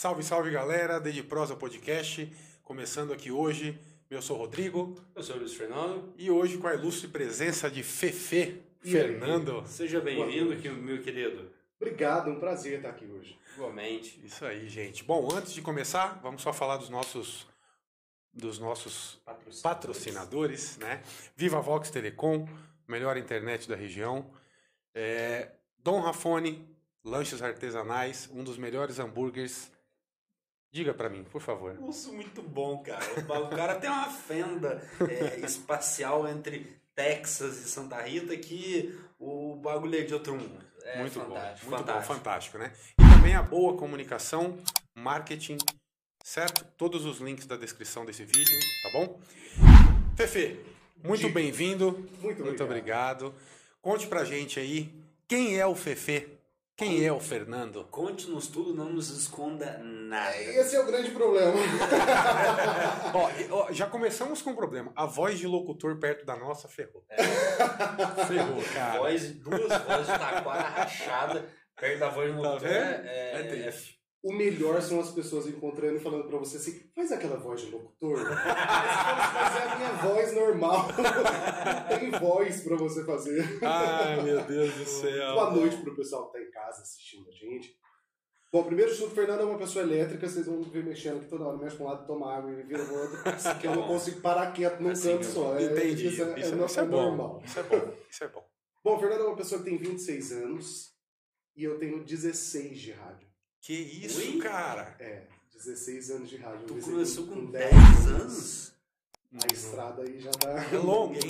Salve, salve galera, Desde Prosa Podcast, começando aqui hoje. Eu sou o Rodrigo. Eu sou o Luiz Fernando. E hoje com a ilustre presença de Fefe Fernando. Seja bem-vindo aqui, meu querido. Obrigado, um prazer estar aqui hoje. Igualmente. Isso aí, gente. Bom, antes de começar, vamos só falar dos nossos dos nossos patrocinadores, patrocinadores né? Viva Vox Telecom, melhor internet da região. É, Dom Rafone, lanches artesanais, um dos melhores hambúrgueres. Diga para mim, por favor. Nossa, muito bom, cara. O cara tem uma fenda é, espacial entre Texas e Santa Rita que o bagulho é de outro mundo. É muito fantástico, bom, muito fantástico. bom, fantástico, né? E também a boa comunicação, marketing, certo? Todos os links da descrição desse vídeo, tá bom? Fefe, muito bem-vindo. Muito, Muito obrigado. obrigado. Conte pra gente aí quem é o Fefe, quem é o Fernando. Conte-nos tudo, não nos esconda nada. Esse é o grande problema. Ó, ó, já começamos com um problema. A voz de locutor perto da nossa ferrou. Ferrou, cara. Voz, duas vozes de taquara rachada perto da voz do motor. vendo? é, é, É triste. O melhor são as pessoas encontrando e falando pra você assim, faz aquela voz de locutor. Mas é a minha voz normal. Não tem voz pra você fazer. Ai, meu Deus do céu. Boa noite pro pessoal que tá em casa assistindo a gente. Bom, primeiro de tudo, o Fernando é uma pessoa elétrica, vocês vão ver mexendo aqui toda hora, mexe pra um lado, toma água e vira pro outro, que eu não consigo parar quieto num Assim, canto só. É, Entendi. Isso é, Isso, é, isso é normal. bom. Isso é bom. Isso é bom. Bom, o Fernando é uma pessoa que tem 26 anos e eu tenho 16 de rádio. Que isso, Ui. cara? É, 16 anos de rádio. Tu começou comecei com 10 10 anos? A estrada aí já tá. É longo, hein?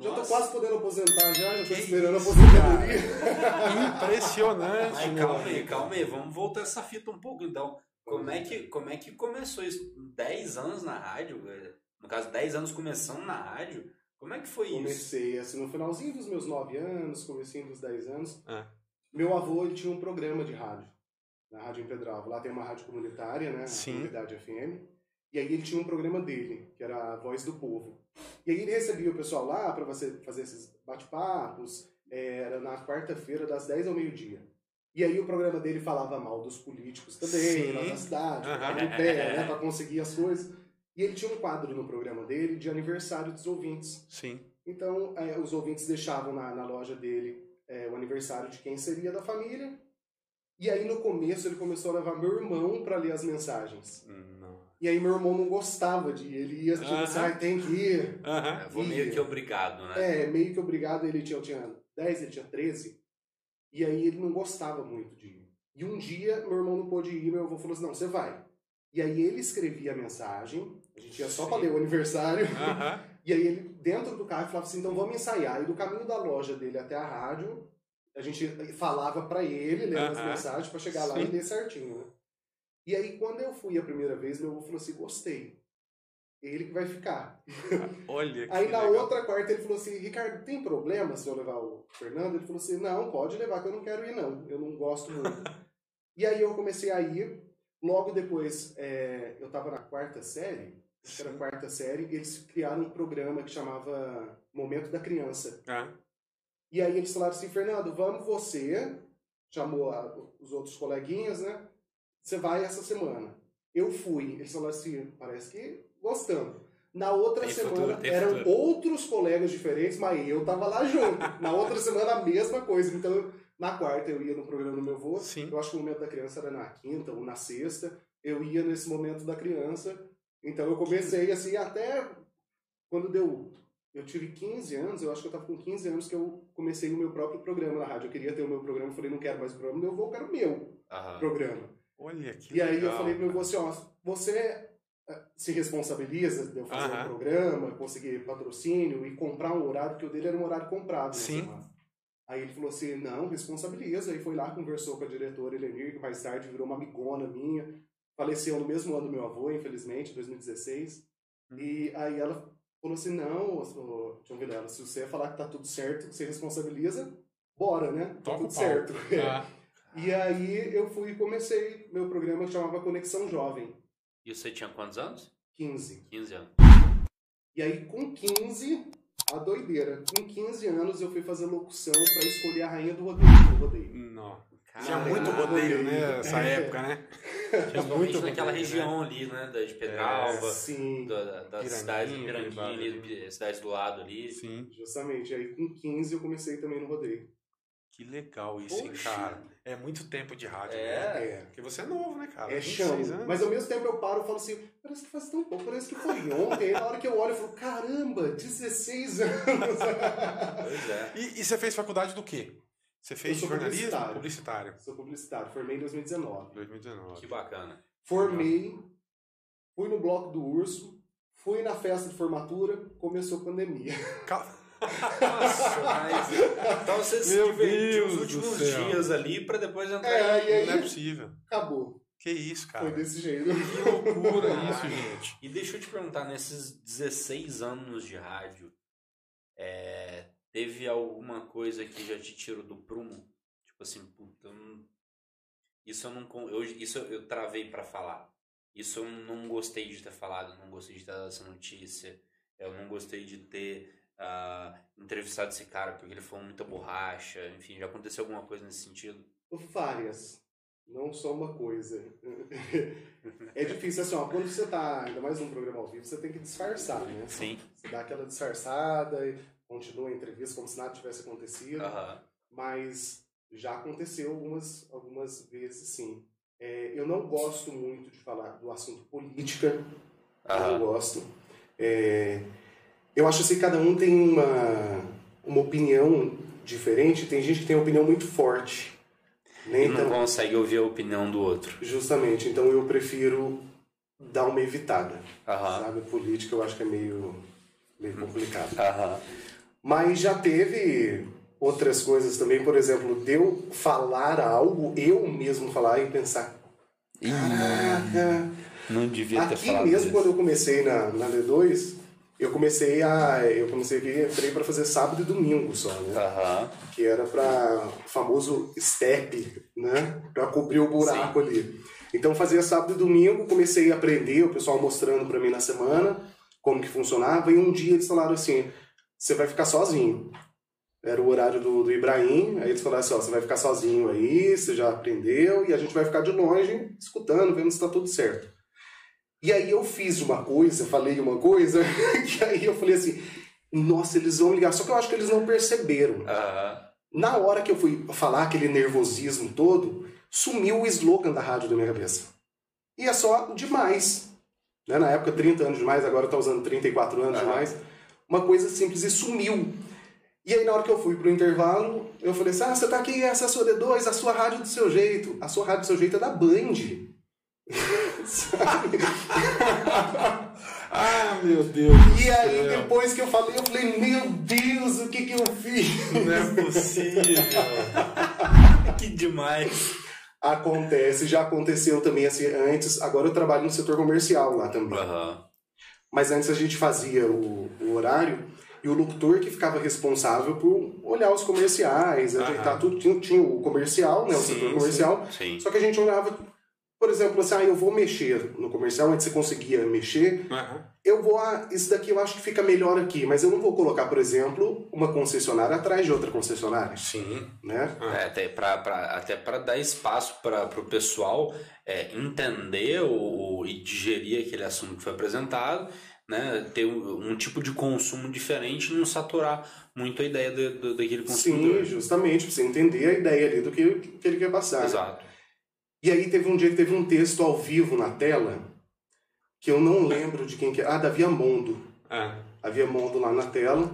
Já tô Nossa. quase podendo aposentar já, já tô Que esperando a isso, aposentadoria. Impressionante, meu calma aí, calma aí, vamos voltar essa fita um pouco então. Como é que, como é que começou isso? 10 anos na rádio? velho? No caso, 10 anos começando na rádio? Como é que foi isso? Comecei assim no finalzinho dos meus 9 anos, comecinho dos 10 anos. Ah. Meu avô ele tinha um programa de rádio, na Rádio Empedravo. Lá tem uma rádio comunitária, né? Sim. A Comunidade FM. E aí ele tinha um programa dele, que era a Voz do Povo. E aí ele recebia o pessoal lá para você fazer esses bate-papos. é, Era na quarta-feira, das 10 ao meio-dia. E aí o programa dele falava mal dos políticos também, da cidade, pé, né, para conseguir as coisas. E ele tinha um quadro no programa dele de aniversário dos ouvintes. Sim. Então, é, os ouvintes deixavam na, na loja dele é, o aniversário de quem seria da família. E aí, no começo, ele começou a levar meu irmão para ler as mensagens. Não. E aí, meu irmão não gostava de ir. Ele ia, tipo assim, Aham. ah, tem que ir. Aham. Eu vou meio que obrigado, né? É, meio que obrigado. Ele tinha, eu tinha 10, ele tinha 13. E aí, ele não gostava muito de ir. E um dia, meu irmão não pôde ir. Meu avô falou assim, não, você vai. E aí, ele escrevia a mensagem. A gente ia só para ler o aniversário. Aham. E aí ele, dentro do carro, falava assim, então vamos ensaiar. E do caminho da loja dele até a rádio, a gente falava pra ele, lendo as Aham. mensagens, pra chegar lá Sim. e ler certinho, né? E aí, quando eu fui a primeira vez, meu avô falou assim, gostei. Ele que vai ficar. Olha que Aí na legal. outra quarta ele falou assim, Ricardo, tem problema se eu levar o Fernando? Ele falou assim, não, pode levar, que eu não quero ir não, eu não gosto muito. e aí eu comecei a ir, logo depois é, eu tava na quarta série, era a quarta série, e eles criaram um programa que chamava Momento da Criança. Ah, E aí eles falaram assim, Fernando, vamos você, chamou a- os outros coleguinhas, né? Você vai essa semana. Eu fui. Eles falaram assim, parece que gostamos. Na outra Tem semana futuro, eram futuro. outros colegas diferentes, mas eu tava lá junto. Na outra semana a mesma coisa. Então, na quarta eu ia no programa do meu avô. Sim. Eu acho que o momento da criança era na quinta ou na sexta. Eu ia nesse momento da criança. Então eu comecei assim até quando deu eu tive 15 anos, eu acho que eu tava com 15 anos que eu comecei o meu próprio programa na rádio. Eu queria ter o meu programa, eu falei, não quero mais o programa, eu vou, eu quero o meu Aham. programa. olha que E aí legal. eu falei pro meu avô assim, ó, você eh, se responsabiliza de eu fazer Aham. um programa, conseguir patrocínio e comprar um horário, porque o dele era um horário comprado. na Sim. Aí ele falou assim, não, responsabiliza. Aí foi lá, conversou com a diretora Elenir, que mais tarde virou uma amigona minha. Faleceu no mesmo ano do meu avô, infelizmente, em 2016. Hum. E aí ela falou assim, não, ô, João Vilela, se você falar que tá tudo certo, que você responsabiliza, bora, né? Tá Toca tudo o certo. Ah, E aí eu fui e comecei meu programa que chamava Conexão Jovem, E você tinha quantos anos? 15. 15 anos. E aí com 15, a doideira, com 15 anos eu fui fazer locução pra escolher a rainha do rodeio. Do rodeio. não. Tinha muito rodeio, né? Nessa época, né? Tinha muito naquela região ali, né? Da de Petralva, É, sim. da, da Piranguinho, cidade de aquele Piranguinho, ali, cidades do lado ali. Sim. Justamente. Aí com 15 eu comecei também no rodeio. Que legal isso, hein, Poxa. cara? É muito tempo de rádio, É. né? É. Porque você é novo, né, cara? É 26 chão. anos. Mas ao mesmo tempo eu paro e falo assim, parece que faz tão pouco, parece que foi ontem. Aí na hora que eu olho eu falo, caramba, 16 anos. Pois é. E, e você fez faculdade do quê? Você fez Eu sou jornalismo? publicitário. Publicitário. Sou publicitário, formei em 2019. 2019. Que bacana. Formei, fui no bloco do urso, fui na festa de formatura, começou a pandemia. Ca- Nossa, mas. Então você se Meu divertiu Deus os últimos dias ali pra depois entrar É, em- e aí- Não é possível. Acabou. Que isso, cara? Foi desse jeito. Que loucura isso, gente. E deixa eu te perguntar, nesses 16 anos de rádio, é, teve alguma coisa que já te tirou do prumo? Tipo assim, puta, eu não- isso eu não eu, isso eu travei pra falar. Isso eu não gostei de ter falado, não gostei de ter dado essa notícia. Eu não gostei de ter ah, entrevistado esse cara porque ele falou muita borracha. Enfim, já aconteceu alguma coisa nesse sentido? Várias. Não só uma coisa. É difícil, assim, ó, quando você tá, ainda mais num programa ao vivo, você tem que disfarçar, né? Sim. Você dá aquela disfarçada continua a entrevista como se nada tivesse acontecido. Aham. Mas já aconteceu algumas, algumas vezes, sim. É, eu não gosto muito de falar do assunto política. Eu não gosto. É, eu acho assim que cada um tem uma, uma opinião diferente. Tem gente que tem uma opinião muito forte. Né? E não Então, consegue ouvir a opinião do outro. justamente. Então eu prefiro dar uma evitada. Aham. Sabe? Política eu acho que é meio, meio complicado. Aham. Mas já teve outras coisas também, por exemplo, de eu falar algo, eu mesmo falar e pensar, caraca, Não devia ter aqui falado mesmo isso. quando eu comecei na, na D2, eu comecei a. Eu comecei aqui, entrei para fazer sábado e domingo só, né? Aham. Que era para o famoso step, né? Para cobrir o buraco ali. Então fazia sábado e domingo, comecei a aprender, o pessoal mostrando para mim na semana como que funcionava, e um dia eles falaram assim: você vai ficar sozinho. Era o horário do, do Ibrahim, aí eles falaram assim: ó, você vai ficar sozinho aí, você já aprendeu, e a gente vai ficar de longe, escutando, vendo se está tudo certo. E aí eu fiz uma coisa, falei uma coisa, que aí eu falei assim: nossa, eles vão ligar. Só que eu acho que eles não perceberam. Aham. Na hora que eu fui falar aquele nervosismo todo, sumiu o slogan da rádio da minha cabeça. E é só demais. Né? Na época, 30 anos demais, agora tá usando 34 anos Aham. demais. Uma coisa simples e sumiu. E aí, na hora que eu fui pro intervalo, eu falei assim: ah, você tá aqui, essa é a sua D2, a sua rádio do seu jeito. A sua rádio do seu jeito é da Band. Sabe? Ah, meu Deus. E aí, céu. depois que eu falei, eu falei: meu Deus, o que que eu fiz? Não é possível. que demais. Acontece, já aconteceu também assim antes. Agora eu trabalho no setor comercial lá também. Aham. Mas antes a gente fazia o, o horário e o locutor que ficava responsável por olhar os comerciais, ajeitar Aham. tudo. Tinha, tinha o comercial, né? O Sim, setor comercial. Sim. Só que a gente olhava, por exemplo, assim, ah, eu vou mexer no comercial, antes você conseguia mexer. Aham. Eu vou, ah, isso daqui eu acho que fica melhor aqui, mas eu não vou colocar, por exemplo, uma concessionária atrás de outra concessionária, Sim. né? É, até para até pra dar espaço para o pessoal é, entender o, e digerir aquele assunto que foi apresentado, né? ter um, um tipo de consumo diferente e não saturar muito a ideia do, do- daquele consumidor. Sim, justamente, pra você entender a ideia ali do que, que ele quer passar. Exato. E aí teve um dia que teve um texto ao vivo na tela, que eu não lembro de quem que é. Ah, da Viamondo. Ah, A Viamondo lá na tela.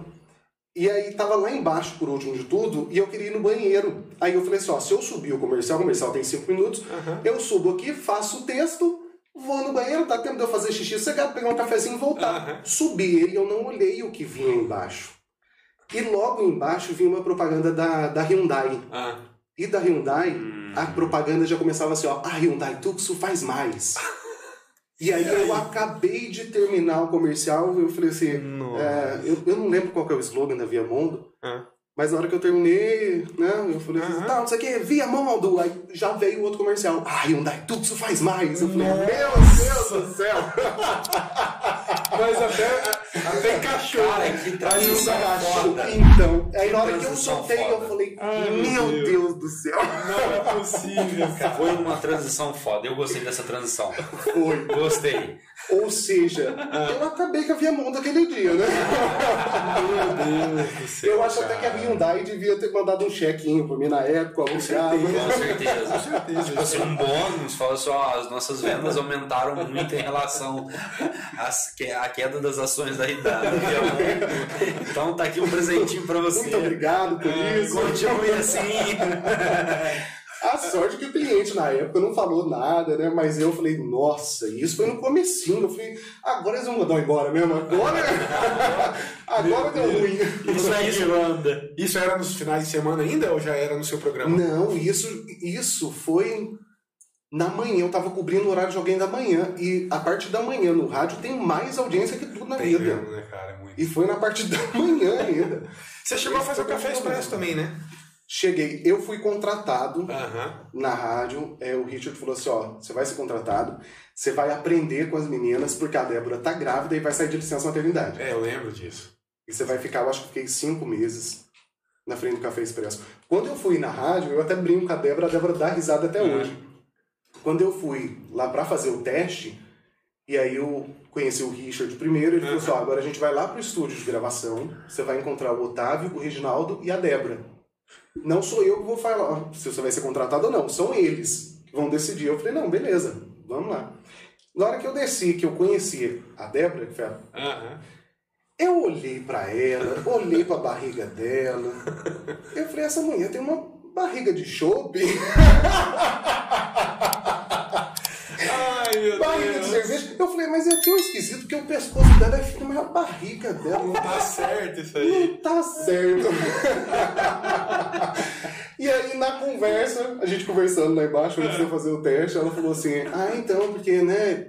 E aí tava lá embaixo, por último de tudo, e eu queria ir no banheiro. Aí eu falei assim, ó, se eu subir o comercial, o comercial tem cinco minutos, aham. eu subo aqui, faço o texto, vou no banheiro, dá tempo de eu fazer xixi, sossegado, pegar um cafezinho e voltar. Aham. Subi ele, eu não olhei o que vinha embaixo. E logo embaixo vinha uma propaganda da, da Hyundai. Ah, E da Hyundai, Hum. a propaganda já começava assim, ó, a Hyundai Tucson faz mais. E aí eu acabei de terminar o comercial, eu falei assim, é, eu, eu não lembro qual que é o slogan da Viamondo, ah. mas na hora que eu terminei, né, eu falei assim, tá, não sei o que, Viamondo, aí já veio o outro comercial, a Hyundai Tucson faz mais. Eu falei, Nossa. meu Deus do céu. Mas até, até encaixou. Cara, que transição foda. Então, aí na hora que eu soltei, eu foda. falei, Ai, meu Deus. Deus do céu. Não é possível, cara. Foi uma transição foda. Eu gostei dessa transição. Foi. Gostei. Ou seja, eu acabei com a Viamão daquele dia, né? Meu Deus do céu. Eu acho até que a cara. Hyundai devia ter mandado um chequinho pra mim na época, alugado. Com certeza. Com certeza. Tipo assim, um bônus, fala só, as nossas vendas aumentaram muito em relação às que- à queda das ações da Então tá aqui um presentinho pra você. Muito obrigado por isso. Continue assim. A sorte que o cliente na época não falou nada, né? Mas eu falei, nossa, e isso foi no comecinho. Eu falei, agora eles vão mandar embora mesmo? Agora, agora deu ruim. Isso é Irlanda. Isso era nos finais de semana ainda ou já era no seu programa? Não, isso, isso foi na manhã. Eu tava cobrindo o horário de alguém da manhã. E a parte da manhã no rádio tem mais audiência que tudo na Tem vida. mesmo, né, cara? É muito. E foi na parte da manhã ainda. Você chegou a fazer o café expresso também, né? Cheguei, eu fui contratado na rádio, é, o Richard falou assim, ó, você vai ser contratado, você vai aprender com as meninas, porque a Débora tá grávida e vai sair de licença maternidade. É, eu lembro disso. E você vai ficar, eu acho que fiquei cinco meses na frente do Café Expresso. Quando eu fui na rádio, eu até brinco com a Débora, a Débora dá risada até Uhum. hoje. Quando eu fui lá pra fazer o teste, e aí eu conheci o Richard primeiro, ele falou assim, ó, agora a gente vai lá pro estúdio de gravação, você vai encontrar o Otávio, o Reginaldo e a Débora. Não sou eu que vou falar se você vai ser contratado ou não, são eles que vão decidir. Eu falei, não, beleza, vamos lá. Na hora que eu desci, que eu conheci a Débora, que foi a Aham. eu olhei pra ela, olhei pra barriga dela. Eu falei, essa mulher tem uma barriga de chope, Ai, meu barriga de Deus. cerveja. Eu falei, mas é tão esquisito porque o pescoço dela é fica mais a barriga dela. Não tá certo isso aí. Não tá certo. e aí, na conversa, a gente conversando lá embaixo, antes de eu fazer o teste, ela falou assim: Ah, então, porque, né,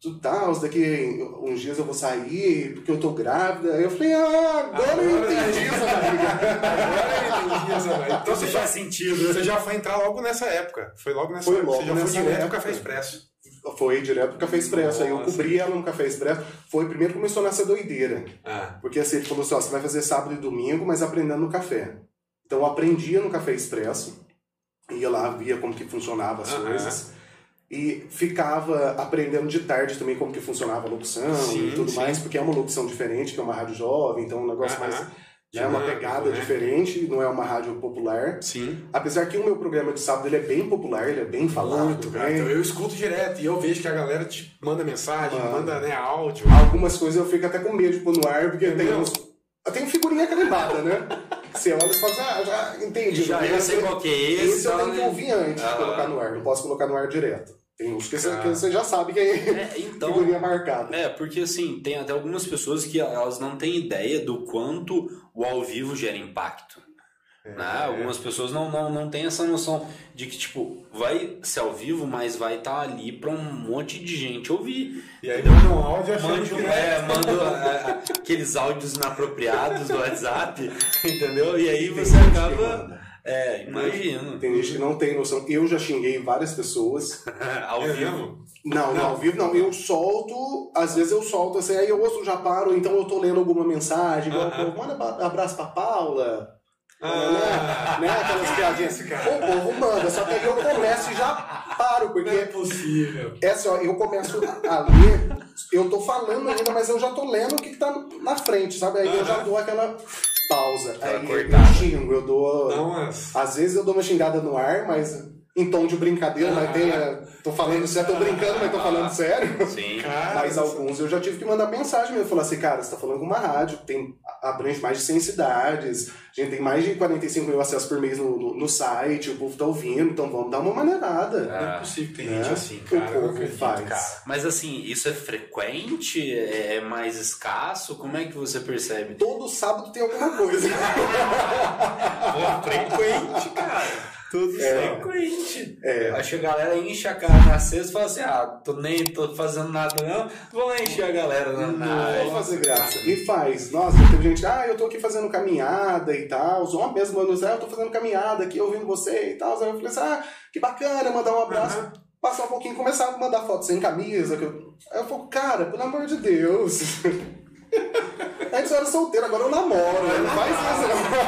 tu tal, daqui uns dias eu vou sair, porque eu tô grávida. Aí eu falei: Ah, agora eu Agora- entendi essa barriga. Agora eu entendi essa daí. Então você já, faz sentido. você já foi entrar logo nessa época. Foi logo nessa Foi época. logo Você já foi direto pro época. Café Expresso. Foi direto pro Café Expresso. Aí eu Nossa. cobri ela no Café Expresso. Foi primeiro começou nessa doideira. Ah. Porque assim, ele falou assim: ó, você vai fazer sábado e domingo, mas aprendendo no café. Então eu aprendia no Café Expresso, ia lá, via como que funcionava as coisas. E ficava aprendendo de tarde também como que funcionava a locução Sim, e tudo sim. mais, porque é uma locução diferente, que é uma rádio jovem, então é um negócio mais. É uma pegada né? diferente, não é uma rádio popular. Sim. Apesar que o meu programa de sábado ele é bem popular, ele é bem falado. Muito, cara. né? Então eu escuto direto e eu vejo que a galera te manda mensagem, Manda. manda né, áudio. Algumas coisas eu fico até com medo de pôr no ar, porque tem Entendeu? uns. Eu tenho figurinha carimbada, né? Você olha e fala assim, ah, já entendi. Já eu sei qual que é esse. Esse eu tenho que ouvir antes de Ah. colocar no ar. Não posso colocar no ar direto. Tem uns que você, Ah. já sabe que é É, então, figurinha marcada. É, porque assim, tem até algumas pessoas que elas não têm ideia do quanto o ao vivo gera impacto. É. Né? Algumas pessoas não, não, não têm essa noção de que, tipo, vai ser ao vivo, mas vai estar ali pra um monte de gente ouvir. E aí manda um áudio achando Mando, que é, mando é, aqueles áudios inapropriados do WhatsApp, entendeu? E aí você acaba. É, imagina. Tem gente que não tem noção. Eu já xinguei várias pessoas. ao É vivo. Não, não, ao vivo não. Eu solto, às vezes eu solto assim, aí eu ouço, já paro, então eu tô lendo alguma mensagem, igual, Aham. pô, manda abraço pra Paula. Ah, né? Aquelas piadinhas. cara. O povo manda, só que aí eu começo e já paro, porque Não é possível. É assim, ó, eu começo a ler, eu tô falando ainda, mas eu já tô lendo o que, que tá na frente, sabe? Aí eu já dou aquela pausa. Aí cortada. eu xingo, eu dou. Dá umas. Às vezes eu dou uma xingada no ar, mas em tom de brincadeira, mas tem. é, Tô falando sério, tô brincando, mas tô falando sério. Sim. Cara, Mas alguns eu já tive que mandar mensagem mesmo. Falar assim, cara, você tá falando com uma rádio, tem, abrange mais de 100 cidades, a gente tem mais de 45 mil acessos por mês no, no, no site, o povo tá ouvindo, então vamos dar uma maneirada. não é possível que tem né? gente assim, O cara. Não povo acredito, faz. cara. Mas assim, isso é frequente? É é mais escasso? Como é que você percebe? Todo sábado tem alguma coisa. frequente, cara. Tudo É. frequente. É. Acho que a galera enche a cara na sexta e fala assim: ah, tô nem tô fazendo nada não, vou encher a galera na, na Vou fazer graça. E faz. Nossa, teve gente, ah, eu tô aqui fazendo caminhada e tal. Os homens mesmo ah, eu tô fazendo caminhada aqui ouvindo você e tal. Aí eu falei assim, ah, que bacana, mandar um abraço. Passar um pouquinho, começava a mandar foto sem camisa. Que eu... Aí eu falo, cara, pelo amor de Deus. Antes eu era solteiro, agora eu namoro. Não faz isso, não.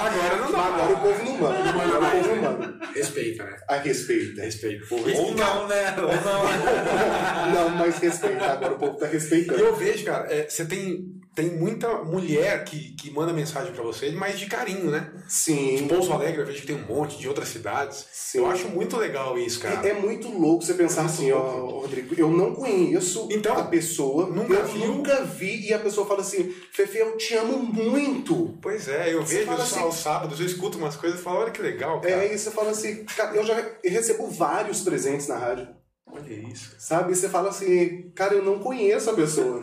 Agora não dá. Agora o povo não manda. manda Agora o mais, povo não né? manda. Respeita, né? A respeita. Respeita. Ou não, né? Ou não. Não, mas respeita. Agora o povo tá E respeitando. eu vejo, cara, é, você tem, tem muita mulher que, que manda mensagem pra você, mas de carinho, né? De Sim. Pouso Alegre, eu vejo que tem um monte de outras cidades. Sim. Eu acho muito legal isso, cara. É, é muito louco você pensar Muito assim, ó. Rodrigo, eu não conheço Então, a pessoa, nunca eu viu? nunca vi, e a pessoa fala assim, Fefe, eu te amo muito. Pois é, eu Você vejo só assim- aos sábados, eu escuto umas coisas e falo, olha que legal, cara. É, e você fala assim, cara, eu já recebo vários presentes na rádio, Olha isso. sabe? E você fala assim, cara, eu não conheço a pessoa.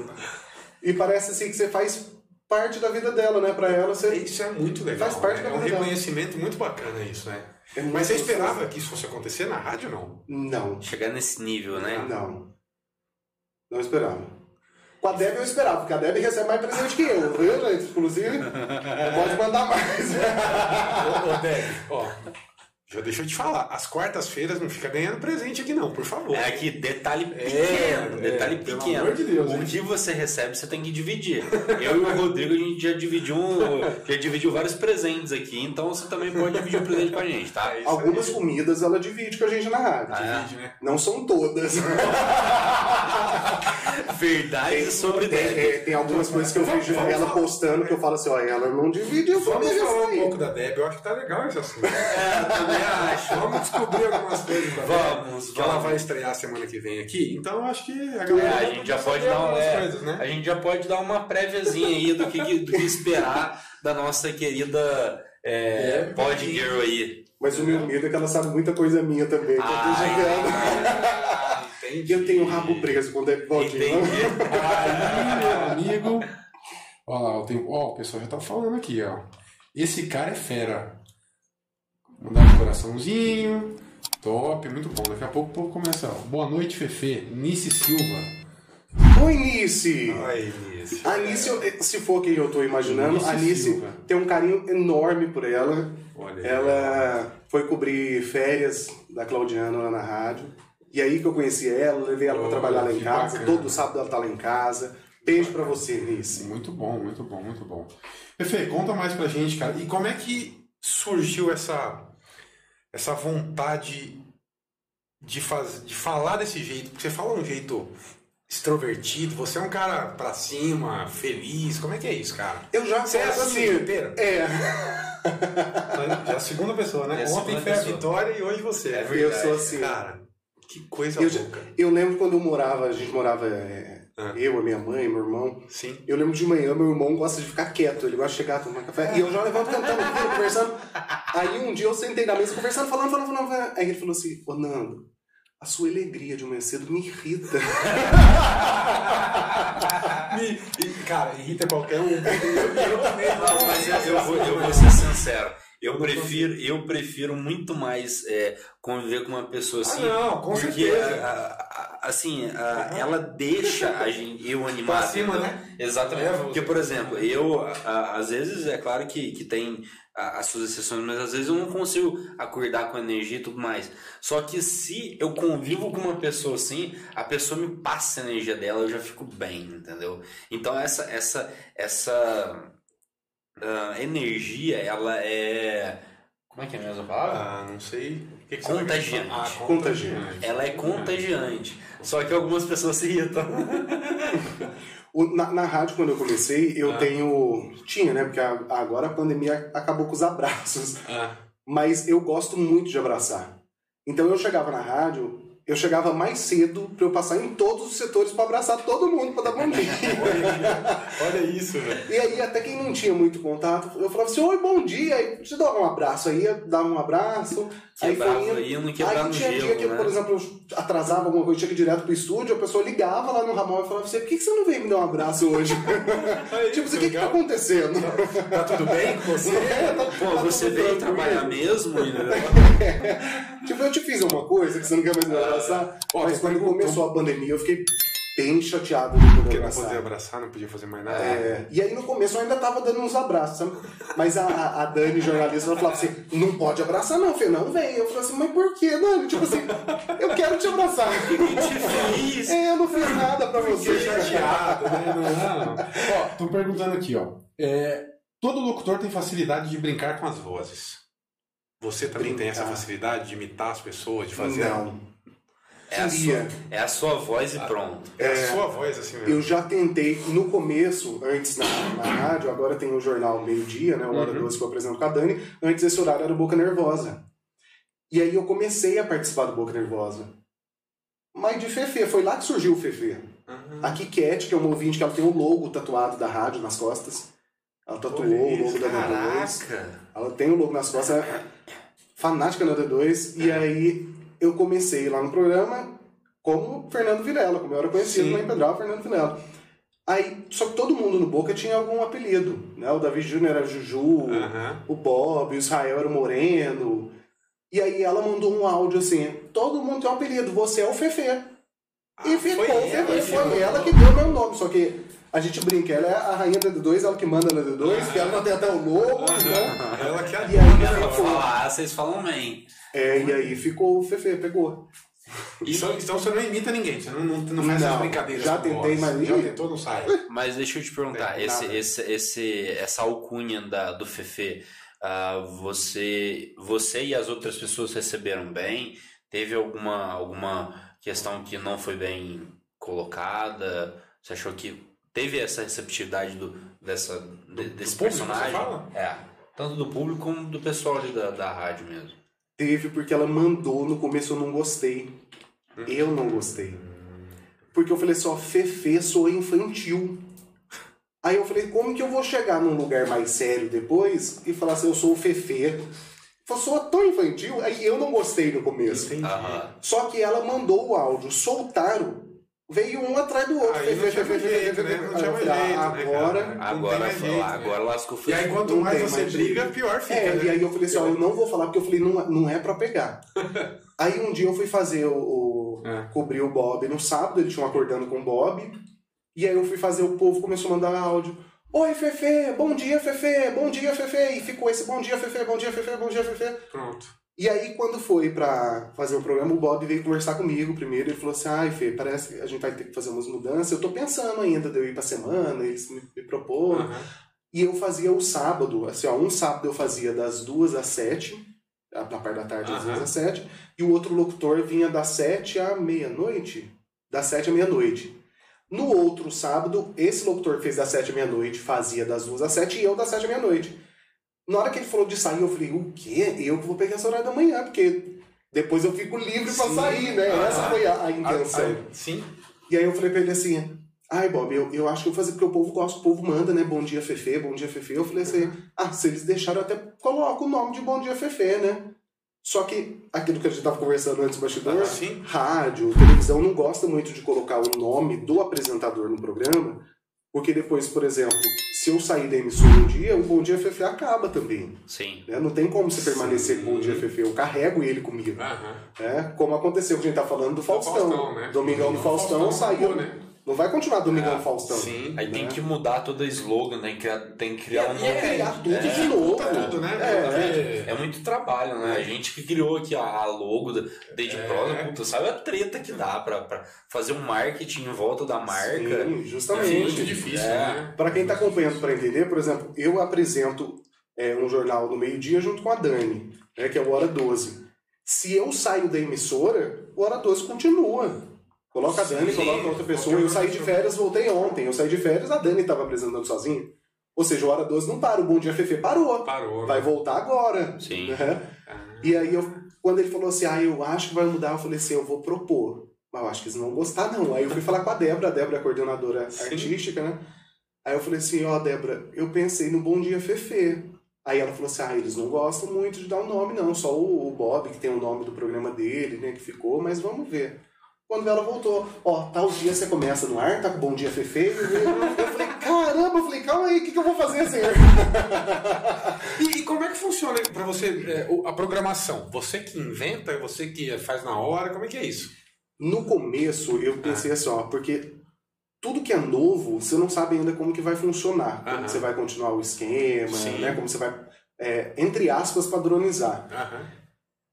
E parece assim que você faz parte da vida dela, né? Pra ela, você... Isso é muito legal. Faz parte né? da É um vida dela. reconhecimento muito bacana isso, né? é Mas você esperava que isso fosse acontecer na rádio, não? Não, Chegar nesse nível, né? não. Não esperava. Com a Deb eu esperava, porque a Deb recebe mais presente que eu, viu, gente? Inclusive, pode mandar mais. ô, ô, Deb, ó, já deixa eu te falar, as quartas-feiras não fica ganhando presente aqui não, por favor. É aqui, detalhe É, pequeno, é, detalhe pelo pequeno. amor de Deus, o que você recebe, você tem que dividir. Eu e o Rodrigo, a gente já dividiu, um- já dividiu vários presentes aqui, então você também pode dividir o presente com a gente, tá? É Algumas aí. comidas ela divide com a gente na rádio. Ah, Divide, né? Não são todas. Verdade sobre Tem, Deb. é, tem algumas coisas que eu vejo ela postando que eu falo assim, ó, ela não dividiu Vamos comigo falar um pouco da Deb, eu acho que tá legal esse assunto. É, também acho. Vamos descobrir algumas coisas Deb. Vamos, Que ela vai estrear semana que vem aqui, então eu acho que a É, galera a gente já pode dar uma, algumas é, coisas, né? a gente já pode dar uma préviazinha aí do que, do que esperar da nossa querida é, É, Pod Girl aí. Mas o meu medo é que ela sabe muita coisa minha também, que eu tô. Ah, entendi. Eu tenho um rabo preso quando é pode. Entendi. Aí, meu amigo. Ó lá, eu tenho... ó, o pessoal já tá falando aqui, ó. Esse cara é fera. Mandar um coraçãozinho. Top, muito bom. Daqui a pouco o povo começa. Ó. Boa noite, Fefe. Nice Silva. Oi, Nice! Ai, Nice. A Nice, eu- se for quem eu tô imaginando, Nice a Nice Silva. tem um carinho enorme por ela. Olha aí. Ela foi cobrir férias da Claudiana lá na rádio. E aí que eu conheci ela, levei ela pra trabalhar lá em que casa. bacana. Todo sábado ela tá lá em casa. Beijo pra você, Nice. Muito bom, muito bom, muito bom. Fefe, conta mais pra gente, cara. E como é que surgiu essa, essa vontade de, faz, de falar desse jeito? Porque você fala um jeito extrovertido, você é um cara pra cima, feliz. Como é que é isso, cara? Eu já Você é assim? É, Já é a segunda pessoa, né? É a Ontem foi a pessoa. Vitória e hoje você. É eu sou assim. Cara, que coisa Eu já- louca. Eu lembro quando eu morava, a gente morava, é, Ah. eu, a minha mãe, meu irmão. Sim. Eu lembro de manhã, meu irmão gosta de ficar quieto, ele gosta de chegar, tomar café. E eu já levanto cantando, conversando. Aí um dia eu sentei na mesa conversando, falando, falando, falando. falando. Aí ele falou assim: Ô Nando, a sua alegria de manhã cedo me irrita. Me- cara, irrita qualquer um. Eu mas eu, eu vou, eu vou ser sincero. Eu prefiro, eu prefiro muito mais é, conviver com uma pessoa Ah, assim. não, com porque, certeza. a- a- assim, a- ela deixa a gente, eu animado. Pra cima, entendeu? né? Exatamente. É, porque, por exemplo, eu, às vezes, é claro que, que tem as suas exceções, mas às vezes eu não consigo acordar com energia e tudo mais. Só que se eu convivo com uma pessoa assim, a pessoa me passa a energia dela, eu já fico bem, entendeu? Então essa essa essa ah, energia, ela é como é que é a mesma palavra? Ah, não sei. O que que Contagiante. Ah, Contagiante. Ela é contagiante. Só que algumas pessoas se irritam. Na, na rádio, quando eu comecei, eu Ah. tenho. Tinha, né? Porque a- agora a pandemia acabou com os abraços. Ah, Mas eu gosto muito de abraçar. Então eu chegava na rádio, eu chegava mais cedo pra eu passar em todos os setores pra abraçar todo mundo, pra dar bom dia. olha isso, velho. E aí, até quem não tinha muito contato, eu falava assim: Oi, bom dia. Aí, eu dar um abraço. Aí, dar um abraço. aí Quebrava foi indo. aí, não quebrava Aí tinha dia que, né? por exemplo, eu atrasava alguma coisa, tinha que ir direto pro estúdio, a pessoa ligava lá no ramal e falava assim: Por que, que você não veio me dar um abraço hoje? Aí, tipo, assim, o que, que tá acontecendo? Tá tudo bem com você? Pô, você veio trabalhar mesmo? entendeu? Tipo, eu te fiz uma coisa que você não quer mais me abraçar. Ó, Mas quando começou a pandemia, eu fiquei bem chateado de poder Porque não abraçar. podia abraçar, não podia fazer mais nada. É, e aí no começo eu ainda tava dando uns abraços, sabe? Mas a, a Dani, jornalista, ela falava assim, não pode abraçar não, Fê, não vem. Eu falei assim, mas por que, Dani? Tipo assim, eu quero te abraçar. feliz. É, eu não fiz nada pra você. chateado, né? Não, não. Ó, tô perguntando aqui, ó. É, todo locutor tem facilidade de brincar com as vozes. Você também tem essa Brincar. facilidade de imitar as pessoas, de fazer Não. É a, sua, é a sua voz e pronto. É a sua voz assim mesmo. Eu já tentei, no começo, antes na, na rádio, agora tem o jornal meio-dia, né? O Hora Uhum. 12 que eu apresento com a Dani. Antes esse horário era o Boca Nervosa. E aí eu comecei a participar do Boca Nervosa. Mas de Fefe, foi lá que surgiu o Fefe. Uhum. A Kikete, que é uma ouvinte que ela tem o logo tatuado da rádio nas costas. Ela tatuou Olha o logo isso, da D2. Caraca. Ela tem o logo nas costas, é fanática na D2. E aí eu comecei lá no programa como Fernando Vilela, como eu era conhecido Sim. lá em Pedral, Fernando Vilela. Aí, só que todo mundo no Boca tinha algum apelido, né? O David Júnior era Juju, Aham. o Bob, o Israel era o Moreno. E aí ela mandou um áudio assim, todo mundo tem um apelido, você é o Fefe. e Ah, ficou, foi Fefe, foi ela que deu meu nome, só que a gente brinca, ela é a rainha da D2, ela que manda na D2, que ela não tem até o logo, né? Ela que é E aí Ela ficou. falar, vocês falam bem. É, e aí ficou o Fefe, pegou. Então, então você não imita ninguém, você não, não, não faz Não, essas brincadeiras. já tentei, voz. mas- Já tentou, não sai. Mas deixa eu te perguntar, É, esse, esse, esse, essa alcunha da, do Fefe, ah, você, você e as outras pessoas receberam bem? Teve alguma, alguma questão que não foi bem colocada? Você achou que teve essa receptividade do, dessa, de- desse público, você personagem? fala? É, tanto do público como do pessoal ali da, da rádio mesmo. Teve porque ela mandou, no começo eu não gostei. Eu não gostei. Porque eu falei só, Fefe soa infantil. Aí eu falei, como que eu vou chegar num lugar mais sério depois e falar assim, eu sou o Fefe? Falei, soa tão infantil, aí eu não gostei no começo. Entendi. Só que ela mandou o áudio, soltaram, veio um atrás do outro. Aí não tinha mais jeito, né? Não tinha mais jeito, agora... Agora, lascou o E aí quanto mais você briga, pior fica, É, né? e aí eu falei assim, ó, eu não vou falar porque eu falei, não, não é pra pegar. aí um dia eu fui fazer o. o É. cobrir o Bob no sábado, eles tinham acordando com o Bob. E aí eu fui fazer, o povo começou a mandar áudio. Oi, Fefe, bom dia, Fefe, bom dia, Fefe. E ficou esse bom dia, Fefe, bom dia, Fefe, bom dia, Fefe. Pronto. E aí, quando foi pra fazer o programa, o Bob veio conversar comigo primeiro. Ele falou assim: ai, Fê, parece que a gente vai ter que fazer umas mudanças. Eu tô pensando ainda de eu ir pra semana, eles me, me proporam. Aham. E eu fazia o sábado, assim, ó, um sábado eu fazia das duas às sete, na parte da tarde das Aham. duas às sete, e o outro locutor vinha das sete à meia-noite. Das sete à meia-noite. No outro sábado, esse locutor que fez das sete à meia-noite fazia das duas às sete e eu das sete à meia-noite. Na hora que ele falou de sair, eu falei, o quê? Eu vou pegar essa hora da manhã, porque depois eu fico livre pra Sim. sair, né? Aham. Essa foi a, a intenção. Ah, ah, Sim. E aí eu falei pra ele assim, ai Bob, eu, eu acho que eu vou fazer porque o povo gosta, o povo manda, né? Bom dia, Fefe, bom dia, Fefe. Eu falei assim, ah, se eles deixaram, eu até coloco o nome de Bom Dia Fefe, né? Só que aquilo que a gente tava conversando antes do bastidor, Ah, rádio, televisão não gosta muito de colocar o nome do apresentador no programa, porque depois, por exemplo, se eu sair da emissora um dia, o Bom Dia Fefe acaba também. Sim. Né? Não tem como você permanecer com o Bom Dia Fefe, eu carrego ele comigo. Aham. né? Como aconteceu que a gente tá falando do Faustão. Faustão, né? Domingão do Faustão, saiu. acabou, né? Não vai continuar Domingão Ah, Faustão. Sim. Aí tem Né? que mudar todo o slogan, tem que, tem que criar um E novo. é, criar tudo é, de novo. Tá tudo, né? É, É muito trabalho, né? A gente que criou aqui a a logo da Dede É. Prosa, puta, sabe a treta que dá pra, pra fazer um marketing em volta da marca? Sim, É justamente. muito difícil, É. né? Para quem está acompanhando para entender, por exemplo, eu apresento é, um jornal no meio-dia junto com a Dani, né, que é o Hora 12. Se eu saio da emissora, o Hora 12 continua. Coloca a Dani, Sim, coloca outra pessoa. Eu saí de férias, voltei ontem. Eu saí de férias, a Dani estava apresentando sozinha. Ou seja, o Hora 12 não para, o Bom Dia Fefe parou. Parou. Vai né? voltar agora. Sim. né? Ah, E aí, eu, quando ele falou assim, ah, eu acho que vai mudar, eu falei assim, eu vou propor. Mas eu acho que eles não vão gostar, não. Aí eu fui falar com a Débora, a Débora é coordenadora Sim. artística, né? Aí eu falei assim, ó, Débora, eu pensei no Bom Dia Fefe. Aí ela falou assim, ah, eles não gostam muito de dar o nome, não. Só o, o Bob, que tem o nome do programa dele, né, que ficou, mas vamos ver. Quando ela voltou, ó, tal dia você começa no ar, tá com Bom Dia Fefe. Eu falei, caramba, eu falei, calma aí, o que, que eu vou fazer, senhor? E, e como é que funciona pra você é, a programação? Você que inventa, você que faz na hora, como é que é isso? No começo, eu pensei assim, ó, porque tudo que é novo, você não sabe ainda como que vai funcionar, como você vai continuar o esquema, Sim. né? Como você vai, é, entre aspas, padronizar. Aham.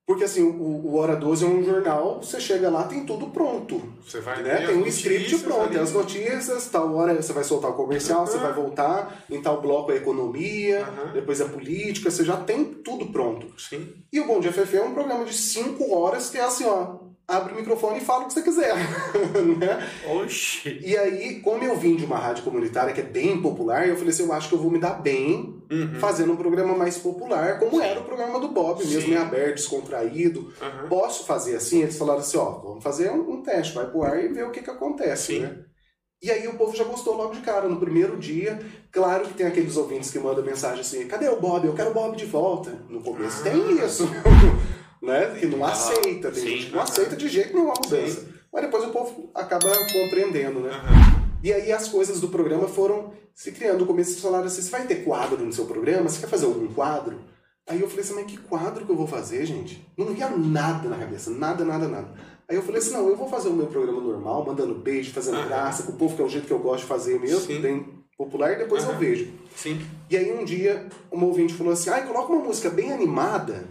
Porque assim, o, o Hora 12 é um jornal, você chega lá, tem tudo pronto. Você vai Né? Tem um script pronto, tem as notícias, tal hora você vai soltar o comercial, você Aham. vai voltar, em tal bloco é economia, Aham. depois a política, você já tem tudo pronto. Sim. E o Bom Dia FF é um programa de 5 horas que é assim, ó, abre o microfone e fala o que você quiser. né? Oxi. E aí, como eu vim de uma rádio comunitária que é bem popular, eu falei assim, eu acho que eu vou me dar bem Uhum. fazendo um programa mais popular, como era o programa do Bob, mesmo Sim. em aberto, descontraído. Aham. Posso fazer assim? Eles falaram assim, ó, vamos fazer um, um teste, vai pro ar e ver o que que acontece, Sim. né? E aí o povo já gostou logo de cara, no primeiro dia. Claro que tem aqueles ouvintes que mandam mensagem assim, cadê o Bob? Eu quero o Bob de volta. No começo Ah. tem isso, né? Que não Ah, aceita, tem sim. gente que não aceita de jeito nenhum a mudança. Mas depois o povo acaba compreendendo, né? E aí as coisas do programa foram se criando. No começo eles falaram assim, você vai ter quadro no seu programa? Você quer fazer algum quadro? Aí eu falei assim, mas que quadro que eu vou fazer, gente? Não vinha nada na cabeça, nada, nada, nada. Aí eu falei assim, não, eu vou fazer o meu programa normal, mandando beijo, fazendo graça, com o povo, que é o jeito que eu gosto de fazer mesmo, Sim. bem popular, e depois eu Aham. vejo. Sim. E aí um dia, uma ouvinte falou assim, ai, coloca uma música bem animada.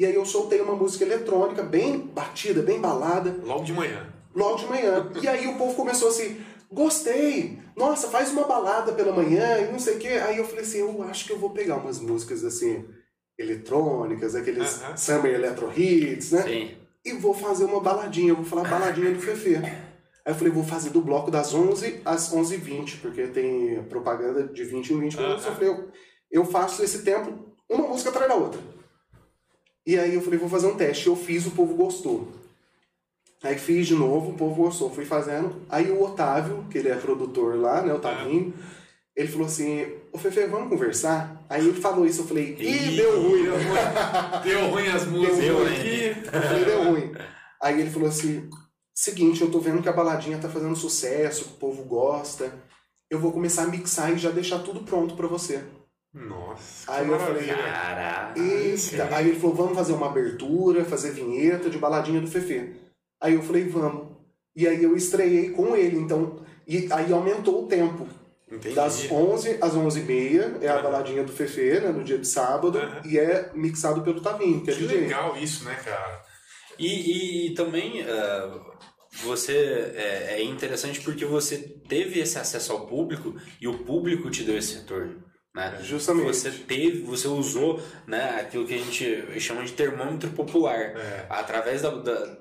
E aí eu soltei uma música eletrônica, bem batida, bem balada, Logo de manhã. logo de manhã. E aí o povo começou assim, gostei, nossa, faz uma balada pela manhã e não sei o quê. Aí eu falei assim, eu acho que eu vou pegar umas músicas assim, eletrônicas, aqueles Aham. Summer Electro Hits, né? Sim. E vou fazer uma baladinha, vou falar baladinha do Fefe. Aí eu falei, vou fazer do bloco das 11 às 11h20, porque tem propaganda de 20 em 20 minutos. Eu Aham. falei, eu, eu faço esse tempo, uma música atrás da outra. E aí eu falei, vou fazer um teste. Eu fiz, o povo gostou. Aí fiz de novo, o povo gostou, fui fazendo. Aí o Otávio, que ele é produtor lá, né, o Tavinho, ele falou assim, ô Fefe, vamos conversar? Aí ele falou isso, eu falei, ih, deu ruim. Deu ruim. Deu ruim as músicas Deu ruim. aqui. Eu falei, deu ruim. Aí ele falou assim, seguinte, eu tô vendo que a baladinha tá fazendo sucesso, que o povo gosta. Eu vou começar a mixar e já deixar tudo pronto pra você. Nossa. Aí que eu falei. Caraca. Eita. Aí ele falou, vamos fazer uma abertura, fazer vinheta de baladinha do Fefe. Aí eu falei, vamos. E aí eu estreiei com ele, então... E aí aumentou o tempo. Entendi. Das 11 às 11h30 é a baladinha do Fefe, né, no dia de sábado. Aham. E é mixado pelo Tavinho, que é Que DJ. legal isso, né, cara? E, e- e também eh, você é, é interessante porque você teve esse acesso ao público e o público te deu esse retorno. Né? Justamente. Você teve, você usou né, aquilo que a gente chama de termômetro popular. É. Através da, da-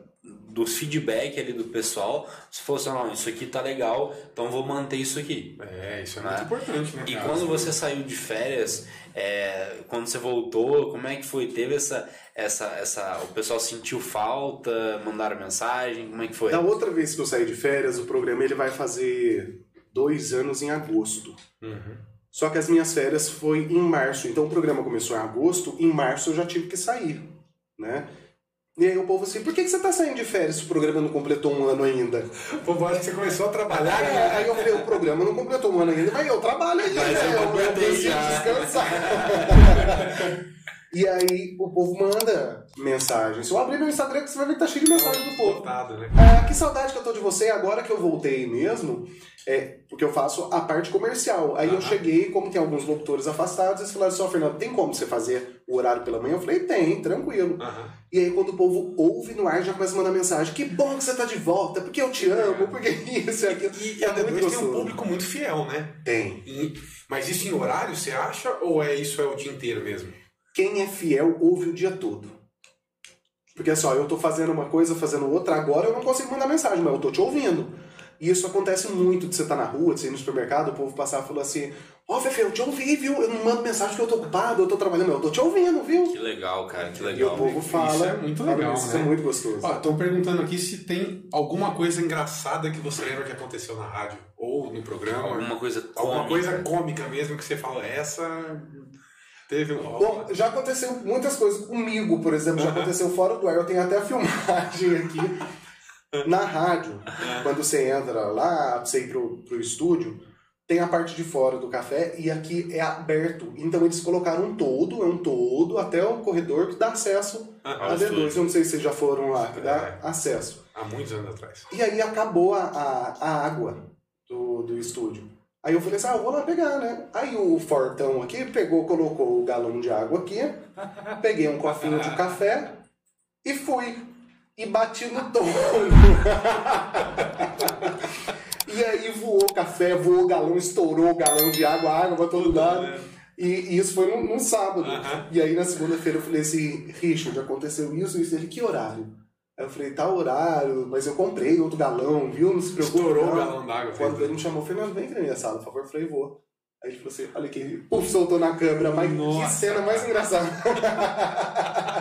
dos feedback ali do pessoal, falou assim, não, isso aqui tá legal, então vou manter isso aqui. É, isso é Né? muito importante, né, E cara? quando você saiu de férias, é, quando você voltou, como é que foi? Teve essa, essa, essa. O pessoal sentiu falta, mandaram mensagem? Como é que foi? Da outra vez que eu saí de férias, o programa ele vai fazer dois anos em agosto. Uhum. Só que as minhas férias foi em março. Então o programa começou em agosto, em março eu já tive que sair, né? E aí o povo assim, por que, que você tá saindo de férias se o programa não completou um ano ainda? Pô, acho que você começou a trabalhar, É, né? aí eu falei, o programa não completou um ano ainda, mas eu trabalho ainda, Mas eu né? eu, preciso já. descansar. e aí o povo manda mensagem. Se eu abrir meu Instagram, você vai ver que tá cheio de mensagem do povo. Lotado, né? Ah, que saudade que eu tô de você. Agora que eu voltei mesmo, é porque eu faço a parte comercial. Aí eu cheguei, como tem alguns locutores afastados, eles falaram assim, ó, Fernando, tem como você fazer o horário pela manhã? Eu falei, tem, tranquilo. E aí quando o povo ouve no ar, já começa a mandar mensagem, que bom que você tá de volta, porque eu te amo, porque isso e aquilo. E, e É muito tem um público muito fiel, né? Tem. E- mas isso em horário, você acha? Ou é isso é o dia inteiro mesmo? Quem é fiel ouve o dia todo. Porque assim, ó, eu tô fazendo uma coisa, fazendo outra, agora eu não consigo mandar mensagem, mas eu tô te ouvindo. E isso acontece muito de você estar na rua, de você ir no supermercado, o povo passar e falar assim, ó, Fefe, eu te ouvi, viu? Eu não mando mensagem porque eu tô ocupado, eu tô trabalhando, mas eu tô te ouvindo, viu? Que legal, cara, que E o legal. povo fala. Isso é muito legal, Isso né? é muito gostoso. Ó, estão perguntando aqui se tem alguma coisa engraçada que você lembra que aconteceu na rádio ou no programa. Alguma coisa Alguma cômica. coisa cômica mesmo que você fala, essa teve um. Bom, já aconteceu muitas coisas comigo, por exemplo, já aconteceu fora do ar. Eu tenho até a filmagem aqui. Na rádio, quando você entra lá, você ir pro, pro estúdio, tem a parte de fora do café e aqui é aberto. Então eles colocaram um todo, é um todo, até o corredor que dá acesso Aham. a D2. Eu não sei se vocês já foram lá, que dá É. acesso. Há muitos anos atrás. E aí acabou a, a, a água do, do estúdio. Aí eu falei assim, ah, eu vou lá pegar, né? Aí o Fortão aqui pegou, colocou o galão de água aqui, peguei um cofinho de café e fui. E bati no tom. e aí voou o café, voou o galão, estourou o galão de água, água pra todo lado. E, e isso foi num, num sábado. E aí na segunda-feira eu falei assim, Richard, aconteceu isso, isso, ele, que horário? Aí eu falei, tá horário, mas eu comprei outro galão, viu? Não se preocupe. Estourou o não. galão d'água. Quando ele me chamou, Fernando, vem aqui na minha sala, por favor. Eu falei, vou. Aí ele falou assim, olha aqui, puf, soltou na câmera, mas que Nossa. cena mais engraçada.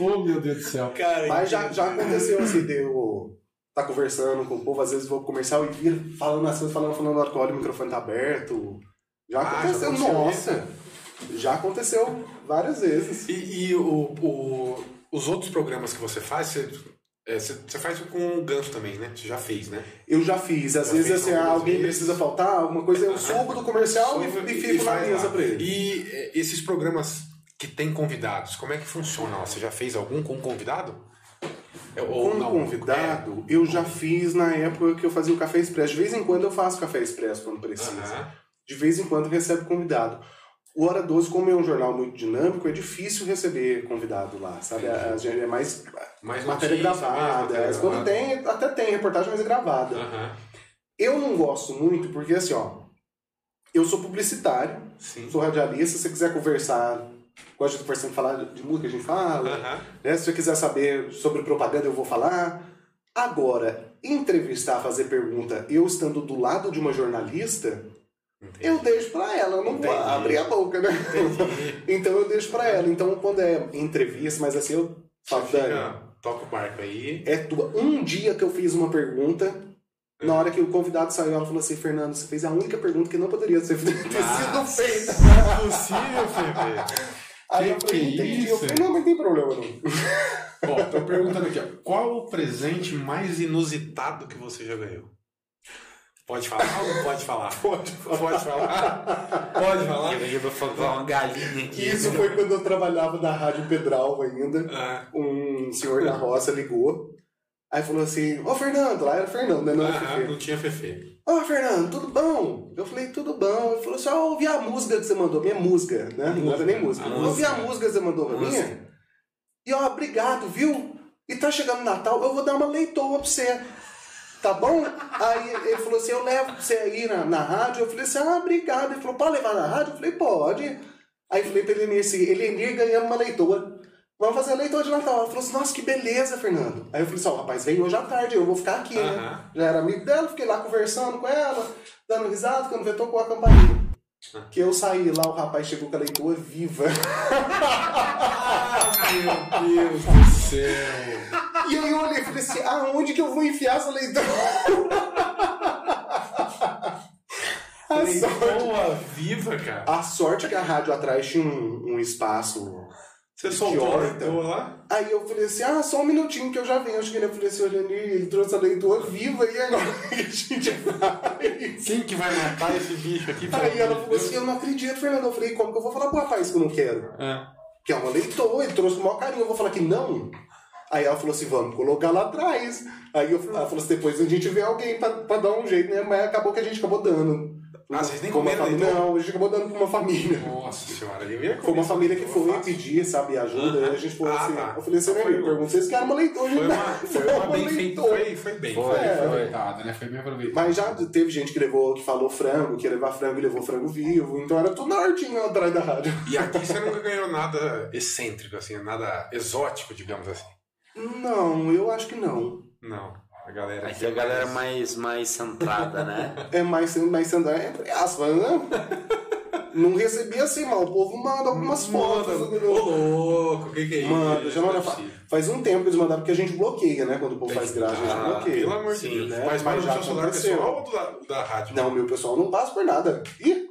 Oh, meu Deus do céu. Cara, Mas já, já aconteceu assim, de eu tá conversando com o povo, às vezes vou pro comercial e vira falando as coisas, falando, falando na hora que o microfone tá aberto. Já Ah, já aconteceu, aconteceu nossa! Já aconteceu várias vezes. E, e o, o- os outros programas que você faz, você, é, você, você faz com o Ganso também, né? Você já fez, né? Eu já fiz, às Já vezes assim, alguém vezes. precisa faltar, alguma coisa, eu subo do comercial e, e fico na mesa pra ele. E é, esses programas que tem convidados, como é que funciona? Você já fez algum com convidado? É, ou Com não? convidado, eu já fiz na época que eu fazia o café expresso. De vez em quando eu faço café expresso quando É. precisa. De vez em quando recebe convidado. O Hora 12, como é um jornal muito dinâmico, é difícil receber convidado lá, sabe? A, gente é mais Mais matéria gravada. mesmo, matéria quando gravada. tem, até tem reportagem, mas é gravada. Eu não gosto muito porque, assim, ó, eu sou publicitário, Sim. sou radialista, se você quiser conversar, gosto de conversar, falar de música, a gente fala. Né? Se você quiser saber sobre propaganda, eu vou falar. Agora, entrevistar, fazer pergunta, eu estando do lado de uma jornalista, Entendi. eu deixo pra ela, eu não vou Entendi. abrir a boca, né? Então eu deixo pra ela. Então quando é entrevista, mas assim, eu falo, Dani, toca o barco aí. é tua. Um dia que eu fiz uma pergunta, na hora que o convidado saiu, ela falou assim, Fernando, você fez a única pergunta que não poderia ser ter sido feita. Impossível, Felipe. Aí Que eu falei, que entendi. Eu isso? falei, não, mas não tem problema não. Ó, tô perguntando aqui, ó. Qual o presente mais inusitado que você já ganhou? Pode falar ou não pode falar? Pode Pode falar? Pode falar? Eu vou falar uma galinha aqui. Isso foi quando eu trabalhava na Rádio Pedralva ainda. Ah, Um senhor da roça ligou. Aí falou assim, ô Fernando, lá era Fernando, né? Não era aham, Fefe. não tinha Fefe. Ô Fernando, tudo bom? Eu falei, tudo bom. Ele falou assim, ó, ouvi a música que você mandou, minha música, né? Não era nem música. Eu ouvi a música. que você mandou pra mim. Música. E ó, obrigado, viu? E tá chegando o Natal, eu vou dar uma leitoa pra você. Tá bom? Aí ele falou assim, eu levo você aí na, na rádio. Eu falei assim, ah, obrigado. Ele falou, pode levar na rádio? Eu falei, pode. Aí eu falei pra ele assim, Elenir ganhando uma leitoa. Vamos fazer a leitura de Natal. Ela falou assim, nossa, que beleza, Fernando. Aí eu falei assim, ó, o rapaz veio hoje à tarde, eu vou ficar aqui, né? Aham. Já era amigo dela, fiquei lá conversando com ela, dando risada, quando vê, tocou a campainha. Que eu saí lá, o rapaz chegou com a leitura viva. Meu Deus do céu. E aí eu olhei e falei assim, aonde que eu vou enfiar essa leitura? a, sorte, viva, cara. a sorte é que a rádio atrás tinha um, um espaço. Você Que soltou a leitura lá? Aí eu falei assim, ah, só um minutinho que eu já venho. Eu cheguei eu falei assim, olha ali, ele trouxe a leitura viva e agora que a gente faz? Quem que vai matar esse bicho aqui? Aí ela falou assim, eu não acredito, Fernando. Eu falei, como que eu vou falar pro rapaz que eu não quero? Ah. Que é uma leitora, ele trouxe com o maior carinho. Eu vou falar que não? Aí ela falou assim, vamos colocar lá atrás. Aí eu, ela falou assim, depois a gente vê alguém pra, pra dar um jeito, né? Mas acabou que a gente acabou dando. Ah, vocês nem uma comeram família. leitor? Não, a gente acabou dando pra uma família. Nossa senhora, devia Foi uma família que foi pedir, sabe, ajuda. Aham. Aí a gente falou Ah, assim, tá. eu falei assim, né, Foi- eu perguntei se querem uma leitora. Foi uma, foi uma bem feita. Foi, foi bem. Foi, Foi, foi. aproveitada, né? Foi bem aproveitada. Mas já teve gente que levou, que falou frango, que ia levar frango e levou frango vivo. Então era tudo nortinho atrás da rádio. E aqui você nunca ganhou nada excêntrico, assim, nada exótico, digamos assim. Não, eu acho que não. Não. A galera Aqui a galera mais, mais centrada, né? É mais, mais sandar, entre aspas, né? Não recebi assim, mas o povo manda algumas fotos. Ô, louco, o que, que é isso? Manda, já Não é manda. possível. Faz um tempo que eles mandaram porque a gente bloqueia, né? Quando o povo faz graça, a gente Ah, bloqueia. Pelo amor de Sim, Deus. né? Mas, Mas mas já no seu celular aconteceu. pessoal ou da, da rádio? Não, meu pessoal não passa por nada. Ih!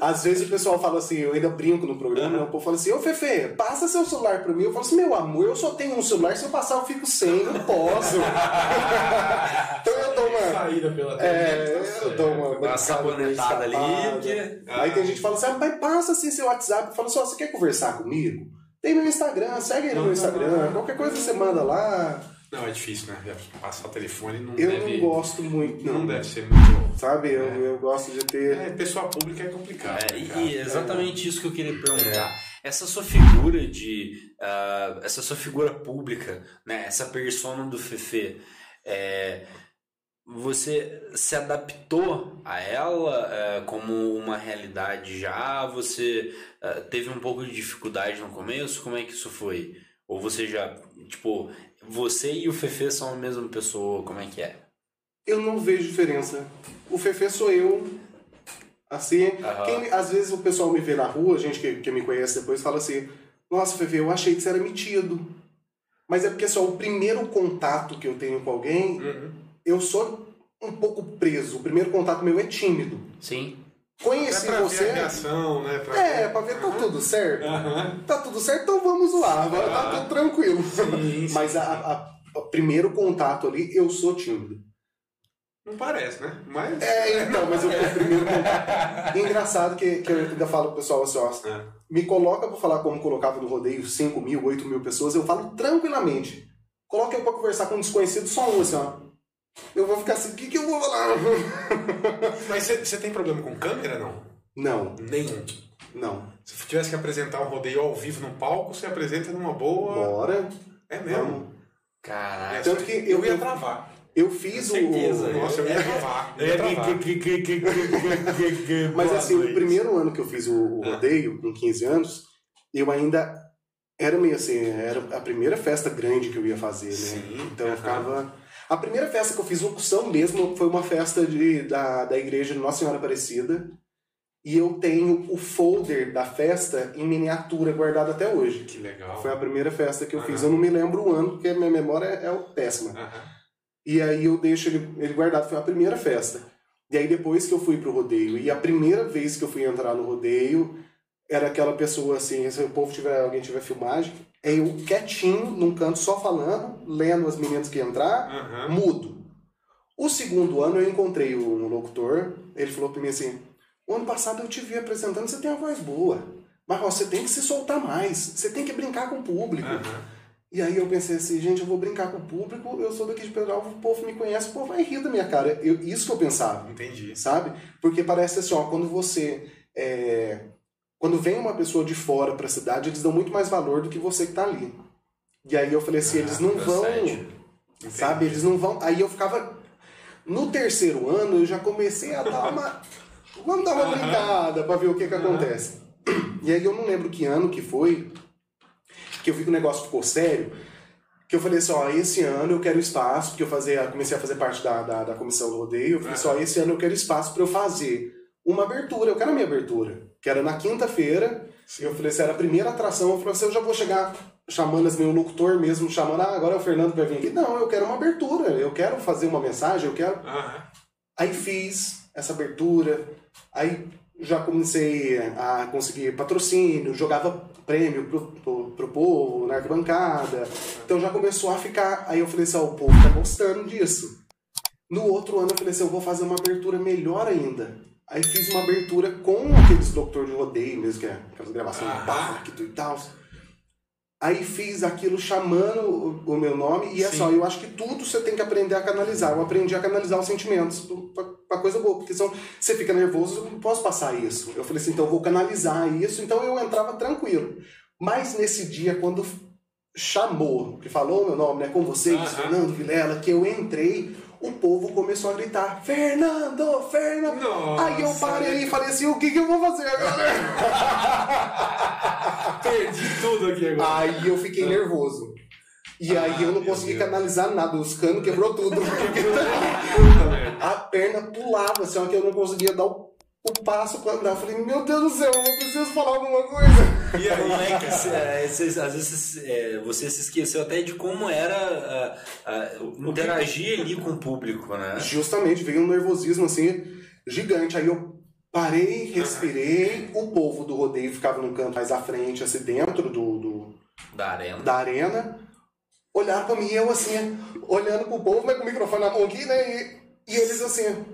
Às vezes o pessoal fala assim, eu ainda brinco no programa, o povo fala assim, ô Fefe, passa seu celular pra mim. Eu falo assim, meu amor, eu só tenho um celular, se eu passar eu fico sem, não posso. então eu dou uma. Saída pela É, tá eu dou uma. Dá uma sabonetada ali, porque... Aí tem gente que fala assim, ah, mas passa assim seu WhatsApp. Fala assim, ó, você quer conversar comigo? Tem meu Instagram, segue aí no meu Instagram. Qualquer coisa você manda lá. Não, é difícil, né? Passar o telefone não Eu deve... não gosto muito, não. Não deve ser muito... Sabe, eu, É. eu gosto de ter. É, pessoa pública é complicado. É, e- cara. e exatamente isso que eu queria perguntar. Essa sua figura de. ah, essa sua figura pública, né? Essa persona do Fefe, é, você se adaptou a ela é, como uma realidade já? Você ah, teve um pouco de dificuldade no começo? Como é que isso foi? Ou você já. Tipo, você e o Fefe são a mesma pessoa? Como é que é? Eu não vejo diferença. O Fefe sou eu. Assim, Aham. quem às vezes o pessoal me vê na rua, gente que, que me conhece depois, fala assim: Nossa, Fefe, eu achei que você era metido. Mas é porque só o primeiro contato que eu tenho com alguém, Uhum. eu sou um pouco preso. O primeiro contato meu é tímido. Sim. É Conheci pra você. ver a reação, né? Pra É, pra ver tá Aham. tudo certo. Aham. Tá tudo certo, então vamos lá, vai- tá tudo tranquilo. Sim, sim. Mas a, a- o primeiro contato ali, eu sou tímido. Não parece, né? Mas... É, então, mas eu o primeiro contato. Engraçado que, que eu ainda falo pro pessoal assim, ó, É. me coloca pra falar como colocava no rodeio 5 mil, 8 mil pessoas, eu falo tranquilamente. Coloca eu pra conversar com um desconhecido, só um, assim, ó. Eu vou ficar assim, o que, que eu vou falar? Mas você- tem problema com câmera, não? Não, Nenhum. não. Se tivesse que apresentar um rodeio ao vivo num palco, você apresenta numa boa. Bora. É mesmo. Vamos. Caralho. Tanto que eu eu- ia travar. Eu fiz Com certeza, o. Nossa, eu ia travar. Eu ia travar. Mas assim, o primeiro ano que eu fiz o, Ah. rodeio, com 15 anos, eu ainda era meio assim, era a primeira festa grande que eu ia fazer, né? Sim, Então eu ficava. A primeira festa que eu fiz locução mesmo foi uma festa de, da, da igreja de Nossa Senhora Aparecida. E eu tenho o folder da festa em miniatura guardado até hoje. Que legal. Foi a primeira festa que eu fiz. Aham. Eu não me lembro o ano, porque a minha memória é, é péssima. Aham. E aí eu deixo ele, ele guardado, foi a primeira festa. E aí depois que eu fui pro rodeio, e a primeira vez que eu fui entrar no rodeio, era aquela pessoa assim, se o povo tiver, alguém tiver filmagem, eu quietinho, num canto, só falando, lendo as meninas que iam entrar, Aham. mudo. O segundo ano eu encontrei um locutor, ele falou pra mim assim, o ano passado eu te vi apresentando, você tem uma voz boa, mas ó, você tem que se soltar mais, você tem que brincar com o público. Aham. E aí eu pensei assim, gente, eu vou brincar com o público, eu sou daqui de Pedro Alves, o povo me conhece, o povo vai rir da minha cara. Eu, isso que eu pensava, Entendi. sabe? Porque parece assim, ó, quando você... é, quando vem uma pessoa de fora pra cidade, eles dão muito mais valor do que você que tá ali. E aí eu falei assim, Ah, eles não vão... procede. Sabe? Eles não vão... Aí eu ficava... No terceiro ano, eu já comecei a dar uma... Vamos dar uma brincada pra ver o que que acontece. E aí eu não lembro que ano que foi, que eu vi que o negócio ficou sério, que eu falei assim, ó, esse ano eu quero espaço, porque eu fazia, comecei a fazer parte da, da, da comissão do rodeio, eu falei assim, ó, esse ano eu quero espaço pra eu fazer uma abertura, eu quero a minha abertura, que era na quinta-feira, eu falei assim, era a primeira atração, eu falei assim, eu já vou chegar chamando assim, o locutor mesmo, chamando, ah, agora é o Fernando que vai vir aqui. Não, eu quero uma abertura, eu quero fazer uma mensagem, eu quero... Aham. Aí fiz essa abertura, aí já comecei a conseguir patrocínio, jogava prêmio pro, pro, pro povo na arquibancada. Então já começou a ficar. Aí eu falei assim: ó, o povo tá gostando disso. No outro ano eu falei assim: eu vou fazer uma abertura melhor ainda. Aí fiz uma abertura com aqueles doutor de rodeio mesmo, que é aquelas gravações de Aham. pacto e tal. Aí fiz aquilo chamando o, o meu nome e é Sim. só, eu acho que tudo você tem que aprender a canalizar. Eu aprendi a canalizar os sentimentos pra coisa boa, porque são, você fica nervoso, eu não posso passar isso. Eu falei assim, então eu vou canalizar isso, então eu entrava tranquilo. Mas nesse dia, quando chamou, que falou meu nome, né, com vocês, Aham. Fernando Vilela, que eu entrei, o povo começou a gritar, Fernando, Fernando. Nossa, Aí eu parei e falei assim, o que, que eu vou fazer agora? Perdi tudo aqui agora. Aí eu fiquei nervoso. E Ah, aí eu não consegui Deus. canalizar nada, os canos quebrou tudo. A perna pulava, assim, ó, que eu não conseguia dar o, o passo pra andar. Eu falei, meu Deus do céu, eu preciso falar alguma coisa. E aí? É, cês- às vezes é, você se esqueceu até de como era interagir ali com o público, né? Justamente, veio um nervosismo assim, gigante. Aí eu parei, respirei, o povo do rodeio ficava num canto mais à frente, assim, dentro do, do- Da arena. da arena. Olharam pra mim e eu assim, olhando pro povo, mas com o microfone na mão aqui, né? E, e eles assim.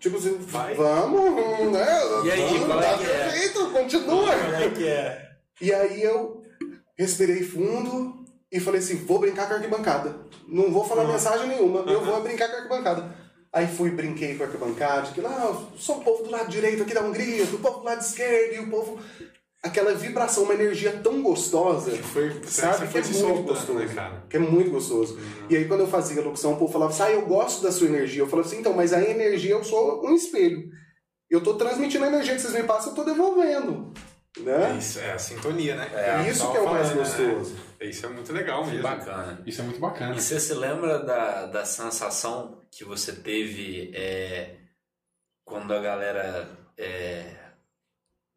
Tipo assim, Vai. vamos, né? E aí, vamos, é tá que é? perfeito, continua. Como é que é? E aí eu respirei fundo, e falei assim, vou brincar com a arquibancada. Não vou falar Uhum. mensagem nenhuma, eu Uhum. vou brincar com a arquibancada. Aí fui, brinquei com a arquibancada, que lá, eu sou o povo do lado direito aqui da Hungria, o povo do lado esquerdo, e o povo... Aquela vibração, uma energia tão gostosa, Foi, sabe? Que foi é muito soltando, gostoso. né, cara? Que é muito gostoso. E aí quando eu fazia a locução, o povo falava assim, ah, eu gosto da sua energia. Eu falava assim, então, mas a energia eu sou um espelho. Eu tô transmitindo a energia que vocês me passam, eu tô devolvendo. É Né? isso, é a sintonia, né? É, Isso Tava que é o mais falando, né? gostoso. Isso é muito legal Que mesmo. bacana. Isso é muito bacana. E você se lembra da, da sensação que você teve é, quando a galera é,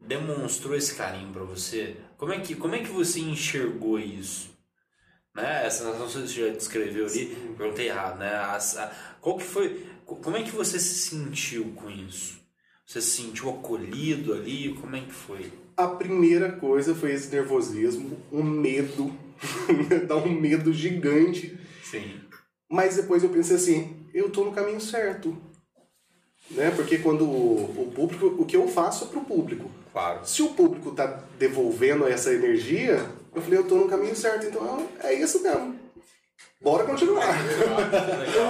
demonstrou esse carinho pra você? Como é que, como é que você enxergou isso? Né? Essa sensação que você já descreveu ali, perguntei errado, né? As- a- qual que foi, co- como é que você se sentiu com isso? Você se sentiu acolhido ali? Como é que foi? A primeira coisa foi esse nervosismo, um medo, dá um medo gigante. Sim. Mas depois eu pensei assim, eu tô no caminho certo. Né? Porque quando o, o público, o que eu faço é pro público. Claro. Se o público tá devolvendo essa energia, eu falei, eu tô no caminho certo, então é isso mesmo. Bora continuar.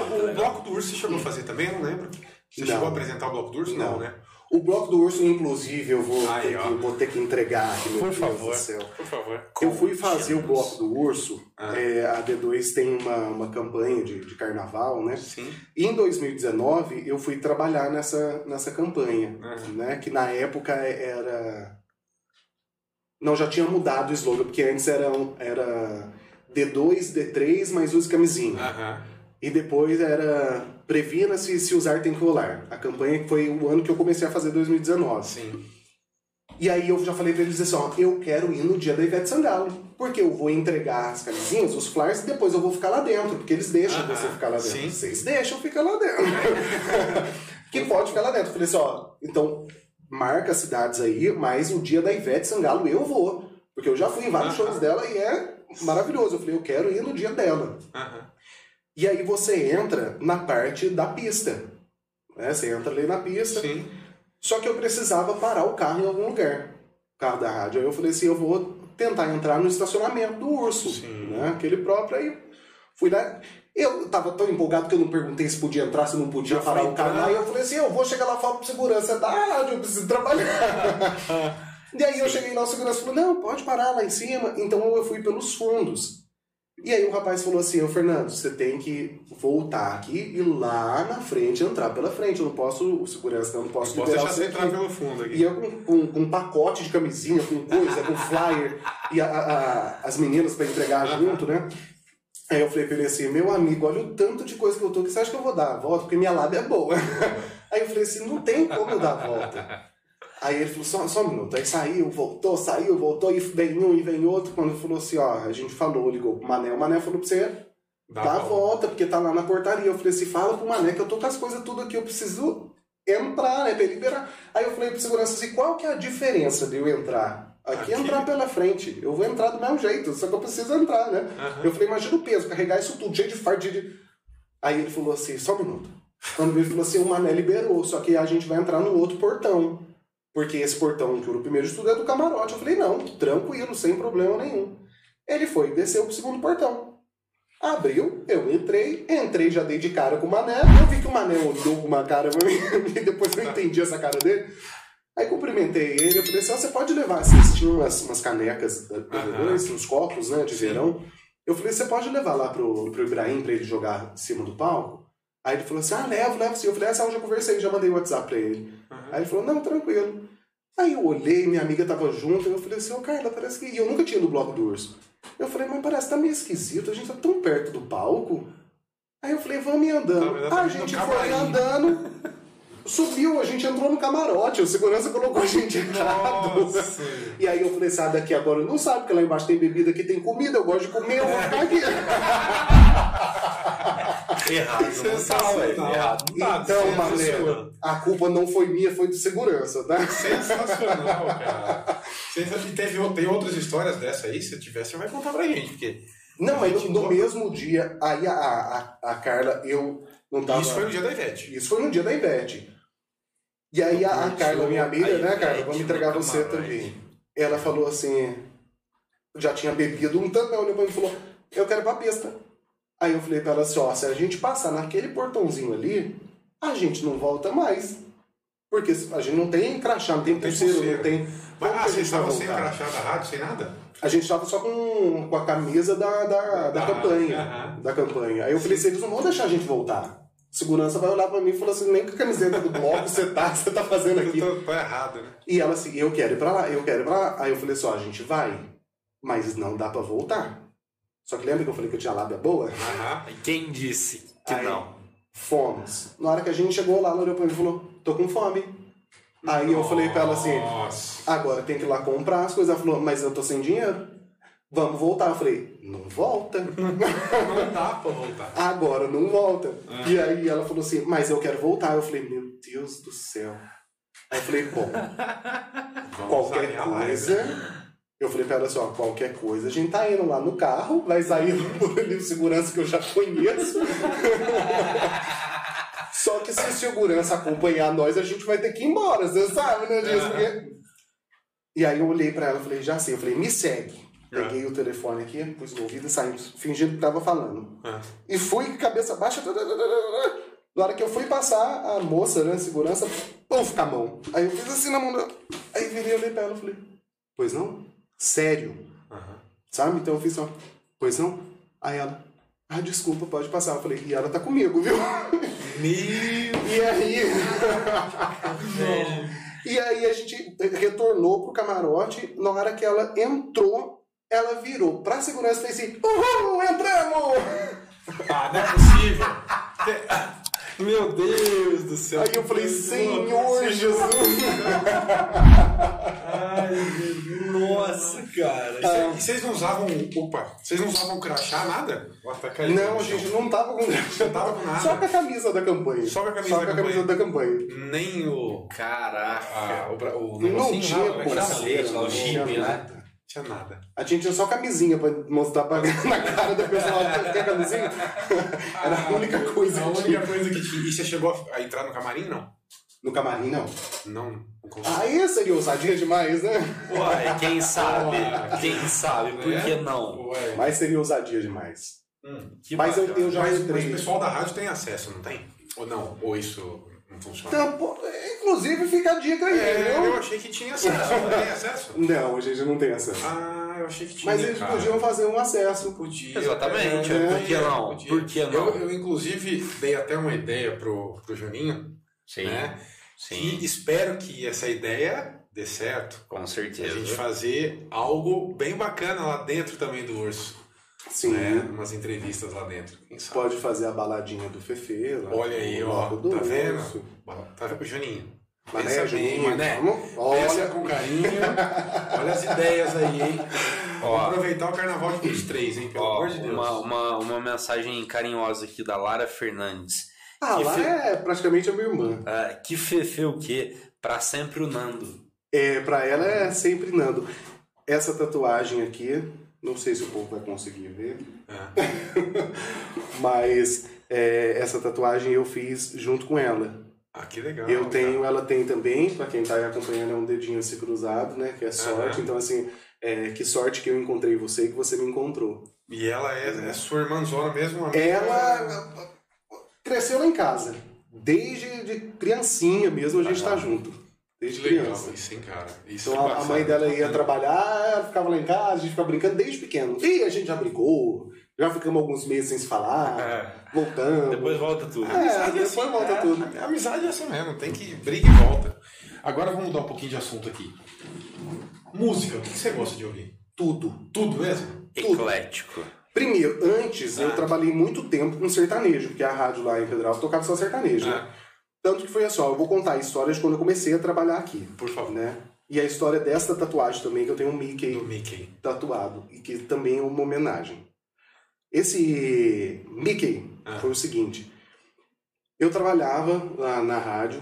O, o Bloco do Urso você chegou a fazer também? Eu não lembro. Você Não. chegou a apresentar o Bloco do Urso? Não, Não. né? O bloco do urso, inclusive, eu vou, Aí, ter, que, vou ter que entregar aqui, meu Por Deus favor. do céu. Por favor. Eu fui fazer o bloco do urso. Ah. é, a D2 tem uma, uma campanha de, de carnaval, né? Sim. E em 2019 eu fui trabalhar nessa, nessa campanha, Uhum. né? Que na época era. Não, já tinha mudado o slogan, porque antes era, era D2, D3, mas use camisinha. Aham. E depois era Previna-se se usar tem que rolar. A campanha que foi o ano que eu comecei a fazer 2019. Sim. E aí eu já falei pra eles assim, ó, eu quero ir no dia da Ivete Sangalo. Porque eu vou entregar as camisinhas, os flyers, e depois eu vou ficar lá dentro. Porque eles deixam Aham, você ficar lá dentro. sim. Vocês deixam ficar lá dentro. que pode ficar lá dentro. Eu falei assim, ó, então marca as cidades aí, mas o dia da Ivete Sangalo eu vou. Porque eu já fui em vários Aham. shows dela e é maravilhoso. Eu falei, eu quero ir no dia dela. Aham. E aí você entra na parte da pista. Né? Você entra ali na pista. Sim. Só que eu precisava parar o carro em algum lugar. O carro da rádio. Aí eu falei assim, eu vou tentar entrar no estacionamento do urso. Sim. Né? Aquele próprio aí. Fui lá. Eu tava tão empolgado que eu não perguntei se podia entrar, se não podia Já parar o carro. Aí eu falei assim, eu vou chegar lá fora pro segurança da rádio, eu preciso trabalhar. e aí eu cheguei lá, o segurança falou, não, pode parar lá em cima. Então eu fui pelos fundos. E aí o rapaz falou assim, ô Fernando, você tem que voltar aqui e lá na frente, entrar pela frente. Eu não posso, o segurança, eu não posso Posso liberar deixar você entrar pelo fundo aqui. E eu com, com, com um pacote de camisinha, com coisa, com flyer, e a- a- as meninas pra entregar junto, né? Aí eu falei pra ele assim, meu amigo, olha o tanto de coisa que eu tô, que você acha que eu vou dar a volta? Porque minha lábia é boa. Aí eu falei assim, não tem como eu dar a volta. Aí ele falou, só, só um minuto. Aí saiu, voltou, saiu, voltou, e vem um e vem outro. Quando ele falou assim, ó, a gente falou, ligou pro Mané, o Mané falou pra você Dá Dá a pra- volta, porque tá lá na portaria. Eu falei assim, fala pro Mané que eu tô com as coisas tudo aqui, eu preciso entrar, né, pra ele liberar. Aí eu falei pro segurança assim, qual que é a diferença de eu entrar? Aqui, Aqui? entrar pela frente. Eu vou entrar do mesmo jeito, só que eu preciso entrar, né? Aham. Eu falei, imagina o peso, carregar isso tudo, cheio de fardo, de... Aí ele falou assim, só um minuto. Quando ele falou assim, o Mané liberou, só que a gente vai entrar no outro portão. Porque esse portão que o primeiro estudo é do camarote. Eu falei, não, tranquilo, sem problema nenhum. Ele foi, desceu pro segundo portão. Abriu, eu entrei, entrei, já dei de cara com o Mané. Eu vi que o Mané olhou com uma cara pra mim, e depois eu entendi essa cara dele. Aí cumprimentei ele, eu falei assim, "Ó, você pode levar, vocês tinham umas, umas canecas da Aham. D2, uns copos, né, de verão. Eu falei, você pode levar lá pro, pro Ibrahim pra ele jogar em cima do palco? Aí ele falou assim, ah, levo, levo sim. Eu falei, essa eu já conversei, já mandei o WhatsApp pra ele. Aham. Aí ele falou, não, tranquilo. Aí eu olhei, minha amiga tava junto, eu falei assim, ô Carla, parece que. E eu nunca tinha ido no bloco do urso. Eu falei, mas parece que tá meio esquisito, a gente tá tão perto do palco. Aí eu falei, vamos ir andando. Tá, a gente camarim. foi andando, subiu, a gente entrou no camarote, o segurança colocou a gente errado. Nossa. E aí eu falei, sai daqui agora, não sabe que lá embaixo tem bebida, aqui tem comida, eu gosto de comer, eu vou ficar aqui. Errado não tá, Sensacional. Errado não tá. Então, sensacional. Mané, a culpa não foi minha, foi do segurança, tá? Sensacional, cara. Sensa- E teve, tem outras histórias dessa aí? Se tiver, você vai contar pra gente. Porque Não, mas no, mesmo dia, aí a, a, a Carla, eu não tava. isso foi no dia da Ivete. Isso foi no dia da Ivete. E aí a, a Carla, minha amiga, né, Carla? Vamos entregar você também. Ela falou assim. Já tinha bebido um tanto, ela olhou pra mim e falou: eu quero ir pra pista. Aí eu falei pra ela assim, ó, se a gente passar naquele portãozinho ali, a gente não volta mais. Porque a gente não tem crachá, não tem pulseira, pulseira. não tem... Mas ah, você estava sem crachá da rádio, sem nada? A gente tava só com, com a camisa da, da, da, Da- campanha. Da campanha. Aí eu falei assim, eles não vão deixar a gente voltar. Segurança vai olhar pra mim e falar assim, nem com a camiseta do bloco você tá, você tá fazendo aqui. Eu tô, tô errado, né? E ela assim, eu quero ir pra lá, eu quero ir pra lá. Aí eu falei assim, ó, a gente vai, mas não dá pra voltar. Só que lembra que eu falei que eu tinha lábia boa? Aham. Quem disse que Aí- não? Fomos. Na hora que a gente chegou lá, ela olhou pra mim e falou, tô com fome. Aí eu falei pra ela assim, Nossa. agora tem que ir lá comprar as coisas. Ela falou, mas eu tô sem dinheiro. Vamos voltar. Eu falei, não volta. Não dá pra voltar. Agora não volta. Ah. E aí ela falou assim, mas eu quero voltar. Eu falei, meu Deus do céu. Aí eu falei, bom, Vamos qualquer coisa. Eu falei pra ela assim, ó, qualquer coisa, a gente tá indo lá no carro, vai sair por ali o segurança que eu já conheço. Só que se o segurança acompanhar nós, a gente vai ter que ir embora, você sabe, né, disso? Porque- E aí eu olhei pra ela e falei, já sei, eu falei, me segue. Aham. Peguei o telefone aqui, pus no ouvido e saímos, fingindo que tava falando. Ah. E fui, cabeça baixa. Na hora que eu fui passar, a moça, né, segurança, puf, com a mão. Aí eu fiz assim na mão dela. Aí virei, olhei pra ela e falei, pois não? Sério? Aham. Sabe? Então eu fiz só, pois não? Aí ela, ah, desculpa, pode passar. Eu falei, e ela tá comigo, viu? Meu E aí. e aí a gente retornou pro camarote. Na hora que ela entrou, ela virou pra segurança e fez assim: Uhul, entramos! Ah, não é possível. Meu Deus do céu. Aí eu falei, Senhor Jesus! Ai, meu Deus. Nossa, cara. E vocês não usavam. Opa, vocês não usavam crachá, nada? O Não, a gente não tava com Não tava com nada. Só com a camisa da campanha. Só com a camisa Só da com a camisa da campanha. Nem o. Caraca. a- o, bra- o Não tinha bracelete, o chip, né? Nada. Tinha nada. A gente tinha só camisinha pra mostrar pra, na cara da pessoa que a camisinha. Era a única coisa A que única tinha. coisa que tinha. E você chegou a entrar no camarim, não? No camarim, não. Não, não consegui. Aí seria ousadia demais, né? Ué, quem sabe? Quem sabe? Por É? que não? Ué. Mas seria ousadia demais. Hum. Mas eu, bacana. eu já Mas, mas entrei. o pessoal da rádio tem acesso, não tem? Ou não? Ou isso não funciona? Pô, inclusive fica a dica aí, É, viu? eu achei que tinha acesso. Não tem acesso? Não, a gente não tem acesso. Ah, eu achei que tinha. Mas eles cara. podiam fazer um acesso. Podia. Exatamente, é, por que não? podia. Por que não? Eu, eu, inclusive, dei até uma ideia pro, pro Juninho, Sim, né? sim, E espero que essa ideia dê certo. com A certeza. gente fazer algo bem bacana lá dentro também do Urso. Sim. Né? Umas entrevistas lá dentro. Pode fazer a baladinha do Fefe. lá Olha aí, ó. Tá vendo? Tá vendo, Juninho? Mané, Pensa bem, mané. vamos- Pensa Olha, com carinho. Olha as ideias aí, hein? Ó. Aproveitar o carnaval de 23, hein? Pelo Ó, amor de Deus. uma, uma, uma mensagem carinhosa aqui da Lara Fernandes. ah, que lá fe- é praticamente a minha irmã. Ah, que fefe o quê? Pra sempre o Nando. É, pra ela é sempre Nando. Essa tatuagem aqui, não sei se o povo vai conseguir ver, É. mas é, essa tatuagem eu fiz junto com ela. Ah, que legal. Eu cara. tenho, ela tem também, pra quem tá aí acompanhando, é um dedinho assim cruzado, né? Que é sorte. Aham. Então, assim, é, que sorte que eu encontrei você e que você me encontrou. E ela é, é sua irmãzona mesmo? amiga? Ela cresceu lá em casa. Desde de criancinha mesmo a gente tá junto. Desde Que legal criança. isso, hein, cara. Isso Então é a, a mãe dela ia trabalhar, ela ficava lá em casa, a gente ficava brincando desde pequeno. E a gente já brigou, já ficamos alguns meses sem se falar, É. voltamos. Depois volta tudo. É, Amizade depois assim, volta é. tudo. A amizade é essa mesmo, tem que briga e volta. Agora vamos mudar um pouquinho de assunto aqui. Música, o que você gosta de ouvir? Tudo. Tudo mesmo? Eclético. Primeiro, antes eu Ah. trabalhei muito tempo com sertanejo, porque a rádio lá em Pedral tocava só sertanejo, né? Tanto que foi assim, ó, eu vou contar a história de quando eu comecei a trabalhar aqui, por favor. né? E a história desta tatuagem também, que eu tenho um Mickey Mickey. tatuado, e que também é uma homenagem. Esse Mickey Ah. foi o seguinte, eu trabalhava lá na rádio,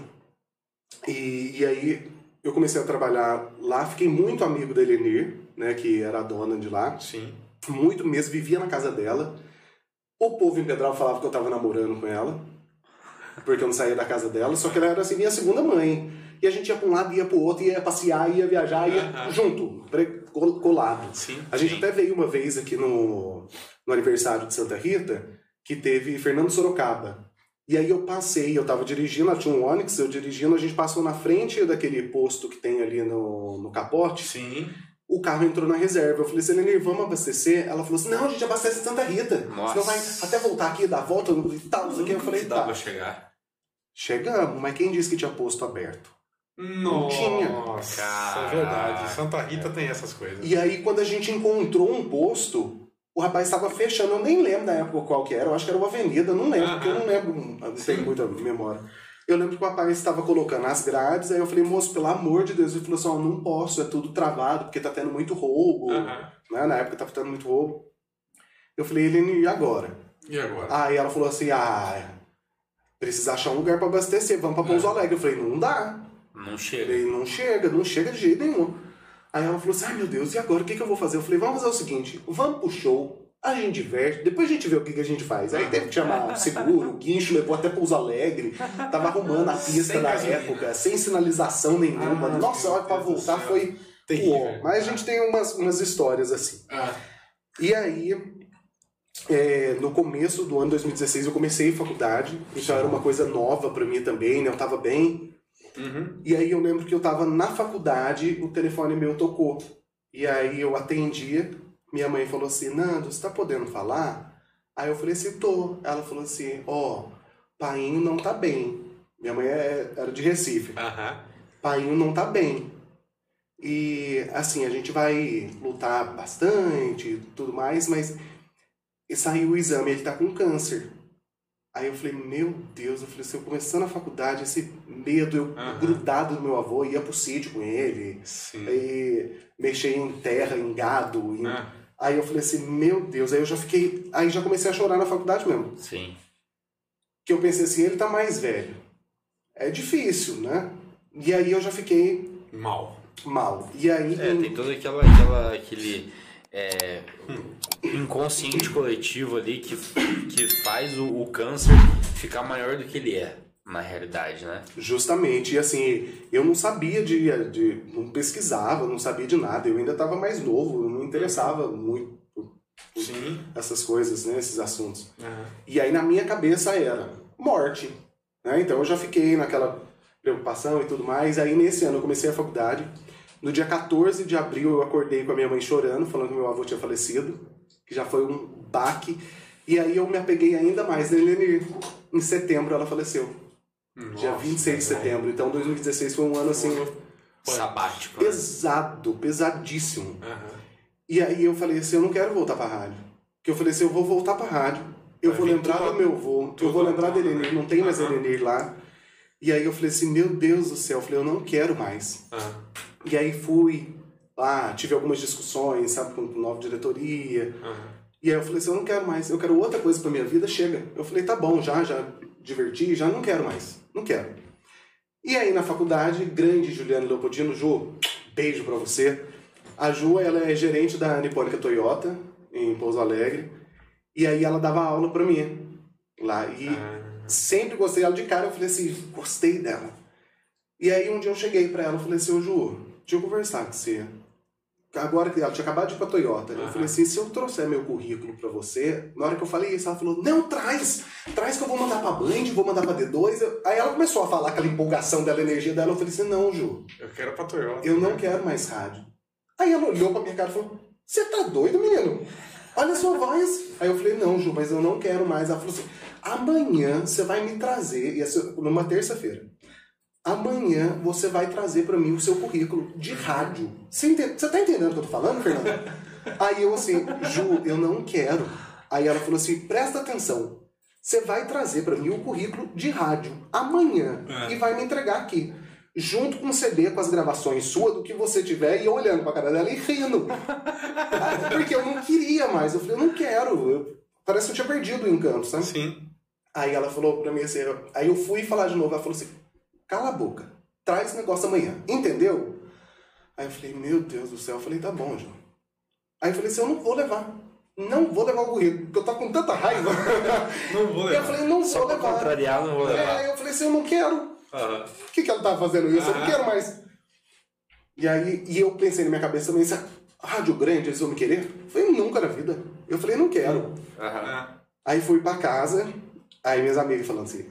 e, e aí eu comecei a trabalhar lá, fiquei muito amigo da Elenir, né, que era a dona de lá, Sim. muito mesmo, vivia na casa dela. O povo em Pedral falava que eu tava namorando com ela, porque eu não saía da casa dela, só que ela era assim, minha segunda mãe. E a gente ia pra um lado, ia pro outro, ia passear, ia viajar, ia Aham. junto. Pre- colado. Sim. A gente Sim. até veio uma vez aqui no, no aniversário de Santa Rita, que teve Fernando Sorocaba. E aí eu passei, eu tava dirigindo, ela tinha um Onix, eu dirigindo, a gente passou na frente daquele posto que tem ali no, no capote, Sim. O carro entrou na reserva. Eu falei, Selene, vamos abastecer? Ela falou assim, não, a gente abastece em Santa Rita. Nossa. Senão vai até voltar aqui, dar a volta e tal, não sei o que. Eu falei, dá tá. pra chegar. Chegamos, mas quem disse que tinha posto aberto? Nossa, tinha. é verdade. Santa Rita tem essas coisas. E aí, quando a gente encontrou um posto, o rapaz estava fechando, eu nem lembro da época qual que era, eu acho que era uma avenida, não lembro, porque eu não lembro, não tenho muita memória. Eu lembro que o rapaz estava colocando as grades, aí eu falei, moço, pelo amor de Deus, ele falou assim, ó, não posso, é tudo travado, porque tá tendo muito roubo, Aham. né, na época tava tendo muito roubo. Eu falei, Helene, e agora? E agora? Aí ela falou assim, ah, precisa achar um lugar para abastecer, vamos para Pouso Alegre. Eu falei, não dá. Não Eu chega. falei, não chega, não chega de jeito nenhum. Aí ela falou assim, ai meu Deus, e agora, o que, que eu vou fazer? Eu falei, vamos fazer o seguinte, vamos pro show, a gente diverte, depois a gente vê o que, que a gente faz. Aí teve que chamar o seguro, o guincho levou até Pouso Alegre, tava arrumando a pista gasolina. época, sem sinalização nenhuma. Ah, Nossa, a hora pra voltar foi Terrível. uó. Mas a gente tem umas, umas histórias assim. Ah, E aí, é, no começo do ano 2016, eu comecei faculdade, então era uma coisa nova pra mim também, né? Eu tava bem. uhum. E aí eu lembro que eu tava na faculdade, o telefone meu tocou. E aí eu atendi, minha mãe falou assim, Nando, você tá podendo falar? Aí eu falei assim, tô. Ela falou assim, ó, painho não tá bem. Minha mãe é- era de Recife. Aham. Painho não tá bem. E assim, a gente vai lutar bastante e tudo mais, mas e saiu o exame, ele tá com câncer. Aí eu falei, meu Deus, eu falei, se eu começando a faculdade, esse medo, eu Aham. grudado no meu avô, ia pro sítio com ele, Sim. aí mexer em terra, em gado. em- Ah, Aí eu falei assim, meu Deus, aí eu já fiquei. Aí já comecei a chorar na faculdade mesmo. Sim. Que eu pensei assim, ele tá mais velho. É difícil, né? E aí eu já fiquei mal. mal. E aí. É, tem todo aquela, aquela, aquele é, inconsciente coletivo ali que, que faz o, o câncer ficar maior do que ele é, na realidade, né? Justamente, e assim, eu não sabia de, de. não pesquisava, não sabia de nada. Eu ainda estava mais novo, eu não interessava muito por Sim. essas coisas, né? Esses assuntos. Aham. E aí na minha cabeça era morte. Né? Então eu já fiquei naquela preocupação e tudo mais. Aí nesse ano eu comecei a faculdade. No dia 14 de abril eu acordei com a minha mãe chorando, falando que meu avô tinha falecido, que já foi um baque. E aí eu me apeguei ainda mais nele. Em setembro ela faleceu. dia Nossa, 26 de setembro. Então 2016 foi um ano assim Sabático. né? pesado, pesadíssimo. Aham. E aí eu falei assim, eu não quero voltar pra rádio. Porque eu falei assim, eu vou voltar pra rádio, eu Vai vou lembrar tudo- do meu avô, eu vou lembrar da Elenir, né? não tem mais. Elenir lá. E aí eu falei assim, meu Deus do céu, eu falei, eu não quero mais. E aí fui lá, tive algumas discussões, sabe, com nova diretoria. E aí eu falei assim, eu não quero mais, eu quero outra coisa pra minha vida, chega. Eu falei, tá bom, já, já diverti, já não quero mais, não quero. E aí na faculdade, grande Juliana Leopoldino, Ju, beijo pra você. A Ju, ela é gerente da Nipônica Toyota, em Pouso Alegre. E aí ela dava aula pra mim, lá. E Ah, sempre gostei dela de cara, eu falei assim, gostei dela. E aí um dia eu cheguei pra ela e falei assim, ô Ju, deixa eu conversar com você. Agora que ela tinha acabado de ir pra Toyota, né? eu falei assim, se eu trouxer meu currículo pra você, na hora que eu falei isso, ela falou, não, traz, traz que eu vou mandar pra Band, vou mandar pra D2. Eu- Aí ela começou a falar aquela empolgação dela, a energia dela, eu falei assim, não, Ju, eu quero pra Toyota. eu não quero mais rádio. Aí ela olhou pra minha cara e falou, você tá doido, menino? Olha a sua voz. Aí eu falei, não, Ju, mas eu não quero mais. Ela falou assim, amanhã você vai me trazer, ser numa terça-feira, amanhã você vai trazer pra mim o seu currículo de rádio. Você, ente- você tá entendendo o que eu tô falando, Fernando? Aí eu assim, Ju, eu não quero. Aí ela falou assim, presta atenção. Você vai trazer pra mim o currículo de rádio amanhã É. e vai me entregar aqui. Junto com o CD, com as gravações suas, do que você tiver, e eu olhando pra cara dela e rindo. Porque eu não queria mais. Eu falei, eu não quero. Eu- parece que eu tinha perdido o encanto, sabe? Sim. Aí ela falou pra mim assim, eu- aí eu fui falar de novo, ela falou assim, cala a boca, traz esse negócio amanhã, entendeu? Aí eu falei, meu Deus do céu, eu falei, tá bom, João. Aí eu falei assim, eu não vou levar, não vou levar o currículo, porque eu tô com tanta raiva. Não vou eu levar. falei, não Só vou levar. contrariar, não vou levar. É, eu falei assim, eu não quero. Aham. Por que, que ela tá fazendo isso? Eu não quero mais. E aí, e eu pensei na minha cabeça também, assim, rádio grande, eles vão me querer? Eu falei, nunca na vida. Eu falei, não quero. Aham. Aí fui pra casa, aí minhas amigas falando assim,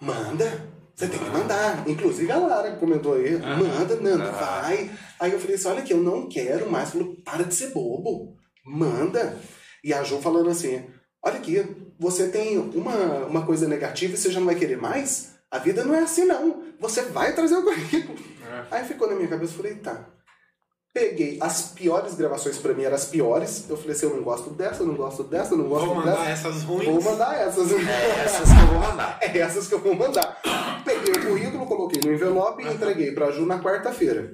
manda, você tem que mandar. Inclusive a Lara comentou aí, manda, Nanda, vai. Aí eu falei assim, olha aqui, eu não quero mais. Falou, para de ser bobo, manda. E a Jo falando assim, olha aqui, você tem uma, uma coisa negativa e você já não vai querer mais? A vida não é assim não, você vai trazer o currículo. É. Aí ficou na minha cabeça, eu falei, tá. Peguei as piores gravações pra mim, eram as piores. Eu falei assim, eu não gosto dessa, eu não gosto dessa, eu não gosto Vou dessa. mandar essas ruins. Vou mandar essas. É essas que eu vou mandar. É essas que eu vou mandar. Peguei o currículo, coloquei no envelope e entreguei pra Ju na quarta-feira.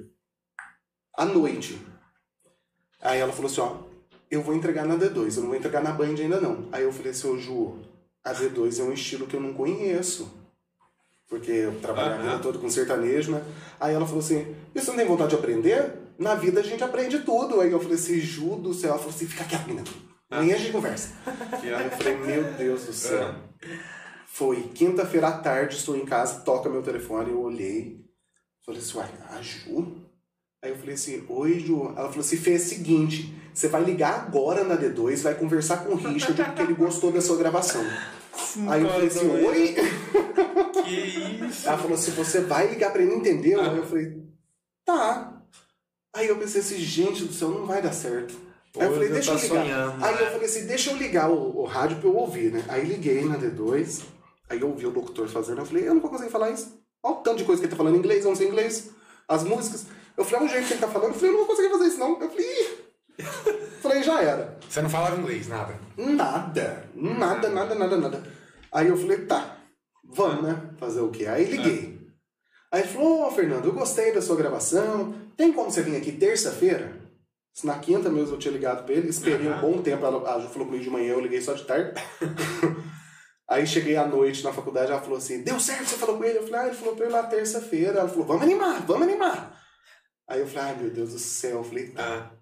À noite. Aí ela falou assim, ó, eu vou entregar na D2, eu não vou entregar na Band ainda não. Aí eu falei assim, ô Ju, a D2 é um estilo que eu não conheço. Porque eu trabalhei a vida toda com sertanejo, né? Aí ela falou assim, e você não tem vontade de aprender? Na vida a gente aprende tudo. Aí eu falei assim, Ju do céu. Ela falou assim, fica quieto, menina. Amanhã a gente conversa. Aí eu falei, meu Deus do céu. Foi quinta-feira à tarde, estou em casa, toca meu telefone, eu olhei. Falei assim, uai, a Ju? Aí eu falei assim, oi Ju. Ela falou assim, fez o seguinte, você vai ligar agora na D2, vai conversar com o Richard porque ele gostou da sua gravação. Aí eu falei assim, oi? Que isso? Ela falou assim, você vai ligar pra ele, entendeu? Aí eu falei, tá. Aí eu pensei assim, gente do céu, não vai dar certo. Aí eu falei, deixa eu ligar. sonhando, Aí né? eu falei assim, deixa eu ligar o, o rádio pra eu ouvir, né? Aí liguei na D2, aí eu ouvi o locutor fazendo, eu falei, eu não vou conseguir falar isso. Olha o tanto de coisa que ele tá falando em inglês, eu não sei inglês. As músicas. Eu falei, é um jeito que ele tá falando. Eu falei, eu não vou conseguir fazer isso não. Eu falei, Ih. falei, já era. Você não falava inglês, nada. Nada, nada, nada, nada, nada. Aí eu falei, tá, vamos, né? Fazer o quê? Aí liguei. Aí ele falou, ô Fernando, eu gostei da sua gravação. Tem como você vir aqui terça-feira? Na quinta mesmo eu tinha ligado pra ele, esperei um Aham. bom tempo. Ela, a Ju falou comigo de manhã, eu liguei só de tarde. Aí cheguei à noite na faculdade, ela falou assim, deu certo, você falou com ele? Eu falei, ah, ele falou pra ir lá terça-feira. Ela falou, vamos animar, vamos animar. Aí eu falei, ai meu Deus do céu, eu falei, tá.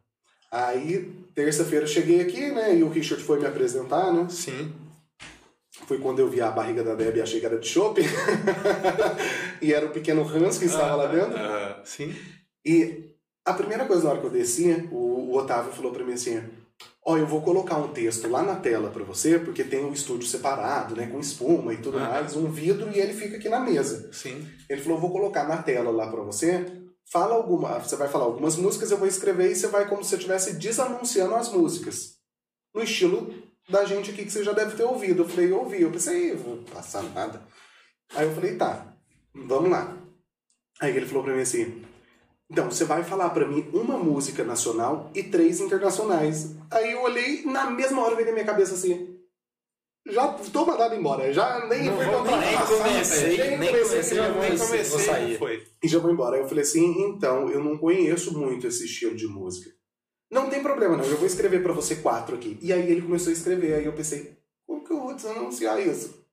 Ah, Aí, terça-feira eu cheguei aqui, né? E o Richard foi me apresentar, né? sim. Foi quando eu vi a barriga da Debbie e achei que era de chope. e era o pequeno Hans que estava lá dentro. Ah, sim. E a primeira coisa na hora que eu desci, o, o Otávio falou pra mim assim: Ó, eu vou colocar um texto lá na tela pra você, porque tem um estúdio separado, né? Com espuma e tudo Aham. mais, um vidro e ele fica aqui na mesa. Sim. Ele falou: vou colocar na tela lá pra você. Fala alguma, você vai falar algumas músicas, eu vou escrever e você vai como se você estivesse desanunciando as músicas. No estilo da gente aqui que você já deve ter ouvido. Eu falei, eu ouvi. Eu pensei, "Ih, vou passar nada. Aí eu falei, tá, vamos lá. Aí ele falou pra mim assim, então, você vai falar pra mim uma música nacional e três internacionais. Aí eu olhei, na mesma hora veio na minha cabeça assim, já tô mandado embora, já nem Não fui vou contratado. Nem comecei, Nem nem comecei, comecei, já vou- Nem vou comecei, sair. foi. e já vou embora. Aí eu falei assim, então, eu não conheço muito esse estilo de música. Não tem problema não, eu vou escrever pra você quatro aqui. E aí ele começou a escrever, aí eu pensei, como que eu vou desanunciar isso?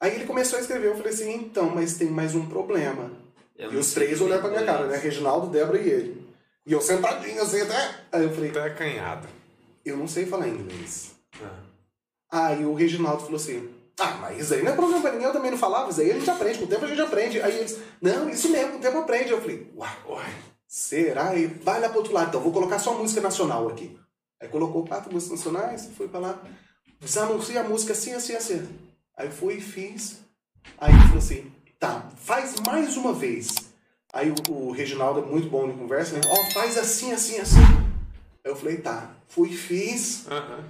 Aí ele começou a escrever, eu falei assim, então, mas tem mais um problema. Eu e os três olharam pra minha inglês. cara, né? Reginaldo, Débora e ele. E eu sentadinho assim até. Aí eu falei, Tá acanhado. eu não sei falar inglês. Ah. Aí o Reginaldo falou assim: Ah, mas isso aí não é problema pra ninguém, eu também não falava, isso aí a gente aprende, com o tempo a gente aprende. Aí eles, não, isso mesmo, com o tempo aprende. Eu falei, uai, uai, será? E vai lá pro outro lado, então, vou colocar só música nacional aqui. Aí colocou quatro músicas nacionais, foi pra lá, desanuncia a música assim, assim, assim. Aí fui e fiz. Aí ele falou assim: tá, faz mais uma vez. Aí o, o Reginaldo é muito bom de conversa, né? Ó, faz assim, assim, assim. Aí eu falei, tá, fui e fiz. Aham.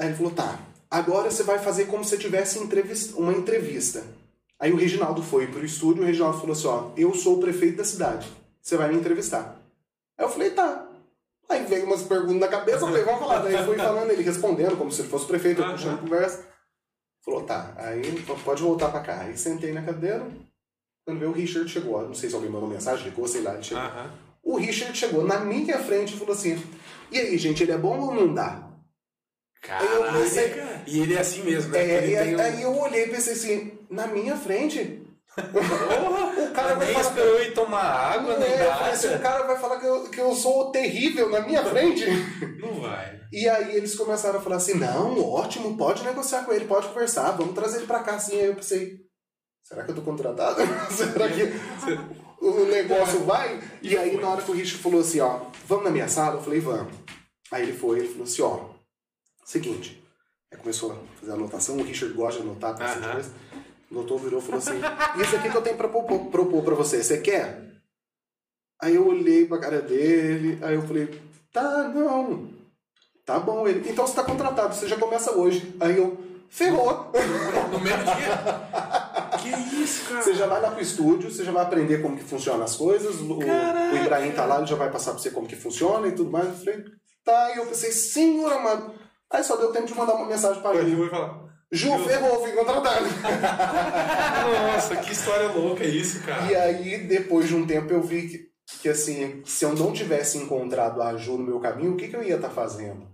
Aí ele falou, tá, agora você vai fazer como se tivesse entrevista, uma entrevista. Aí o Reginaldo foi pro estúdio e o Reginaldo falou assim, ó, eu sou o prefeito da cidade, você vai me entrevistar. Aí eu falei, tá. Aí veio umas perguntas na cabeça, eu falei, vamos falar. Daí fui falando, ele respondendo como se ele fosse prefeito, eu puxando conversa. Falou, tá, aí pode voltar pra cá. Aí sentei na cadeira, quando veio o Richard chegou, não sei se alguém mandou mensagem, ligou, sei lá, ele chegou. O Richard chegou na minha frente e falou assim, e aí, gente, ele é bom ou não dá? eu pensei- Caraca. E ele é assim mesmo, né? É, e aí, um... aí eu olhei e pensei assim, na minha frente? O cara vai Nem falar. esperou ir tomar água, nem É, falei assim, o nada. cara vai falar que eu, que eu sou terrível na minha frente. Não vai. E aí eles começaram a falar assim, não, ótimo, pode negociar com ele, pode conversar, vamos trazer ele pra cá assim. Aí eu pensei, será que eu tô contratado? será que. o negócio vai. E aí, na hora que o Richard falou assim, ó, vamos na minha sala, eu falei, vamos. Aí ele foi, ele falou assim, ó, seguinte. Aí começou a fazer a anotação, o Richard gosta de anotar essas Aham. coisas. O doutor virou e falou assim, isso aqui que eu tenho pra propor, propor pra você, você quer? Aí eu olhei pra cara dele, aí eu falei, tá, não. Tá bom, ele. Então você tá contratado, você já começa hoje. Aí eu, ferrou. No mesmo dia? que isso, cara? Você já vai lá pro estúdio, você já vai aprender como que funcionam as coisas. O, o Ibrahim tá lá, ele já vai passar pra você como que funciona e tudo mais. Eu falei, tá, e eu pensei, senhor amado. Aí só deu tempo de mandar uma mensagem pra Aí Ju. eu vou falar. Ju, ferrou, fui contratado. Nossa, que história louca isso, cara. E aí, depois de um tempo, eu vi que, que assim, se eu não tivesse encontrado a Ju no meu caminho, o que, que eu ia estar fazendo?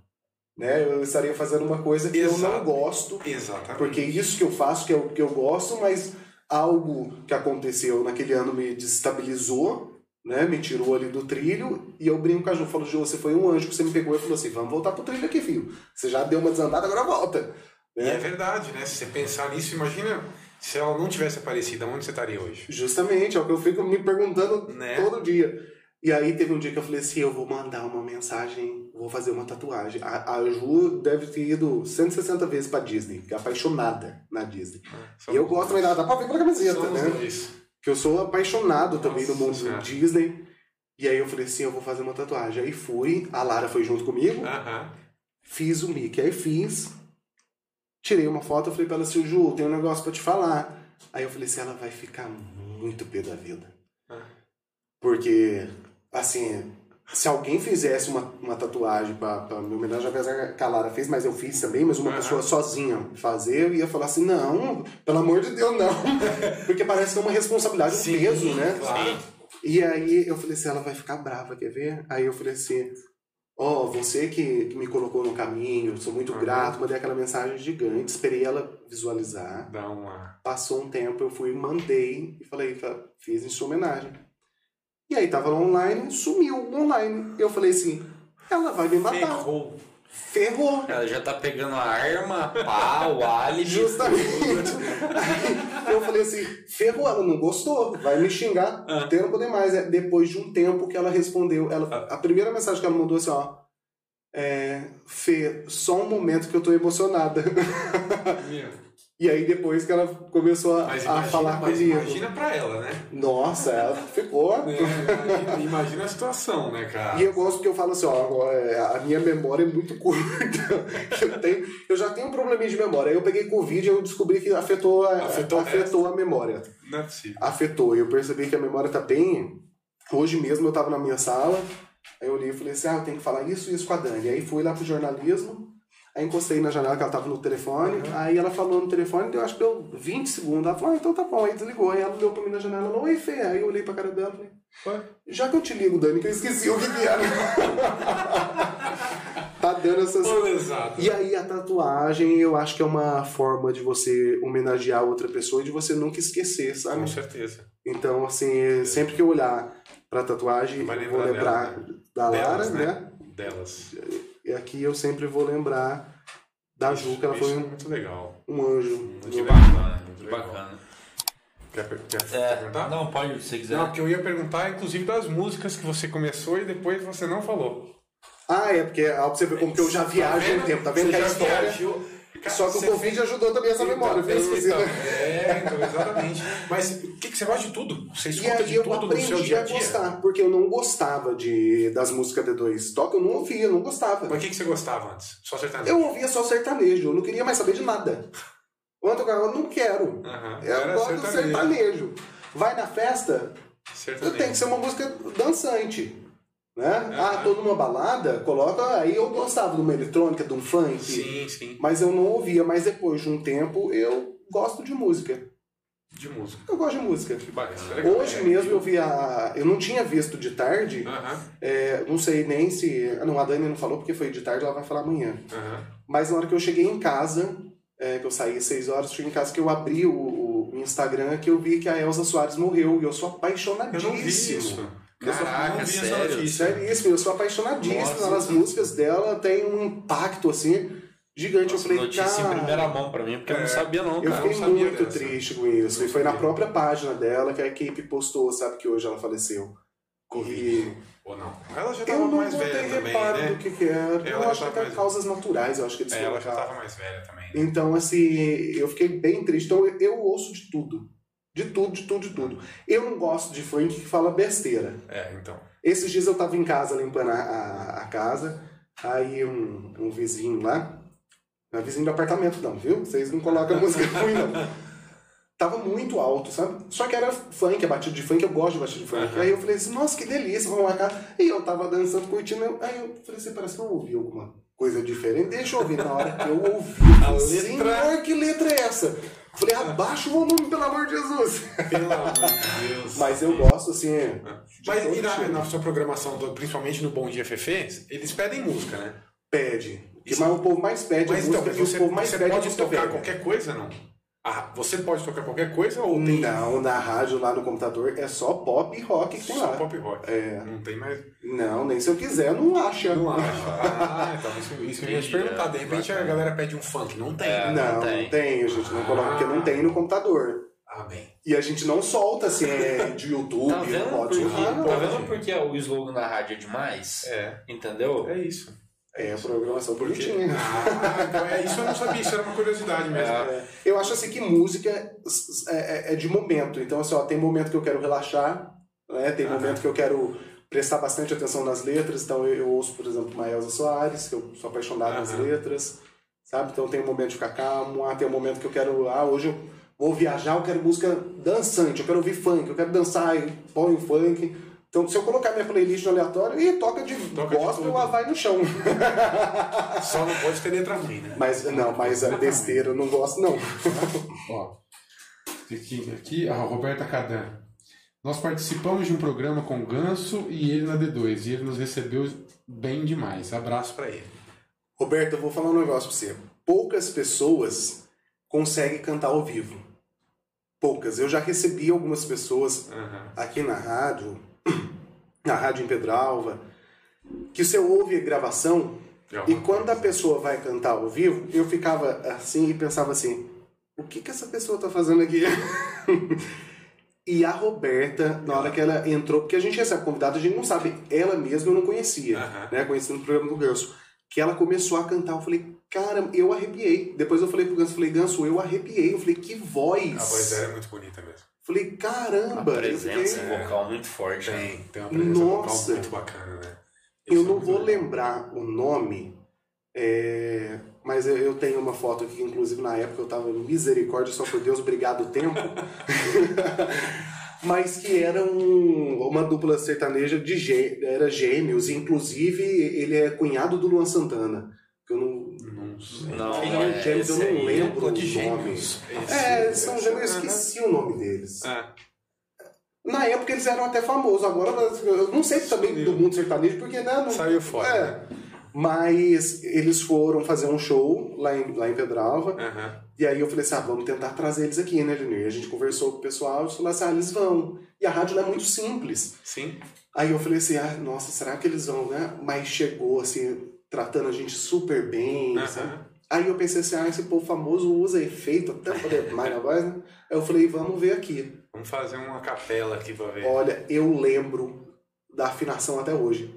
Né? Eu estaria fazendo uma coisa que eu não Exato. gosto, Exatamente. porque isso que eu faço, que é o que eu gosto, mas algo que aconteceu naquele ano me desestabilizou, né? Me tirou ali do trilho, e eu brinco com a Ju, falo, Ju, você foi um anjo que você me pegou e falou assim, vamos voltar pro trilho aqui, filho. Você já deu uma desandada, agora volta. E Né? é verdade, né? Se você pensar nisso, imagina se ela não tivesse aparecido, onde você estaria hoje? Justamente, é o que eu fico me perguntando Né? todo dia. E aí teve um dia que eu falei assim, eu vou mandar uma mensagem, vou fazer uma tatuagem. A, a Ju deve ter ido 160 vezes pra Disney, porque é apaixonada na Disney. E eu gosto, mas dá pra ver pela camiseta, Somos né? dois. Que eu sou apaixonado também no Nossa mundo Senhora. Disney. E aí eu falei assim, eu vou fazer uma tatuagem. Aí fui, a Lara foi junto comigo, Aham. fiz o Mickey. Aí fiz, tirei uma foto, eu falei pra ela assim, Ju, tem um negócio pra te falar. Aí eu falei assim, ela vai ficar muito pé da vida. Ah. Porque, assim, se alguém fizesse uma, uma tatuagem pra, pra me homenagear, que a Lara fez, mas eu fiz também, mas uma Aham. pessoa sozinha fazer, eu ia falar assim, não, pelo amor de Deus, não. Porque parece que é uma responsabilidade, um peso, né? Claro. E aí eu falei assim, ela vai ficar brava, quer ver? Aí eu falei assim, ó, você que, que me colocou no caminho, sou muito Uhum. grato, mandei aquela mensagem gigante, esperei ela visualizar. Dá uma. Passou um tempo, eu fui, mandei e falei, fa- fiz em sua homenagem. E aí tava online, sumiu online. Eu falei assim, ela vai me matar. Ferrou. Ferrou. Ela já tá pegando a arma, pá, o álibi. Justamente. Aí eu falei assim, ferrou, ela não gostou, vai me xingar, Ah. até não poder mais. É, Depois de um tempo que ela respondeu, ela, Ah. a primeira mensagem que ela mandou assim, ó, é, Fê, só um momento que eu tô emocionada. E aí depois que ela começou a, Mas a imagina, falar mas comigo. imagina pra ela, né? Nossa, ela ficou. Né? Imagina, imagina a situação, né, cara? E eu gosto que eu falo assim, ó, é, a minha memória é muito curta. Eu, tenho, eu já tenho um probleminha de memória. Aí eu peguei Covid e eu descobri que afetou a, Afetou afetou, a memória. Não é possível. Afetou. E eu percebi que a memória tá bem. Hoje mesmo eu tava na minha sala, aí eu olhei e falei assim, ah, eu tenho que falar isso e isso com a Dani. Aí fui lá pro jornalismo, aí encostei na janela que ela tava no telefone, aí ela falou no telefone, eu acho que deu 20 segundos. Ela falou, ah, então tá bom. Aí desligou. Aí ela olhou pra mim na janela, ela, oi, Fê. Aí eu olhei pra cara dela e falei, Ué? já que eu te ligo, Dani, que eu esqueci o que que era. tá dando essas... Lesado. E aí a tatuagem, eu acho que é uma forma de você homenagear outra pessoa e de você nunca esquecer, sabe? Com certeza. Então, assim, sempre que eu olhar pra tatuagem, eu vou lembrar lembrar da Lara, Delas, né? né? Delas. E aqui eu sempre vou lembrar da Ju, que ela foi é um, muito legal. um anjo. Muito legal. Bacana, Muito legal. bacana. Quer, per- quer É, perguntar? não, pode, se você quiser. Não, porque eu ia perguntar, inclusive, das músicas que você começou e depois você não falou. Ah, é, porque ó, pra você ver como que eu já viajo um tempo, tá vendo Você que a já história... viajou. Cara, Só que o Covid ajudou também essa memória, viu? Então, Esqueci, então, né? é, então, exatamente. Mas o que, que você gosta de tudo? Você escuta de eu tudo no seu dia a a dia? gostar, porque eu não gostava de, das músicas D2 Toque, eu não ouvia, eu não gostava. Mas o que, que você gostava antes? Só sertanejo? Eu ouvia só sertanejo, eu não queria mais saber de nada. Ontem eu não quero. Aham, Eu gosto do sertanejo. Vai na festa, Sertanejo. tem que ser uma música dançante. Né? Ah, tô numa balada, coloca. Aí eu gostava de uma eletrônica, de um funk. Sim, sim. Mas eu não ouvia, mas depois de um tempo eu gosto de música. De música. Eu gosto de música. Que bacana. Legal. Hoje É, mesmo eu vi a. Eu não tinha visto de tarde, Aham, é, não sei nem se. ah, Não, a Dani não falou porque foi de tarde, ela vai falar amanhã. aham. Mas na hora que eu cheguei em casa, é, que eu saí às 6 horas, cheguei em casa que eu abri o, o Instagram, que eu vi que a Elza Soares morreu. E eu sou Eu apaixonadíssimo. não vi isso. Eu sou- Caraca, não vi essa sério? notícia. Seríssimo, eu sou apaixonadíssimo Nossa. pelas músicas dela, tem um impacto assim gigante. Nossa, eu falei, notícia cara... em primeira mão pra mim, porque eu É, não sabia não, Eu cara. fiquei não sabia muito dessa. triste com isso. E foi na própria página dela que a equipe postou, sabe, que hoje ela faleceu. E Ou não? Ela já eu tava não mais velha também, reparo né? do que que era. Ela eu acho que é mais- causas naturais, eu acho que eles É, ela já tava mais velha também. né? Então, assim, eu fiquei bem triste. Então, eu, eu ouço de tudo. De tudo, de tudo, de tudo. Eu não gosto de funk que fala besteira. É, então. Esses dias eu tava em casa limpando a, a, a casa, aí um, um vizinho lá, não é vizinho do apartamento não, viu? Vocês não colocam música ruim não. Tava muito alto, sabe? Só que era funk, a batida de funk, eu gosto de batida de funk. Aham. Aí eu falei assim, nossa, que delícia, vamos lá cá. E eu tava dançando, curtindo, aí eu falei assim, parece que eu ouvi alguma coisa diferente. Deixa eu ouvir. Na hora que eu ouvi, A letra- Senhor, que letra é essa? Falei, abaixa o volume, pelo amor de Jesus. Pelo amor de Deus. Mas eu gosto, assim, de Mas e na, na sua programação, principalmente no Bom Dia Fefe, eles pedem música, né? Pede. Isso- mais o povo mais pede Mas é então, música, mas e o você, povo mais você pede é pode tocar qualquer coisa, não? Ah, você pode tocar qualquer coisa ou tem Não, na rádio lá no computador é só pop e rock que tem só lá. pop rock? É. Não tem mais. Não, nem se eu quiser, não acha. Não acho. Ah, então isso, isso eu ia te perguntar. De é, repente a galera pede um funk. Não tem. É. Não, não tem. tem, a gente não coloca porque não tem no computador. Ah, bem. E a gente não solta assim, é de YouTube, Tá vendo, pode porque, soltar, não. tá vendo porque o slogan da rádio é demais? É. Entendeu? É isso. É a programação Porque... bonitinha. Ah, então é, isso eu não sabia. Isso era uma curiosidade mesmo. É. Eu acho assim que música é, é- é de momento. Então, assim, ó, tem momento que eu quero relaxar, né? Tem Aham. momento que eu quero prestar bastante atenção nas letras. Então, eu, eu ouço, por exemplo, Maelza Soares, que eu sou apaixonado nas Aham. letras, sabe? Então, tem um momento de ficar calmo. Ah, tem um momento que eu quero... Ah, hoje eu vou viajar, eu quero música dançante, eu quero ouvir funk, eu quero dançar, ponho funk. Então, se eu colocar minha playlist no aleatório, e toca de Toca gospel, ela vai no chão. Só não pode ter letra ruim, né? Mas, não, mas é besteira, eu não gosto, não. Ó, aqui, aqui a Roberta Cadan. Nós participamos de um programa com o Ganso e ele na D2 e ele nos recebeu bem demais. Abraço pra ele. Roberto, eu vou falar um negócio pra você. Poucas pessoas conseguem cantar ao vivo. Poucas. Eu já recebi algumas pessoas Aham. aqui na rádio, na rádio em Pedralva, que você ouve a gravação É e quando a coisa. pessoa vai cantar ao vivo, eu ficava assim e pensava assim: o que, que essa pessoa tá fazendo aqui? e a Roberta, na hora que ela entrou, porque a gente recebe convidado, a gente não sabe, ela mesma eu não conhecia, Aham. né? Conheci no programa do Ganso. Que ela começou a cantar, eu falei, cara, eu arrepiei. Depois eu falei pro Ganso, falei, Ganso, eu arrepiei. Eu falei, que voz! A voz dela é muito bonita mesmo. Falei, caramba! eu presença fiquei- vocal muito forte. né? Tem, tem uma presença Nossa. vocal muito bacana, né? Eu Isso é não vou legal. lembrar o nome, é, mas eu- eu tenho uma foto aqui, inclusive na época eu tava misericórdia, só por Deus, obrigado tempo. mas que era um- uma dupla sertaneja de gê, era gêmeos, inclusive ele é cunhado do Luan Santana. Que eu não, Não sei. Não, é, é gêmeos, eu não aí- lembro. De gêmeos. Esse- é, são gêmeos, eu aham. esqueci o nome deles. É. Na época eles eram até famosos, agora eu não sei também do mundo sertanejo, porque né, não, Saiu fora. É. né? Mas eles foram fazer um show lá em, lá em Pedralva. Aham. E aí eu falei assim: ah, vamos tentar trazer eles aqui, né, Junior? E a gente conversou com o pessoal e falou assim: ah, eles vão. E a rádio não é muito simples. Sim. Aí eu falei assim: ah, nossa, será que eles vão, né? Mas chegou assim, tratando a gente super bem, sabe? Aí eu pensei assim: ah, esse povo famoso usa efeito até poder mais na voz, né? Aí eu falei: vamos ver aqui. Vamos fazer uma capela aqui pra ver. Olha, eu lembro da afinação até hoje.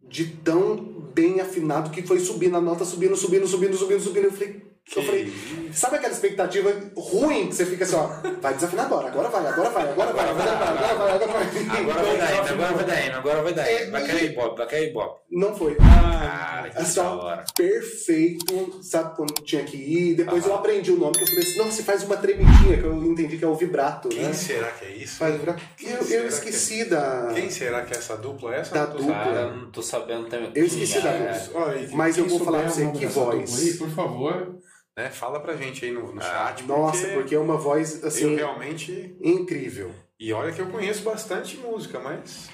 De tão bem afinado que foi subindo a nota, subindo, subindo, subindo, subindo, subindo. Eu falei, eu falei, isso? sabe aquela expectativa ruim que você fica assim, ó, vai desafinar agora, agora vai, agora vai, agora vai, agora vai, agora vai, agora vai. Agora vai dar, agora vai dar, agora vai dar. É, Vai cair ibope, vai cair ibope. Não foi. Cara, que Assim, hora. perfeito, sabe quando tinha que ir. Depois eu aprendi o nome, que eu falei assim, não, você faz uma tremidinha, que eu entendi que é o vibrato, Quem né? será que é isso? Faz o vibrato. Eu, eu que esqueci da... Quem será que é essa dupla? Essa Da não tô dupla. sabendo. Cara, não tô sabendo também. Eu esqueci da e Mas eu vou falar pra você que voz. dupla por favor, né, fala pra gente aí no, no chat. Nossa, porque é uma voz, assim, realmente. incrível. E olha que eu conheço bastante música, mas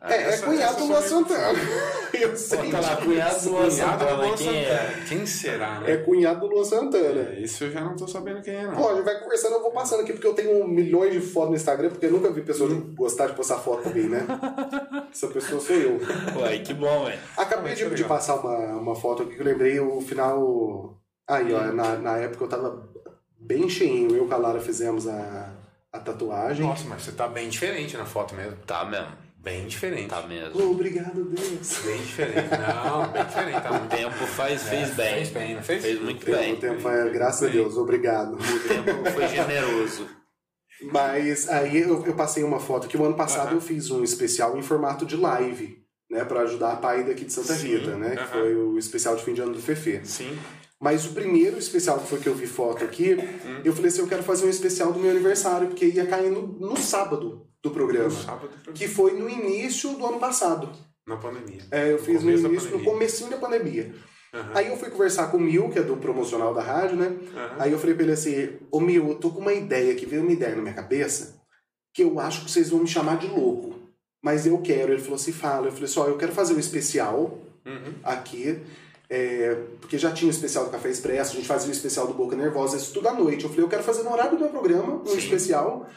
É, é Essa- cunhado essa do Luan. Santana. Eu sei. Bota lá, cunhado do Luan Cunhado Santana. Quem é? Quem será, né? É cunhado do Luan Santana. É, isso eu já não tô sabendo quem é, não. Pô, a gente vai conversando, eu vou passando aqui, porque eu tenho milhões de fotos no Instagram, porque eu nunca vi pessoa gostar de postar foto também, né? Essa pessoa sou eu. Ué, que bom, velho. Acabei Isso é de, de passar uma, uma foto aqui que eu lembrei o final. Aí, ó, na, na época eu tava bem cheinho. Eu e a Lara fizemos a, a tatuagem. Nossa, mas você tá bem diferente na foto mesmo. Tá mesmo. Bem diferente. Tá mesmo. Obrigado, Deus. Bem diferente. Não, bem diferente. Tá O muito tempo faz, fez bem. Fez bem, não fez? Fez muito Tempo, bem. tempo, foi- graças a Deus, obrigado. O tempo foi generoso. Mas aí eu, eu passei uma foto que o ano passado Aham. eu fiz um especial em formato de live, né? Pra ajudar a pai daqui de Santa Sim, Rita, né? Que aham. foi o especial de fim de ano do Fefe. Sim. Mas o primeiro especial que foi que eu vi foto aqui, Hum. eu falei assim, eu quero fazer um especial do meu aniversário, porque ia cair no, no sábado do programa. No sábado, Que foi no início do ano passado. na pandemia. É, eu fiz no começo da início, no comecinho da pandemia. Aham. Aí eu fui conversar com o Mil, que é do promocional da rádio, né? Aham. Aí eu falei pra ele assim, ô Mil, eu tô com uma ideia que veio uma ideia na minha cabeça, que eu acho que vocês vão me chamar de louco. Mas eu quero. Ele falou assim, fala. Eu falei assim, ó, eu quero fazer um especial Uhum. aqui, é, porque já tinha o especial do Café Expresso, a gente fazia o especial do Boca Nervosa, isso tudo à noite. Eu falei, eu quero fazer no horário do meu programa, um Sim. especial.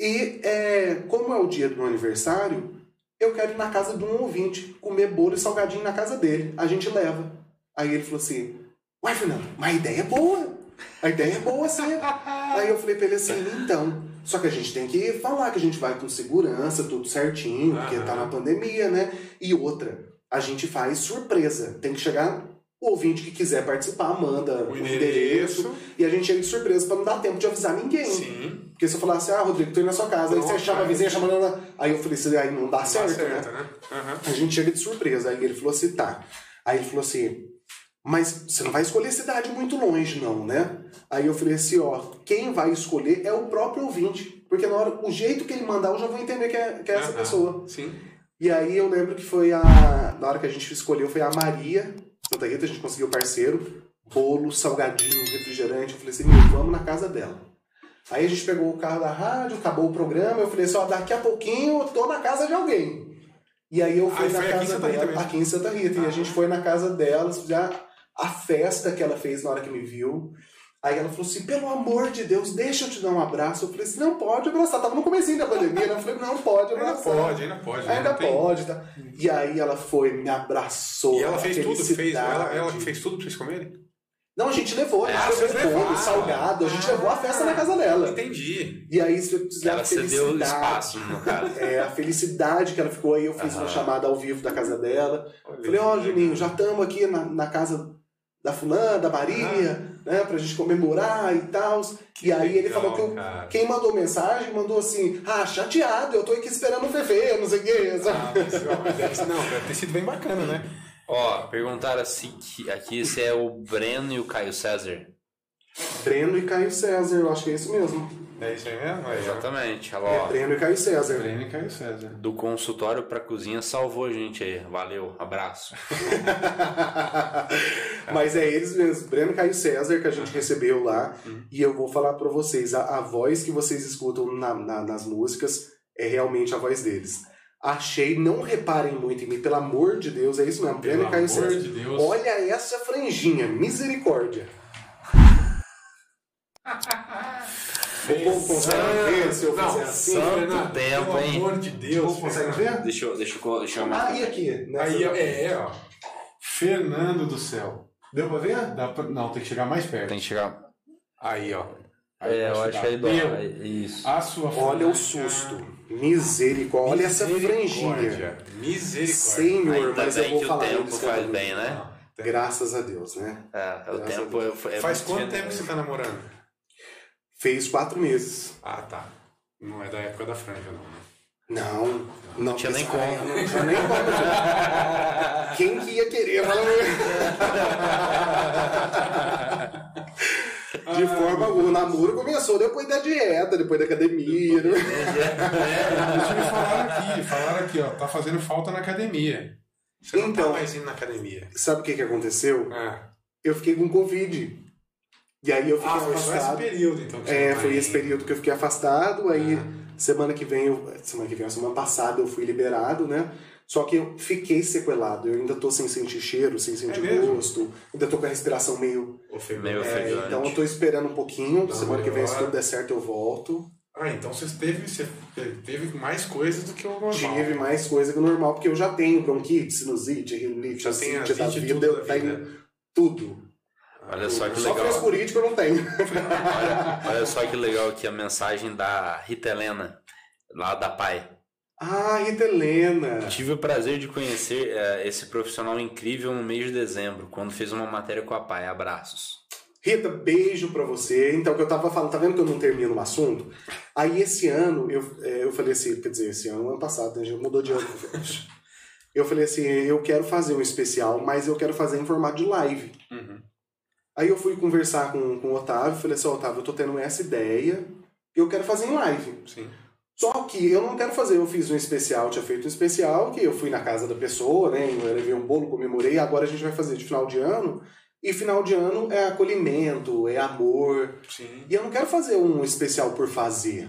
E é, como é o dia do meu aniversário, eu quero ir na casa de um ouvinte, comer bolo e salgadinho na casa dele. A gente leva. Aí ele falou assim, uai, Fernando, mas a ideia é boa. A ideia é boa, sim. Aí eu falei pra ele assim, então, só que a gente tem que falar que a gente vai com segurança, tudo certinho, porque tá na pandemia, né? E outra, a gente faz surpresa. Tem que chegar o ouvinte que quiser participar, manda O o endereço, endereço. e a gente chega de surpresa pra não dar tempo de avisar ninguém. Sim. Porque se eu falasse, ah, Rodrigo, tô indo na sua casa, aí Pronto, você chama a aí- vizinha, chama ela. Aí eu falei assim, aí não dá Tá certo, certo, né? né? Aham. A gente chega de surpresa. Aí ele falou assim, tá. Aí ele falou assim, mas você não vai escolher cidade muito longe, não, né? Aí eu falei assim, ó, quem vai escolher é o próprio ouvinte. Porque na hora, o jeito que ele mandar, eu já vou entender que é, que é essa pessoa. Sim. E aí eu lembro que foi a. Na hora que a gente escolheu, foi a Maria Santa Rita, a gente conseguiu parceiro, bolo, salgadinho, refrigerante. Eu falei assim, meu, vamos na casa dela. Aí a gente pegou o carro da rádio, acabou o programa, eu falei assim, ó, daqui a pouquinho eu tô na casa de alguém. E aí eu fui Ah, na aqui casa Rita dela, mesmo? aqui em Santa Rita. E Ah. a gente foi na casa dela, já a festa que ela fez na hora que me viu. Aí ela falou assim, pelo amor de Deus, deixa eu te dar um abraço. Eu falei assim, não pode abraçar. Tava no comecinho da pandemia, né? Eu falei, não pode Ainda abraçar. pode, ainda pode. Ainda Não tem- pode, tá? E aí ela foi, me abraçou. E ela a fez tudo, fez. Ela, ela fez tudo pra vocês comerem? Não, a gente levou, a gente Ah, levou bolo, salgado, a gente Ah. levou a festa na casa dela. Entendi. E aí fizeram Ela cedeu felicidade. espaço, caso. É, a felicidade que ela ficou aí, eu fiz uma chamada ao vivo da casa dela. Olha Falei, ó, que Juninho, já estamos aqui na, na casa da fulana, da Maria, né, pra gente comemorar e tal. E aí ele legal, falou que cara. quem mandou mensagem mandou assim, ah, chateado, eu tô aqui esperando o Fefe, não sei o sabe? Ah, mas, deve, não, deve ter sido bem bacana, né? Ó, perguntaram assim que aqui se é o Breno e o Caio César. Breno e Caio César, eu acho que é isso mesmo. É isso aí mesmo? Aí. Exatamente. É ó. Breno e Caio César. Breno e Caio César. Do consultório pra cozinha salvou a gente aí. Valeu, abraço. Mas é eles mesmos, Breno Caio César, que a gente recebeu lá. E eu vou falar pra vocês, a, a voz que vocês escutam na- na- nas músicas é realmente a voz deles. Achei, não reparem muito em mim, pelo amor de Deus, é isso mesmo, Breno e Caio César. de Deus. Olha essa franjinha, misericórdia. O povo consegue ver se eu Não, fizer assim? Fernando, tempo, pelo hein? amor de O Deus. povo consegue ver? Deixa eu, deixa eu, deixa eu marcar. Ah, e aqui? Aí, ó, daqui? é, ó. Fernando do céu. Deu pra ver? Dá pra- Não, tem que chegar mais perto. Tem que chegar. Aí, ó. Aí É, eu acho que aí dá. Meu, É Isso. A sua Olha o susto. Misericórdia. Olha essa franjinha. Misericórdia. Senhor, Ainda mas eu vou que o falar tempo eles faz falando. bem, né? Graças a Deus, né? É, o Graças tempo é, é Faz quanto tempo que você tá namorando? Fez quatro meses. Ah, tá. Não é da época da franja, não. né? Não, não, tinha nem porque- como. Não tinha nem como. Quem que ia querer? De forma alguma. O namoro começou depois da dieta, depois da academia. né? Isso me falaram aqui, falaram aqui, ó, tá fazendo falta na academia. Você não Então. tá mais indo na academia. Sabe o que, que aconteceu? Ah, Eu fiquei com Covid. E aí eu fiquei Ah, foi afastado. esse período, então. É, foi vai- esse período que eu fiquei afastado, aí Ah. semana que vem, eu, semana que vem, semana passada eu fui liberado, né? Só que eu fiquei sequelado, eu ainda tô sem sentir cheiro, sem sentir mesmo? gosto, ainda tô com a respiração meio... Meio é, ofegante. então eu tô esperando um pouquinho, Dá semana que vem, se tudo der certo, eu volto. Ah, então você teve, você teve mais coisas do que o normal. Tive mais coisa que o normal, porque eu já tenho bronquite, sinusite, rinite, Já ascite da vida, tudo eu da vida. tenho tudo. Olha só que Só legal. frescurite que eu não tenho. Olha, olha só que legal aqui a mensagem da Rita Helena, lá da PAI. Ah, Rita Helena. Tive o prazer de conhecer eh, esse profissional incrível no mês de dezembro, quando fez uma matéria com a PAI. Abraços. Rita, beijo pra você. Então, o que eu tava falando, tá vendo que eu não termino o assunto? Aí, esse ano, eu, é, eu falei assim, quer dizer, esse ano, ano passado, né? Já mudou de ano. Eu falei assim, eu quero fazer um especial, mas eu quero fazer em formato de live. Uhum. Aí eu fui conversar com, com o Otávio, falei assim, Otávio, eu tô tendo essa ideia, eu quero fazer em live. Sim. Só que eu não quero fazer, eu fiz um especial, tinha feito um especial, que eu fui na casa da pessoa, né? Eu levei um bolo, comemorei, agora a gente vai fazer de final de ano. E final de ano é acolhimento, é amor. Sim. E eu não quero fazer um especial por fazer.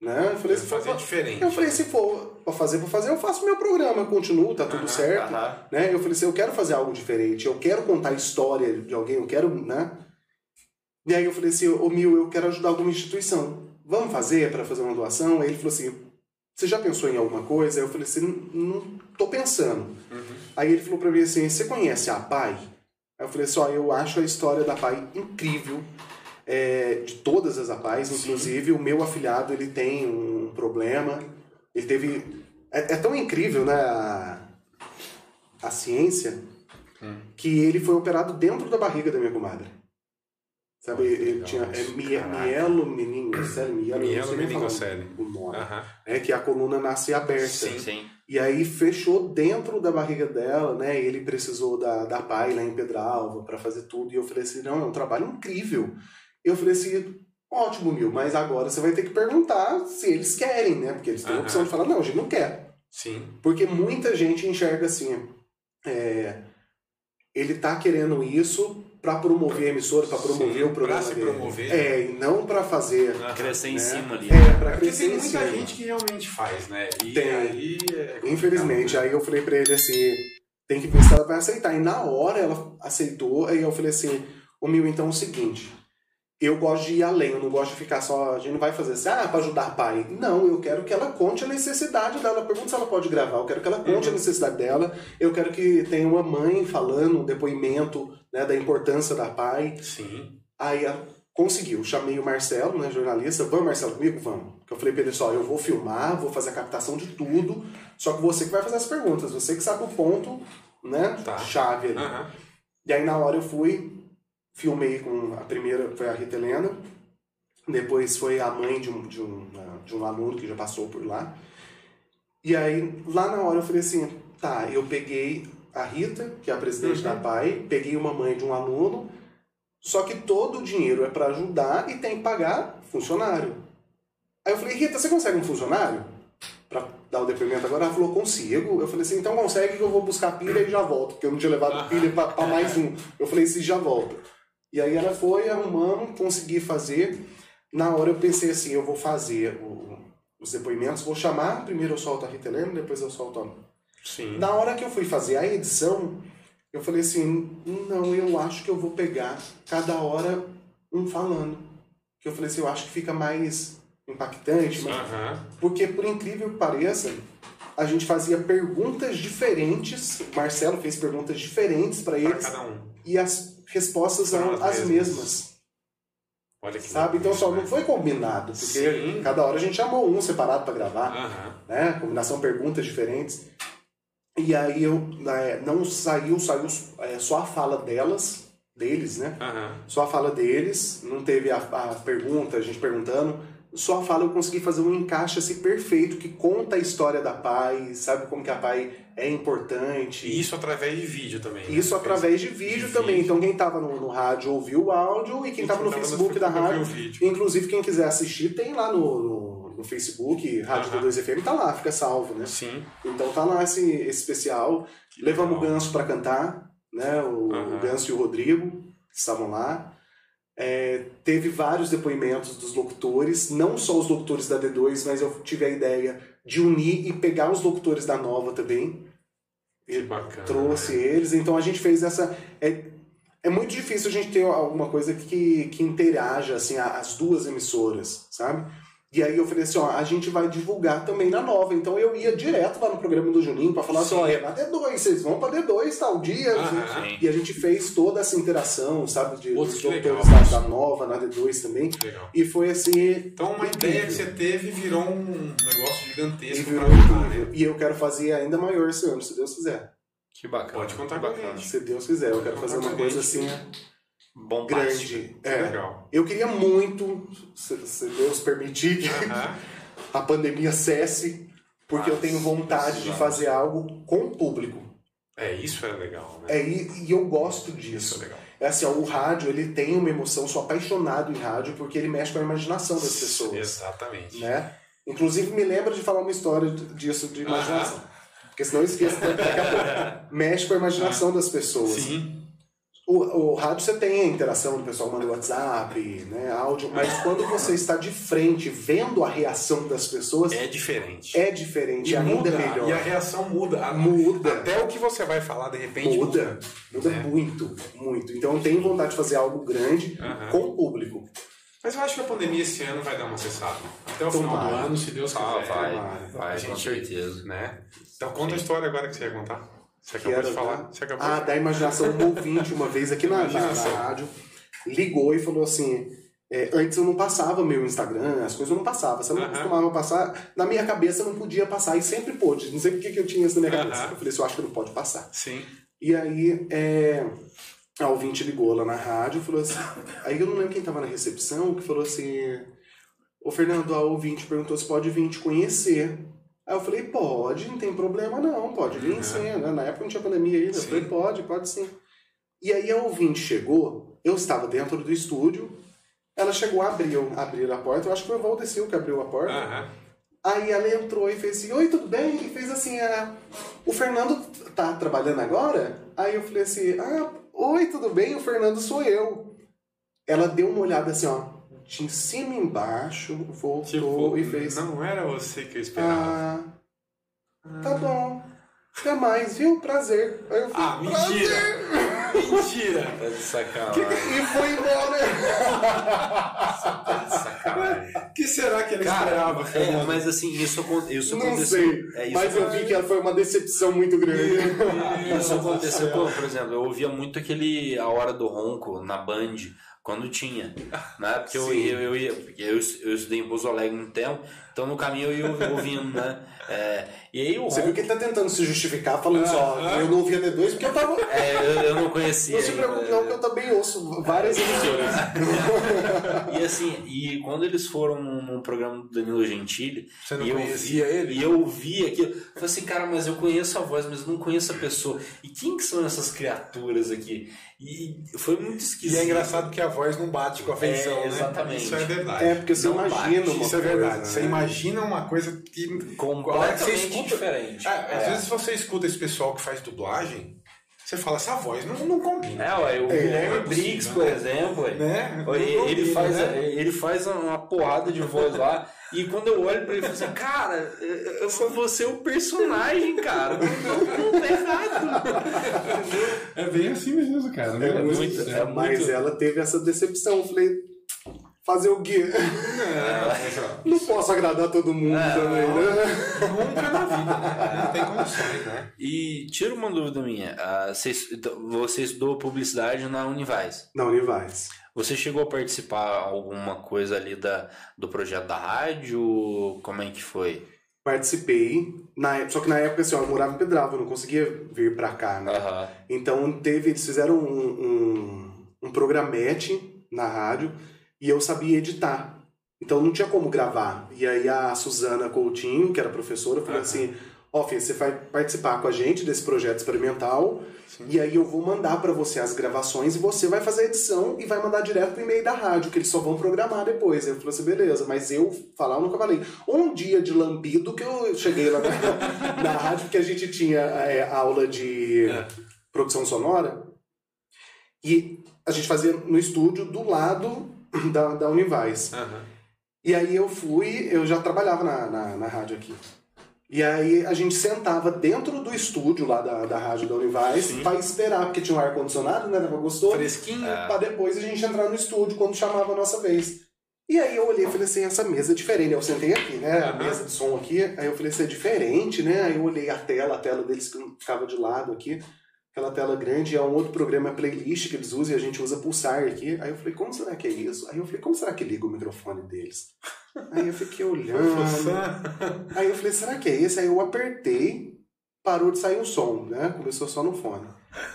Né? Eu falei, se for, fazer diferente. eu falei, se for pra fazer, pra fazer, eu faço meu programa, eu continuo, tá tudo certo. Né? Eu falei assim, eu quero fazer algo diferente, eu quero contar a história de alguém, eu quero, né? E aí eu falei assim, ô Mil, eu quero ajudar alguma instituição. Vamos fazer para fazer uma doação? Aí ele falou assim, você já pensou em alguma coisa? Aí eu falei assim, não, tô pensando. Uhum. Aí ele falou pra mim assim, você conhece a PAI? Aí eu falei assim, ó, eu acho a história da PAI incrível, é, de todas as APAIs, Sim. inclusive o meu afilhado, ele tem um problema, ele teve... É, é tão incrível, né, a, a ciência, Hum. que ele foi operado dentro da barriga da minha comadre. Sabe, ele tinha é, mielo meningocele, mielo, não Mielo meningocele. o nome, Aham. é que a coluna nasce aberta. Sim. Sim. E aí fechou dentro da barriga dela, né? Ele precisou da, da pai lá em Pedralva para fazer tudo. E eu falei assim, não, é um trabalho incrível. Eu falei assim, ótimo, Mil, mas agora você vai ter que perguntar se eles querem, né? Porque eles têm a opção de falar, não, a gente não quer. Sim. Porque muita gente enxerga assim, é, ele tá querendo isso para promover a emissora, para promover Sim, o programa pra se dele. promover. É, e não para fazer... Aham. Crescer em né? cima ali. É, para É porque crescer tem em muita cima. gente que realmente faz, né? E Tem. aí é Infelizmente, né? aí eu falei pra ele assim, tem que ver se ela vai aceitar. E na hora ela aceitou, aí eu falei assim, o meu então é o seguinte, eu gosto de ir além, eu não gosto de ficar só, a gente não vai fazer assim, ah, pra ajudar pai. Não, eu quero que ela conte a necessidade dela. Pergunta se ela pode gravar, eu quero que ela conte a Uhum. necessidade dela, eu quero que tenha uma mãe falando um depoimento né, da importância da pai. Sim. Aí ela conseguiu. Chamei o Marcelo, né, jornalista. Vamos, Marcelo, comigo? Vamos. Porque eu falei pra ele só, eu vou filmar, vou fazer a captação de tudo, só que você que vai fazer as perguntas, você que sabe o ponto, né, Tá. chave ali. Aham. E aí na hora eu fui, filmei com a primeira, foi a Rita Helena, depois foi a mãe de um, de um, ah, de um aluno que já passou por lá. E aí, lá na hora eu falei assim, tá, eu peguei a Rita, que é a presidente Uhum. da PAI, peguei uma mãe de um aluno, só que todo o dinheiro é para ajudar e tem que pagar funcionário. Aí eu falei, Rita, você consegue um funcionário? Pra dar o depoimento agora? Ela falou, consigo. Eu falei assim, então consegue que eu vou buscar pilha e já volto, porque eu não tinha levado pilha pra mais um. Eu falei, se já volta. E aí ela foi, arrumamos, consegui fazer. Na hora eu pensei assim, eu vou fazer o- os depoimentos, vou chamar, primeiro eu solto a Rita Helena, depois eu solto a Sim. na hora que eu fui fazer a edição, eu falei assim, não, eu acho que eu vou pegar cada hora um falando. Que eu falei assim, eu acho que fica mais impactante, mas- Aham. porque por incrível que pareça, a gente fazia perguntas diferentes, o Marcelo fez perguntas diferentes para Pra eles cada um. e as respostas as mesmas. mesmas, Olha que sabe? Então só né? não foi combinado, porque Sim. cada hora a gente chamou um separado para gravar Aham. né? Combinação perguntas diferentes. E aí eu né, não saiu, saiu é, só a fala delas, deles, né? Aham. Só a fala deles, não teve a, a pergunta, a gente perguntando. Só a fala eu consegui fazer um encaixe assim perfeito que conta a história da Pai, sabe como que a Pai é importante. E isso através de vídeo também. né? Isso através de vídeo de também. vídeo. Então quem tava no, no rádio ouviu o áudio e quem tava no Facebook da rádio o. Inclusive, quem quiser assistir, tem lá no, no, no Facebook, Rádio Aham. D2FM, tá lá, fica salvo, né? Sim. Então tá lá esse, esse especial. Que Levamos o legal. Ganso pra cantar, né? O, o Ganso e o Rodrigo, estavam lá. É, teve vários depoimentos dos locutores, não só os locutores da D2, mas eu tive a ideia de unir e pegar os locutores da Nova também. Que bacana. Trouxe eles, então a gente fez essa. É, é muito difícil a gente ter alguma coisa que, que interaja assim, as duas emissoras, sabe? E aí eu falei assim, ó, a gente vai divulgar também na nova. Então eu ia direto lá no programa do Juninho para falar assim, ó, é na D2, vocês vão pra D2 tal dia. Ah, e a gente fez toda essa interação, sabe, de Putz, dos doutores da, da nova, na D2 também. Legal. E foi assim. Então uma incrível. ideia que você teve virou um negócio E gigantesco virou pra né? E eu quero fazer ainda maior esse ano, se Deus quiser. Que bacana. Pode contar que com a bacana. gente. Se Deus quiser, eu quero fazer uma coisa assim Bombástico. grande. Que É. legal. Eu queria muito, se, se Deus permitir, que a pandemia cesse, porque Ah, eu tenho vontade de fazer algo com o público. É, isso é legal, né? É, e, e eu gosto Isso disso. é legal. É assim, ó, o rádio, ele tem uma emoção, sou apaixonado em rádio, porque ele mexe com a imaginação das pessoas. Exatamente. Né? Inclusive, me lembra de falar uma história disso, de imaginação. Porque senão eu esqueço daqui a pouco. Mexe com a imaginação das pessoas. Sim. O, o rádio você tem a interação do pessoal manda WhatsApp, né, áudio, mas quando você está de frente, vendo a reação das pessoas, É diferente. é diferente, E é ainda muda, melhor. E a reação muda. A- Muda. Até o que você vai falar, de repente, Muda, muda né? muito, muito. Então eu tenho vontade de fazer algo grande Aham. com o público. Mas eu acho que a pandemia esse ano vai dar uma cessada. Até o final do Tomara. ano, se Deus quiser. Ah, vai, tomara. vai, A com gente- certeza. Né? Então conta a história agora que você ia contar. Você acabou Quero de falar. Você acabou Ah, de... da imaginação, um ouvinte uma vez aqui na, na, rádio ligou e falou assim: é, antes eu não passava meu Instagram, as coisas eu não passava, você não Aham. costumava passar. Na minha cabeça não podia passar e sempre pôde. Não sei por que eu tinha isso na minha cabeça. Aham. Eu falei assim: eu acho que não pode passar. Sim. E aí, é, a ouvinte ligou lá na rádio e falou assim. Aí eu não lembro quem tava na recepção que falou assim: Ô Fernando, a ouvinte perguntou se pode vir te conhecer. Aí eu falei: pode, não tem problema não, pode vir Uhum. sim. né? Na época não tinha pandemia ainda. Eu Sim. falei: pode, pode sim. E aí a ouvinte chegou, eu estava dentro do estúdio, ela chegou, abriu, abriu a porta, eu acho que foi o Valdecil que abriu a porta. Aham. Aí ela entrou e fez assim, oi, tudo bem? E fez assim, ah, o Fernando tá trabalhando agora? Aí eu falei assim, ah, oi, tudo bem? O Fernando sou eu. Ela deu uma olhada assim, ó, de cima e embaixo, voltou Tipo, e fez, não era você que eu esperava. ah, tá bom, até mais, viu? Prazer. Aí eu falei, Ah, mentira! mentira! Tá de sacanagem. E foi embora. Tá de sacanagem. O que será que ele Cara, esperava, é, mas assim, isso, isso Não aconteceu. sei, é, isso mas eu vi que ela foi uma decepção muito grande. Isso aconteceu, por exemplo, eu ouvia muito aquele A Hora do Ronco na Band, quando tinha. Né? Porque eu, eu, eu ia. porque Eu, eu estudei em Pouso Alegre um tempo, então no caminho eu ia ouvindo, né? É, e aí o Você viu que ele tá tentando se justificar, falando assim, ó, Ah, ah. eu não ouvia D2 porque eu tava... É, eu, eu não conhecia. Não se preocupe não, que eu também ouço várias emissoras. E assim, e quando eles foram num, programa do Danilo Gentili, Você não e eu conhecia vi- ele? E eu ouvi aquilo, eu falei assim, cara, mas eu conheço a voz, mas eu não conheço a pessoa. E quem que são essas criaturas aqui? E foi muito E esquisito. é engraçado que a voz não bate com a feição, É, né? exatamente. Isso é verdade. É, porque você Não imagina bate, uma Isso é coisa, verdade. né? Você imagina uma coisa que. completamente Você escuta- diferente. É, às É. vezes você escuta esse pessoal que faz dublagem, você fala, essa voz não, não combina. É, ué, o É, Guilherme é Briggs, por né? exemplo, ué. Né? Ué, Não Ele, combina, faz, né? ele faz uma porrada de voz lá. E quando eu olho pra ele, eu falo assim, cara, eu sou você o personagem, cara. Não, não, não tá errado. É bem assim mesmo, cara. É É muito- muito- é Mas muito- ela teve essa decepção. Eu falei, fazer o quê? É, Não posso agradar todo mundo É, também, né? Nunca na vida, né? Não tem condições, né? E tira uma dúvida minha. ah, Você, estu- você estudou publicidade na Univais. Na Univais. Você chegou a participar alguma coisa ali da, do projeto da rádio? Como é que foi? Participei, na, época- só que na época assim, ó, eu morava em Pedralva, eu não conseguia vir pra cá, né? Aham. Então teve, eles fizeram um, um, um programete na rádio e eu sabia editar. Então não tinha como gravar. E aí a Suzana Coutinho, que era professora, falou Aham. assim: Ó, filha, você vai participar com a gente desse projeto experimental e aí eu vou mandar pra você as gravações e você vai fazer a edição e vai mandar direto pro e-mail da rádio, que eles só vão programar depois. Eu falei assim: beleza, mas eu falar eu nunca falei. Um dia de lambido que eu cheguei lá na, na rádio, porque a gente tinha é, aula de É. produção sonora. E a gente fazia no estúdio do lado da, da Univais. Aham. E aí eu fui, eu já trabalhava na, na, na rádio aqui. E aí a gente sentava dentro do estúdio lá da, da rádio da Univais Sim. pra esperar, porque tinha um ar-condicionado, né? Tava gostoso. Fresquinho. Pra depois a gente entrar no estúdio quando chamava a nossa vez. E aí eu olhei e falei assim, essa mesa é diferente. Eu sentei aqui, né? A mesa de som aqui. Aí eu falei, isso é diferente, né? Aí eu olhei a tela, a tela deles que ficava de lado aqui. Aquela tela grande, é um outro programa, é playlist que eles usam e a gente usa pulsar aqui. Aí eu falei, como será que é isso? Aí eu falei, como será que liga o microfone deles? Aí eu fiquei olhando. Aí eu falei, será que é esse? Aí eu apertei, parou de sair o som, né? Começou só no fone.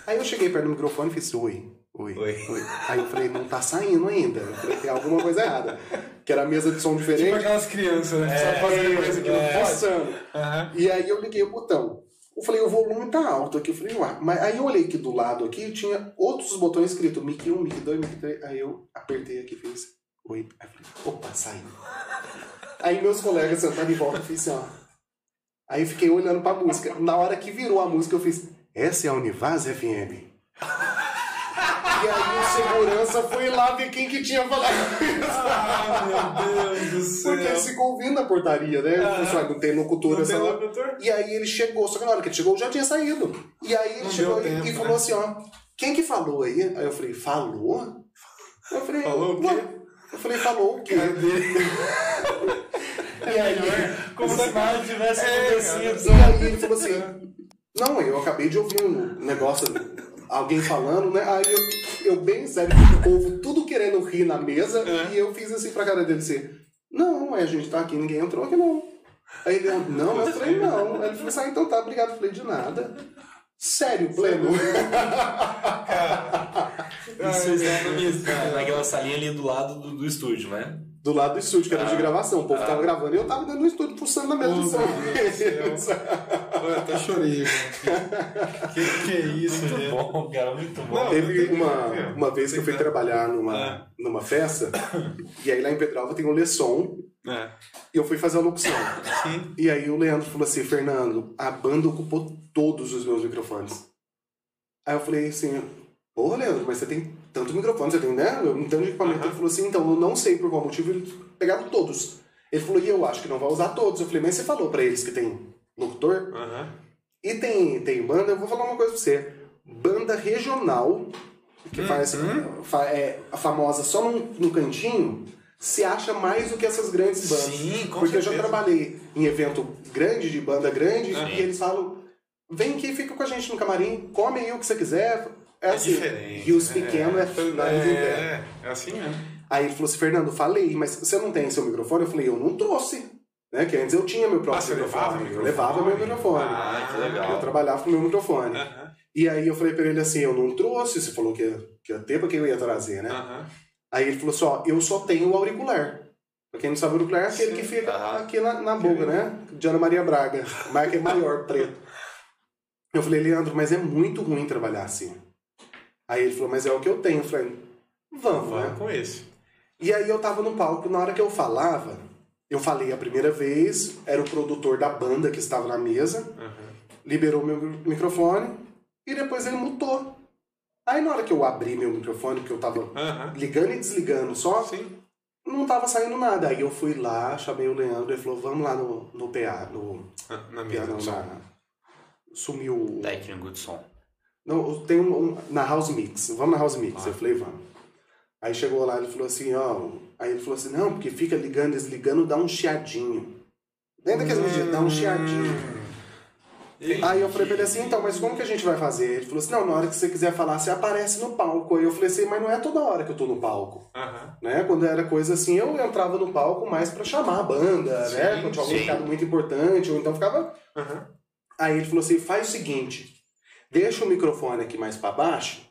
Aí eu cheguei perto do microfone e fiz, oi, oi, Oi. oi. Aí eu falei, não tá saindo ainda. Eu falei, tem alguma coisa errada. Que era a mesa de som Tipo diferente. aquelas crianças, né? Só fazendo coisa que não é, pode. fuçando. Aham. E aí eu liguei o botão. Eu falei, o volume tá alto aqui. Eu falei, ué. Mas aí eu olhei aqui do lado aqui, tinha outros botões escrito mic 1, mic 2, mic 3. Aí eu apertei aqui e fiz, oi. Aí falei, opa, saiu. Aí meus colegas sentaram em volta e fiz assim, ó. Aí fiquei olhando pra música. Na hora que virou a música, eu fiz, essa é a Univaz FM. E aí o segurança foi lá ver quem que tinha falado isso. Ah, meu Deus do céu. Porque ele ficou ouvindo a portaria, né? Falou assim, "Ah, não tem Não tem essa locutor? E aí ele chegou, só que na hora que ele chegou, já tinha saído. E aí ele Não chegou e- tempo, e né? falou assim, ó, quem que falou aí? Aí eu falei, falou? Eu falei, Falou o quê? Eu falei, falou o quê? E aí, Como se nada tivesse É, acontecido. e aí ele falou assim, não, eu acabei de ouvir um negócio, alguém falando, né? Aí eu, eu bem sério, o povo tudo querendo rir na mesa, É. e eu fiz assim pra cara dele assim, não, a gente tá aqui, ninguém entrou aqui não. Aí ele, não, eu falei, não. Aí ele falou assim, ah, então tá, obrigado. Eu falei, de nada. Sério, pleno. Isso é naquela salinha ali do lado do, do estúdio, né? Do lado do estúdio, que era de Ah. gravação. O povo Ah. tava gravando e eu tava dentro do estúdio pulsando na mesa Oh, de som. meu Deus do Eu até chorei. Que que é isso, Muito gente? bom, cara, muito bom. Não, Teve uma, é, uma vez que eu fui que- trabalhar numa, numa festa, e aí lá em Pedralva tem o Lesson, É, e eu fui fazer a locução. sim. E aí o Leandro falou assim, Fernando, a banda ocupou todos os meus microfones. Aí eu falei assim, pô, Leandro, mas você tem tanto microfone, você tem, né? Um tanto de equipamento. Aham. Ele falou assim, então, eu não sei por qual motivo eles pegaram todos. Ele falou, e eu acho que não vai usar todos. Eu falei, mas você falou pra eles que tem locutor? Aham. E tem, tem banda, eu vou falar uma coisa pra você. Banda regional, que faz Uhum. fa- é, a famosa só num, num cantinho, se acha mais do que essas grandes bandas. Sim, com Porque eu já certeza. trabalhei em evento grande, de banda grande, Uhum. e eles falam: vem aqui, fica com a gente no camarim, come aí o que você quiser. É, É assim. diferente. E os né? pequenos é, nariz em pé. É, é assim mesmo. Aí ele falou assim: Fernando, falei, mas você não tem seu microfone? Eu falei: eu não trouxe. Né? Que antes eu tinha meu próprio Ah, microfone. o eu microfone? levava meu microfone. Ah, que legal. Eu trabalhava com meu microfone. E aí eu falei pra ele assim: eu não trouxe. Você falou que ia, que ia ter, pra que eu ia trazer, né? Aí ele falou assim: ó, eu só tenho o auricular. Pra quem não sabe, o auricular é aquele Sim. que fica aqui na, na boca, né? De Ana Maria Braga. Marca é maior, preto. Eu falei, Leandro, mas é muito ruim trabalhar assim. Aí ele falou, mas é o que eu tenho. Eu falei, vamos, né? Vamos com esse. E aí eu tava no palco, na hora que eu falava, eu falei a primeira vez, era o produtor da banda que estava na mesa, Aham. liberou meu microfone e depois ele mutou. Aí na hora que eu abri meu microfone, que eu tava Aham. ligando e desligando só, Sim. não tava saindo nada. Aí eu fui lá, chamei o Leandro, ele falou, vamos lá no, no PA, no Ah, Na PA mesa na, sumiu o... Técnico de som. Não, tem um, um- na House Mix. Vamos na House Mix. Ah. Eu falei, vamos. Aí chegou lá, ele falou assim, ó. Aí ele falou assim, não, porque fica ligando, desligando, dá um chiadinho. Lembra que Hum. dá um chiadinho. Ih, Aí eu falei pra ele assim, então, mas como que a gente vai fazer? Ele falou assim, não, na hora que você quiser falar, você aparece no palco. Aí eu falei assim, mas não é toda hora que eu tô no palco. Né? Quando era coisa assim, eu entrava no palco mais pra chamar a banda, né? Sim, Quando tinha algum recado muito importante, ou então ficava. Aí ele falou assim: faz o seguinte, deixa o microfone aqui mais para baixo.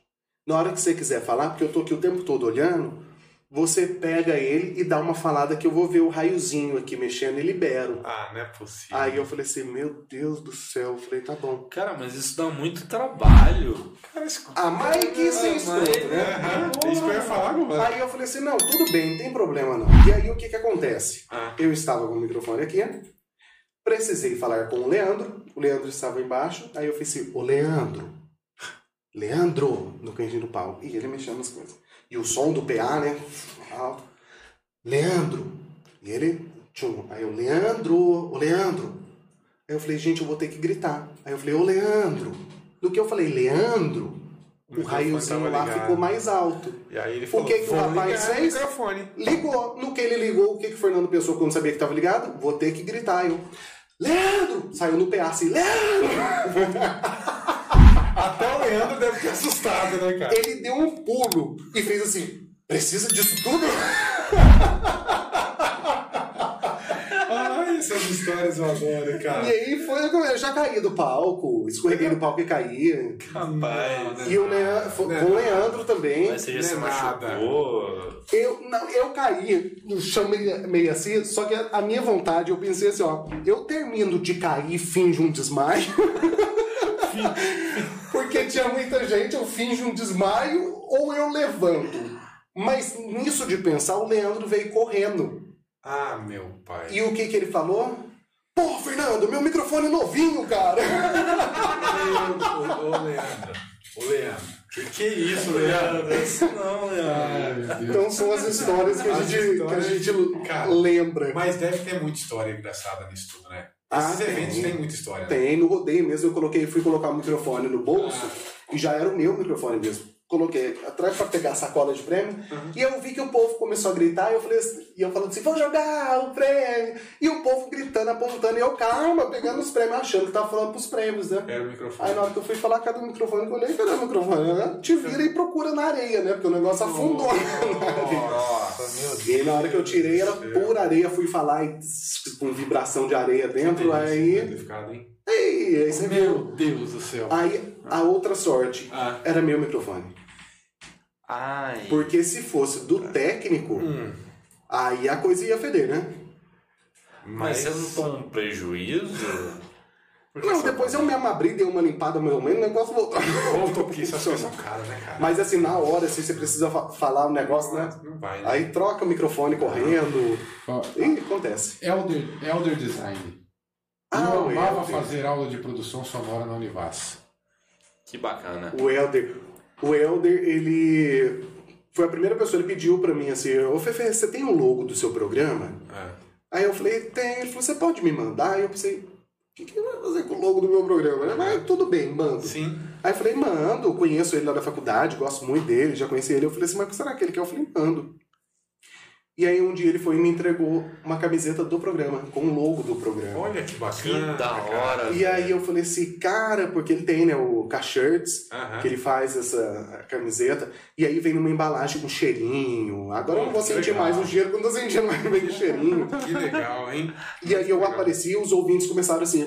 Na hora que você quiser falar, porque eu tô aqui o tempo todo olhando, você pega ele e dá uma falada que eu vou ver o raiozinho aqui mexendo e libero. Ah, não é possível. Aí eu falei assim: meu Deus do céu. Eu falei: tá bom. Cara, mas isso dá muito trabalho. Cara, isso... Ah, mas que ser mas- escroto, né? É isso que eu ia falar agora. Aí eu falei assim: não, tudo bem, não tem problema não. E aí o que que acontece? Ah. Eu estava com o microfone aqui, precisei falar com o Leandro, o Leandro estava embaixo, aí eu falei assim, ô Leandro, Leandro, no cantinho do pau. E ele mexendo nas coisas. E o som do PA, né? Alto. Leandro. E ele, tchum. Aí eu, Leandro, ô Leandro. Aí eu falei, gente, eu vou ter que gritar. Aí eu falei, ô Leandro. Do que eu falei, Leandro, o, O raiozinho lá ligado. ficou mais alto. E aí ele O falou, que que o "Vou rapaz fez?" o. Ligou. No que ele ligou, o que, que o Fernando pensou quando sabia que estava ligado? Vou ter que gritar. Eu, Leandro! Saiu no PA assim, Leandro! Até o Leandro deve ter assustado, né, cara? Ele deu um pulo e fez assim, precisa disso tudo? Ai, essas histórias eu adoro, E cara. aí foi, eu já caí do palco, escorreguei no palco e caí. Rapaz. E o Leandro, é com o. Leandro também. Mas você já se é nada. machucou. Eu, não, eu caí no chão meio, meio assim, só que a, a minha vontade, eu pensei assim, ó, eu termino de cair, finjo um desmaio. Porque tinha muita gente, eu finjo um desmaio ou eu levanto. Mas nisso de pensar, o Leandro veio correndo. Ah, meu pai. E o que que ele falou? Pô, Fernando, meu microfone é novinho, cara. Ô, Leandro. Ô, Leandro. Que que é isso, Leandro? Isso não, Leandro. Então são as histórias que a As gente, que a gente cara, lembra. Mas deve ter muita história engraçada nisso tudo, né? Ah, Esses eventos tem. têm muita história. né? Tem, no rodeio mesmo, eu coloquei, fui colocar o microfone no bolso e já era o meu microfone mesmo. Coloquei atrás pra pegar a sacola de prêmio e eu vi que o povo começou a gritar e eu falei assim, e eu falando assim, vou jogar o prêmio! E o povo gritando, apontando, e eu, calma, pegando os prêmios, achando que tava falando pros prêmios, né? Era o microfone. Aí na hora que eu fui falar cadê o microfone, eu olhei, cadê o microfone? Eu, Te vira e procura na areia, né? Porque o negócio afundou. Nossa, meu Deus. E aí na hora que eu tirei era pura areia, fui falar e com vibração de areia dentro, aí. hein? Ei, aí você Meu viu. Deus do céu. Aí a outra sorte Ah. era meu microfone. Ai. Porque se fosse do técnico, Hum. aí a coisa ia feder, né? Mas você não toma um prejuízo? Não, depois eu mesmo abri, dei uma limpada mais ou menos, o negócio voltou. Voltou, porque essas coisas são caras, né, cara? Mas assim, na hora, assim, você precisa fa- falar um negócio, né? Não vai, né? Aí troca o microfone correndo. Ó, E acontece. Elder, Elder Design. Ah, eu amava Elder. fazer aula de produção sonora na Univas. Que bacana. O Elder. O Elder, ele. Foi a primeira pessoa que pediu pra mim assim: Ô Fefe, você tem um logo do seu programa? É. Aí eu falei: tem. Ele falou: você pode me mandar? Aí eu pensei: o que, que ele vai fazer com o logo do meu programa? Mas tudo bem, mando. Sim. Aí eu falei: mando, conheço ele lá da faculdade, gosto muito dele, já conheci ele. Eu falei assim: mas o que será que ele quer? Eu falei: mando. E aí um dia ele foi e me entregou uma camiseta do programa, com o logo do programa. Olha que Que bacana. da cara. hora. E aí eu falei assim, cara, porque ele tem, né, o K-Shirts, Aham. que ele faz essa camiseta, e aí vem numa embalagem com cheirinho. Agora eu não vou Que sentir legal. mais o cheiro, quando eu tô sentindo mais vem o cheirinho. Que legal, hein? E aí eu Legal. apareci e os ouvintes começaram assim,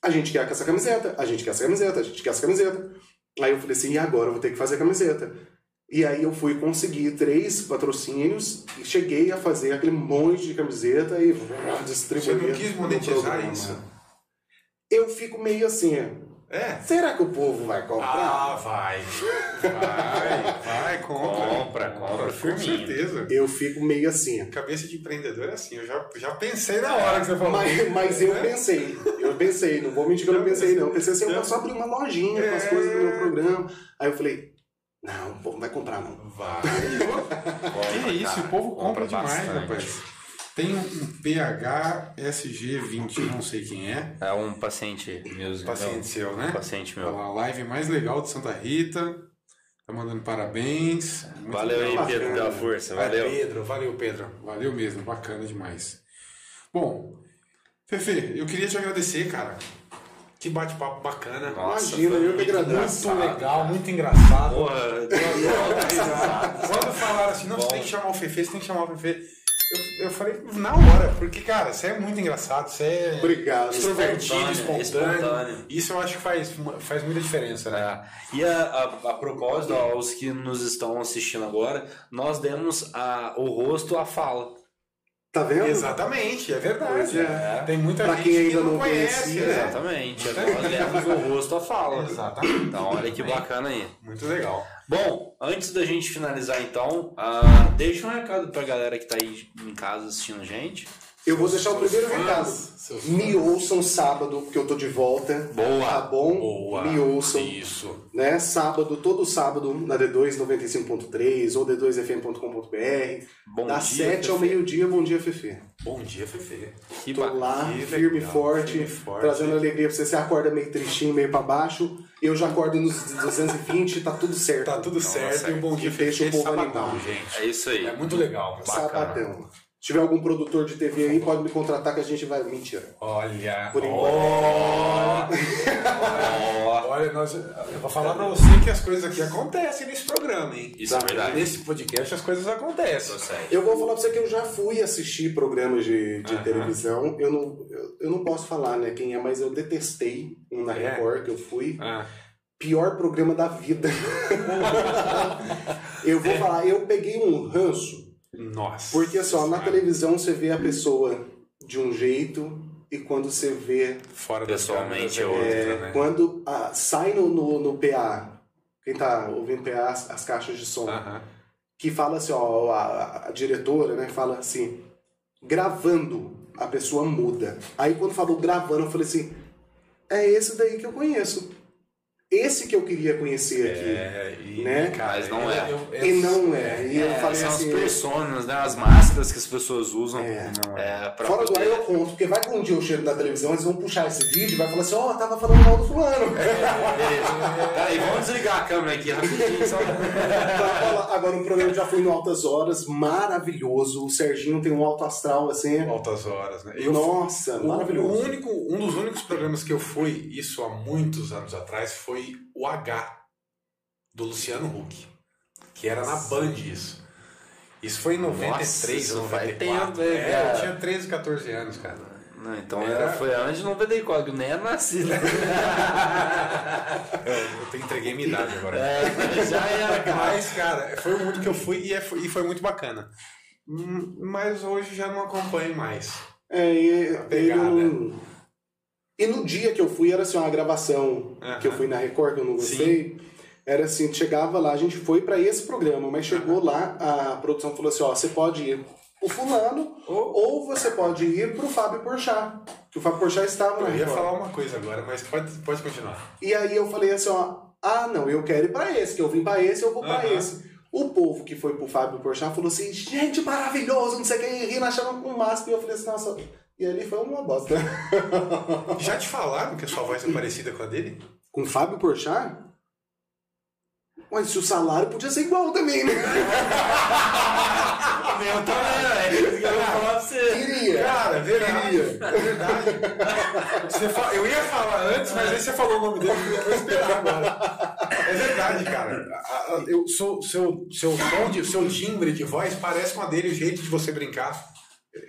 a gente quer essa camiseta, a gente quer essa camiseta, a gente quer essa camiseta. Aí eu falei assim, e agora eu vou ter que fazer a camiseta. E aí eu fui conseguir três patrocínios e cheguei a fazer aquele monte de camiseta e distribuir. Você não quis monetizar isso? Eu fico meio assim, É. será que o povo vai comprar? Ah, vai. Vai, vai, compra. Compra, compra, Com certeza. Eu fico meio assim. Cabeça de empreendedor é assim. Eu já, já pensei na hora que você falou. Mas, mas eu É. pensei, eu pensei, não vou mentir que eu não pensei, não. Eu pensei assim, eu posso abrir uma lojinha com as É. coisas do meu programa. Aí eu falei, não, o povo não vai comprar, não. Vai. Que isso, o povo compra, demais, bastante. rapaz. Tem um, um PHSG20, não sei quem é. É um paciente meu. Paciente seu, né? Um paciente meu. A live mais legal de Santa Rita. Tá mandando parabéns. Muito Valeu aí. Pedro, pela força. Vai, Valeu. Pedro. Valeu, Pedro. Valeu mesmo, bacana demais. Bom, Fefe, Eu queria te agradecer, cara. Que bate-papo bacana. Nossa, Imagina, eu que muito agradeço. engraçado, legal, cara. muito engraçado. Porra, Quando falaram assim, não, você tem que chamar o Fefe, você tem que chamar o Fefe. Eu, eu falei, na hora, porque, cara, você é muito engraçado, você é Obrigado. extrovertido, Espontâneo, espontâneo. espontâneo. Isso eu acho que faz, faz muita diferença, né? É. E a, a, a propósito, aos que nos estão assistindo agora, nós demos a, o rosto à fala. Tá vendo? Exatamente, é verdade. É. Tem muita Pra gente quem que ainda não não conhece, conhecia, né? Exatamente. Nós demos o rosto à fala. Exatamente. Então, olha que bacana aí. Muito legal. Bom, antes da gente finalizar então, ah, deixa um recado pra galera que tá aí em casa assistindo a gente. Eu vou deixar o primeiro recado. Me ouçam sábado, porque eu tô de volta. Boa. Tá bom? Boa. Me ouçam. Isso. Né? Sábado, todo sábado, na D2 95.3 ou d2fm.com.br. Bom Das dia, 7 ao Fefe. meio-dia, bom dia, Fefe. Bom dia, Fefe. Que Tô bacana. lá, firme e forte, firme e forte. trazendo alegria pra você. Você acorda meio tristinho, meio pra baixo. Eu já acordo nos 220, tá tudo certo. Tá tudo certo. E o Bom Dia E deixa Fefe o é povo sabadão, animado. gente. É isso aí. É muito legal. Bacana. Sabadão. Se tiver algum produtor de TV aí, pode me contratar que a gente vai. Mentira. Olha. Por ó, Olha, nós, eu vou falar pra você que as coisas aqui acontecem nesse programa, hein? Isso é verdade. Nesse podcast as coisas acontecem. Eu vou falar pra você que eu já fui assistir programas de, de televisão. Eu não, eu, eu não posso falar né, quem é, mas eu detestei um na É? Record que eu fui. Ah, Pior programa da vida. eu vou falar, eu peguei um ranço. Nossa. Porque só na televisão você vê a pessoa de um jeito e quando você vê. Fora Pessoalmente câmeras é outra, é, né? Quando ah, sai no, no, no PA, quem tá ouvindo PA, as, as caixas de som, Aham. que fala assim, ó, a, a diretora, né, fala assim, gravando, a pessoa muda. Aí quando falou gravando, eu falei assim, é esse daí que eu conheço. Esse que eu queria conhecer aqui. É, e, Né? cara, Mas não eu- é. eu- E não é. E eu É, falei são assim. as personas, né? As máscaras que as pessoas usam. É. Não é. pra Fora do ar poder- eu conto, porque vai que um dia eu chego na televisão, eles vão puxar esse vídeo e vai falar assim, ó, tava falando mal do fulano. Beleza. Peraí, vamos desligar a câmera aqui rapidinho. Só... Agora- Agora o programa já foi no Altas Horas, maravilhoso. O Serginho tem um alto astral assim. Altas horas, né? Eu, Nossa, o, maravilhoso. o único, um dos únicos programas que eu fui, isso há muitos anos atrás, foi o H, do Luciano Huck. Que era na Band isso. Isso foi em 93, isso faz 94. tempo, hein, é, cara? eu tinha 13, 14 anos, cara. Não, então Era- era... foi antes de 94, que nem era nascido. Eu, eu entreguei minha idade agora. É, já era, cara. Mas, cara, foi o mundo que eu fui e, é- e foi muito bacana. Hum, Mas hoje já não acompanho mais. É, e, ele pegada. não- e no dia que eu fui, era assim, uma gravação que eu fui na Record, que eu não gostei. Era assim, chegava lá, a gente foi pra esse programa, mas chegou lá, a produção falou assim, ó, você pode ir pro fulano, ou, ou você pode ir pro Fábio Porchat. Que o Fábio Porchat estava na Eu ia Record. falar uma coisa agora, mas pode, pode continuar. E aí eu falei assim, ó, ah, não, eu quero ir pra esse, que eu vim pra esse, eu vou pra Aham. esse. O povo que foi pro Fábio Porchat falou assim, gente, maravilhoso, não sei o que, e rindo, achando um máximo. E eu falei assim, nossa, e ali foi uma bosta. Já te falaram que a sua voz é parecida com a dele? Com o Fábio Porchat? Mas se o salário podia ser igual também, né? Meu também, velho. Eu ia falar pra você. Queria. Cara, é verdade. Queria. É verdade. Você fa- Eu ia falar antes, mas aí você falou o nome dele eu vou esperar agora. É verdade, cara. Eu, seu, seu, seu tom de, seu timbre de voz parece com a dele, o jeito de você brincar.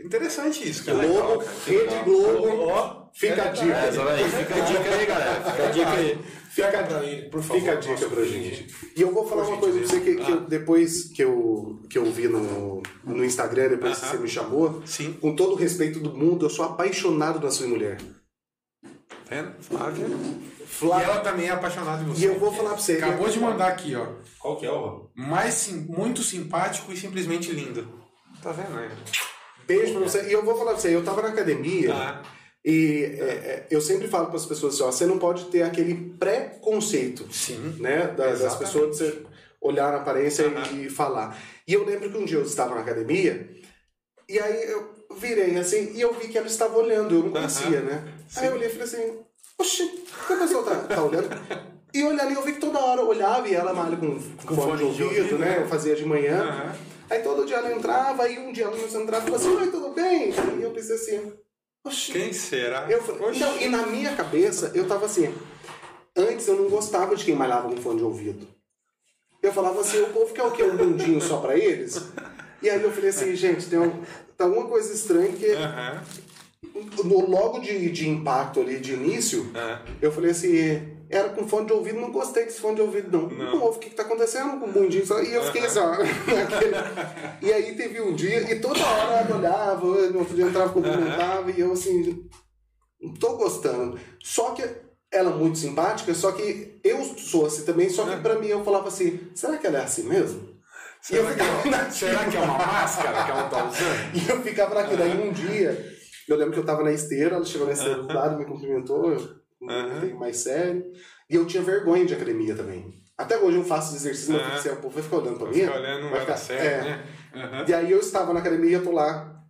Interessante isso, cara. Globo, Rede Globo, Ó, fica a É, dica. aí, fica a dica aí, galera. Fica a dica aí. Fica por favor. Fica a dica pra gente. E eu vou falar uma coisa pra você que, que eu- depois que eu, que eu vi no, no Instagram, depois que você me chamou, Sim, com todo o respeito do mundo, eu sou apaixonado na sua mulher. vendo? Flávia. E Flávia. ela também é apaixonada em você. E eu vou falar pra você. Acabou de mandar aqui, ó. Qual que é o? Mais sim, muito simpático e simplesmente lindo. Tá vendo aí? Beijo pra você. E eu vou falar pra você, eu tava na academia Ah, e é, é, eu sempre falo para as pessoas assim, ó, você não pode ter aquele preconceito, sim. né? da- das Exatamente. pessoas de você olhar na aparência Aham. e falar. E eu lembro que um dia eu estava na academia e aí eu virei assim e eu vi que ela estava olhando, eu não conhecia, né? Aí eu olhei e falei assim, oxi, que a pessoa tá, tá olhando? E olhando, e eu vi que toda hora eu olhava e ela malha com, com fone de ouvido, né? Eu fazia de manhã. Aí todo dia ela entrava, aí um dia ela começou a entrar e falou assim, oi, tudo bem? E eu pensei assim, oxi. Quem será? Eu falei, não, e na minha cabeça, eu tava assim, antes eu não gostava de quem malhava com fone de ouvido. Eu falava assim, o povo quer o quê? Um mundinho só pra eles? E aí eu falei assim, gente, tem um, tá alguma coisa estranha que no, logo de, de impacto ali, de início, Ah. eu falei assim, era com fone de ouvido, não gostei desse fone de ouvido, não. Não. Pô, o que que tá acontecendo com o mundinho só? E eu fiquei assim, E aí teve um dia, e toda hora ela olhava, no outro dia entrava, cumprimentava, e eu assim, não tô gostando. Só que ela é muito simpática, só que eu sou assim também, só que pra mim eu falava assim, será que ela é assim mesmo? E eu ficava naquilo. Será que é uma máscara que ela tá usando? E eu ficava naquilo. Aí um dia, eu lembro que eu tava na esteira, ela chegou na esteira do lado, me cumprimentou, eu cumprimentei mais sério. E eu tinha vergonha de academia também. Até hoje eu faço exercício, mas eu Aham. fico assim, o povo vai ficar olhando pra mim. Fica olhando, não vai ficar- certo, é. né? Aham. E aí eu estava na academia, eu tô lá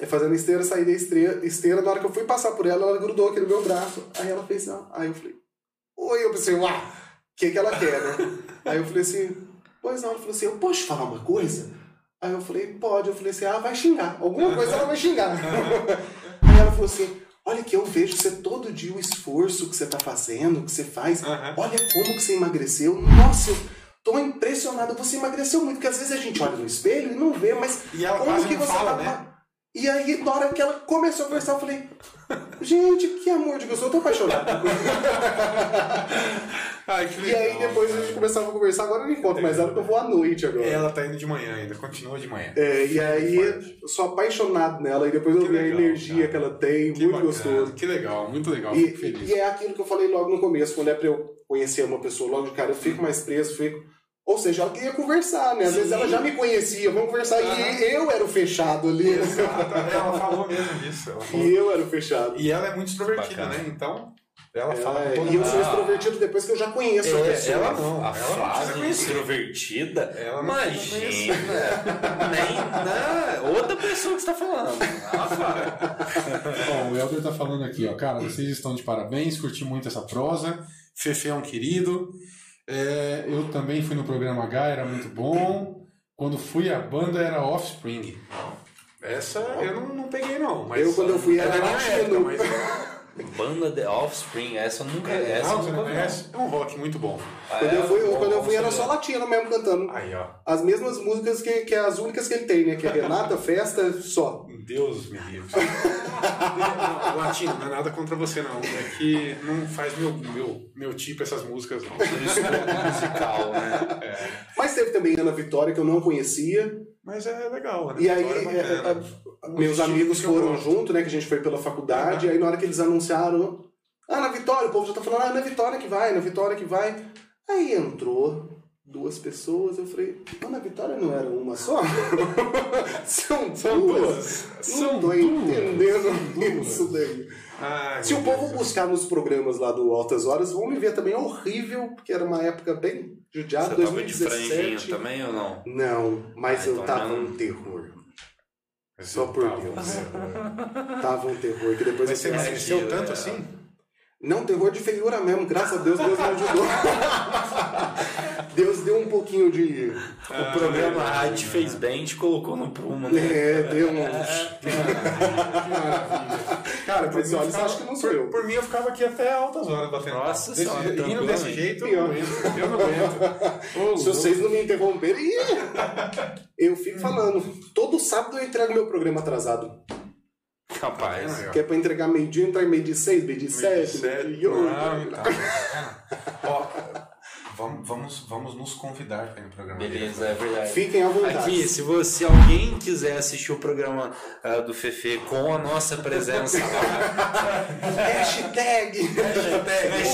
eh, fazendo esteira, saí da esteira, esteira, na hora que eu fui passar por ela, ela grudou aqui no meu braço. Aí ela fez assim, ó. aí eu falei, oi, eu pensei, uau, o que que ela quer, né? aí eu falei assim, pois não, ela falou assim, eu posso te falar uma coisa? Aí eu falei, pode, eu falei assim, ah, vai xingar, alguma coisa ela vai xingar. aí ela falou assim, olha que eu vejo você todo dia o esforço que você tá fazendo, que você faz, Aham. olha como que você emagreceu, nossa, eu tô impressionada, você emagreceu muito, porque às vezes a gente olha no espelho e não vê, mas E ela como que você fala, tá... né? E aí, na hora que ela começou a conversar, eu falei, gente, que amor de pessoa, eu tô apaixonado. Ai, que e legal. aí depois a gente começava a conversar, agora eu não encontro mais ela, porque eu vou à noite agora. Ela tá indo de manhã ainda, continua de manhã. É, e aí eu sou apaixonado nela, e depois eu vi a energia cara. que ela tem, Que muito bacana, gostoso. Que legal, muito legal. E, e é aquilo que eu falei logo no começo, quando é pra eu conhecer uma pessoa logo de cara, eu fico mais preso, fico. Ou seja, ela queria conversar, né? Às Sim. vezes ela já me conhecia, vamos conversar, Aham. e eu era o fechado ali. né? Exato, ela falou mesmo disso. Falou. E eu era o fechado. E ela é muito extrovertida, Bacana. né? Então, ela fala Ela é- todo e eu sou extrovertido depois que eu já conheço a É, pessoa. ela não, a ela não extrovertida. Ela não Imagina. Nem não, outra pessoa que você tá falando. Ela fala. Ó, o Helder tá falando aqui, ó. Cara, vocês estão de parabéns, curti muito essa prosa. Fefe é um querido. É, eu também fui no programa H, era muito bom. Quando fui, a banda era Offspring. Essa eu não, não peguei, não. Mas Eu, quando eu fui, é era minha latino. época, mas Banda The Offspring, essa eu nunca. é, essa não, nunca conhece? É um rock muito bom. Ah, Quando é? eu fui, Bom, quando eu fui era só latino mesmo cantando. Aí, ó. As mesmas músicas que, que é as únicas que ele tem, né? Que é Renata, Festa, só. Deus me livre. Latino, não é nada contra você, não. É que não faz meu, meu, meu tipo essas músicas, não. musical, né? Mas teve também Ana Vitória, que eu não conhecia. Mas é legal, né? E aí, é é, é, meus amigos foram gosto. junto, né? Que a gente foi pela faculdade. Aí na hora que eles anunciaram, Ana Vitória, o povo já tá falando, ah, Ana Vitória que vai, Ana Vitória que vai. Aí entrou duas pessoas, eu falei, Ana Vitória não era uma só? São, São duas. duas. Não São tô duas. entendendo duas. isso daí. Ai, Se o povo Deus. buscar nos programas lá do Altas Horas, vão me ver também horrível, porque era uma época bem judiada, Você tava de franjinha 2017. também ou não? Não, mas Ah, eu então tava não. um terror. Só por tá, Deus. tá. Tava um terror, que depois Mas você eu que- tanto é. assim? Não, terror de feiura mesmo, graças a Deus, Deus me ajudou. Deus deu um pouquinho de. O programa Rádio te fez bem te colocou no prumo, né? É, deu um. Que maravilha. Cara, por Mas olha, ficava- acho que não sou por, eu. por mim eu ficava aqui até altas horas batendo Nossa. Desse- senhora, Indo desse tranquilamente. jeito, eu não aguento. Eu não aguento. Se vocês não me interromperem, eu fico falando. Todo sábado eu entrego meu programa atrasado. Capaz. Ó. Que é pra entregar meio-dia, entrar em meio de seis, meio de sete, meio de oito. Tá. Ó, vamos, vamos, vamos nos convidar para ir no programa Beleza, dele. é verdade. Fiquem à vontade. Aqui, se você alguém quiser assistir o programa ah, do Fefe com a nossa presença lá, Hashtag!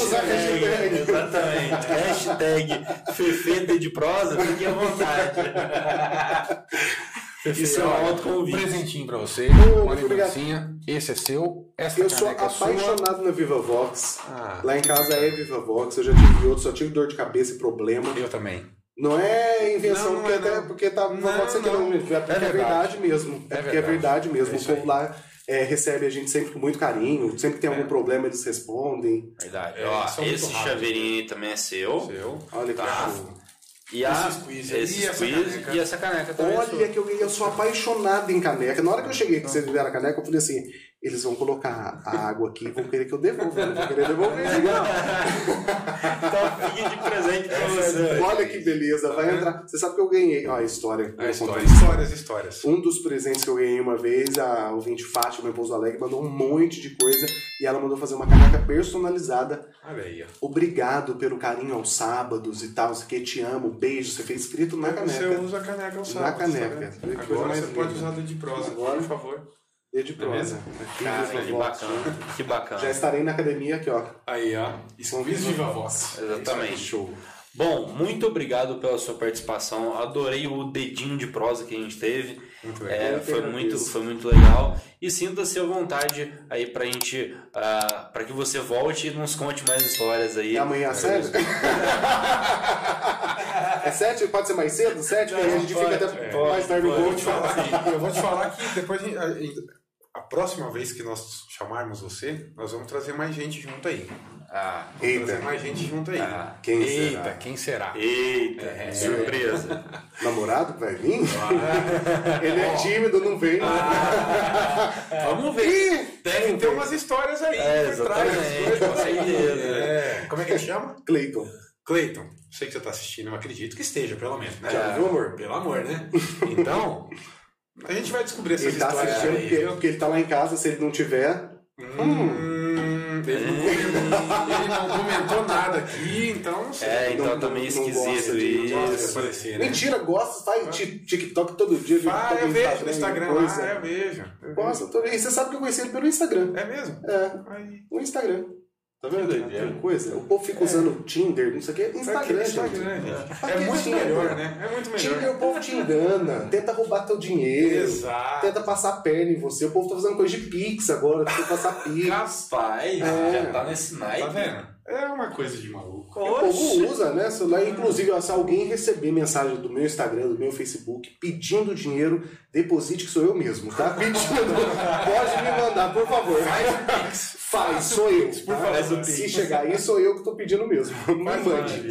Usa a hashtag. Exatamente. Hashtag Fefe de prosa, fique à vontade. Isso é um alto Um presentinho pra você. Ô, Uma lembrancinha. Esse é seu. Essa Eu sou é sua. apaixonado na Viva Vox. Ah, Lá em casa é Viva Vox, eu já tive outro, só tive dor de cabeça e problema. eu também. Não é invenção, Não, não porque, é, até, não. porque tá Viva Não, Vox aqui não, não. é porque É é verdade. verdade mesmo. É, É porque é verdade. verdade mesmo. É o povo aí. lá é, recebe a gente sempre com muito carinho, sempre que tem algum É. problema eles respondem. Verdade. É, Ó, esse chaveirinho aí também é seu. Seu. Olha que Tá. show. E a, Esse squeeze esse e essa squeeze caneca. e essa caneca também é Olha sua. que eu, eu sou apaixonado em caneca. Na hora que eu cheguei que vocês me deram a caneca, eu falei assim: eles vão colocar a água aqui e vão querer que eu devolva. Eu não vou querer devolver. Então fique de presente pra você. Olha que beleza, vai entrar. Você sabe que eu ganhei. Ó, a história. A Eu história. Histórias, histórias. Um dos presentes que eu ganhei uma vez, a ouvinte Fátima em Pouso Alegre mandou um monte de coisa e ela mandou fazer uma caneca personalizada. Olha aí, ó. Obrigado pelo carinho aos sábados e tal, aqui, te amo, beijo. Você fez escrito na Você caneca. usa a caneca ao Na sábado, caneca. sabe? Que coisa Agora você pode usar do de prosa, Agora- por favor. E de prosa. Cara, que bacana. Que bacana. Já estarei na academia aqui, ó. Aí, ó. Squeeze viva voz. Exatamente. Show. Bom, muito obrigado pela sua participação. Adorei o dedinho de prosa que a gente teve. Muito É, foi, muito, foi muito legal. E sinta-se à vontade aí pra gente. ah, pra que você volte e nos conte mais histórias aí. E amanhã às sete? é sete? Pode ser mais cedo? Sete? Porque a gente pode, fica até pode, mais tarde no gol. Eu vou te falar, eu vou te falar que depois a, gente- a- a próxima vez que nós chamarmos você, nós vamos trazer mais gente junto aí. Ah, Vamos Eita. trazer mais gente junto aí. Ah, quem Eita, será? quem será? eita, É. surpresa. Namorado que vai vir? Ele é tímido, não vem. Vamos ver. Ih, Devem ter umas histórias aí É, por trás. com certeza. É. Como é que ele chama? Cleiton. Cleiton. Sei que você está assistindo, eu acredito que esteja, pelo menos, né? Já viu, amor? Pelo amor, né? Então, a gente vai descobrir essas Ele tá histórias assistindo aí. porque, porque ele tá lá em casa, se ele não tiver. Hum, ele, não comentou, ele não comentou nada aqui, então não sei. É, então Não- tá meio não gosta esquisito de- Gosta de isso. aparecer, né? Mentira, gosta, faz ti- TikTok todo dia. Ah, eu vejo no Instagram coisa. lá, eu vejo. Eu vejo. Gosta, todo... E você sabe que eu conheci ele pelo Instagram. É mesmo? É, Aí. no Instagram. Tá vendo? Doideira. Que coisa. O povo fica usando Tinder, não sei o que. Instagram, Instagram, gente. É muito Tinder? melhor, né? É muito Tinder, melhor. o povo te engana, tenta roubar teu dinheiro, Exato. tenta passar a perna em você. O povo tá fazendo coisa de Pix agora, tenta passar Pix. Rapaz, É. já tá nesse naipe. Tá vendo? É uma coisa de maluco. O povo usa, né? Celular. Inclusive, se alguém receber mensagem do meu Instagram, do meu Facebook, pedindo dinheiro, deposite que sou eu mesmo, tá? Pedindo. Pode me mandar, por favor. Faz Faz, sou eu. Por favor. O Se Pix. chegar aí, sou eu que tô pedindo mesmo. Me Faz mande.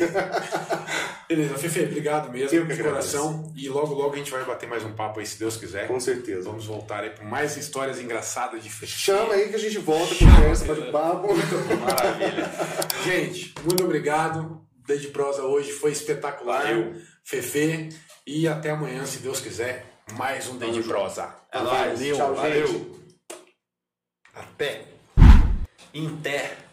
Beleza, Fefe, obrigado mesmo Eu de coração. E logo, logo a gente vai bater mais um papo aí, se Deus quiser. Com certeza. Vamos voltar aí com mais histórias engraçadas de Fefe. Chama aí que a gente volta, conversa, bate papo. Maravilha. Gente, muito obrigado. Desde prosa hoje foi espetacular. Valeu. Fefe. E até amanhã, se Deus quiser, mais um Desde Prosa. É nóis. Valeu, Tchau, valeu. gente. Até. Inter.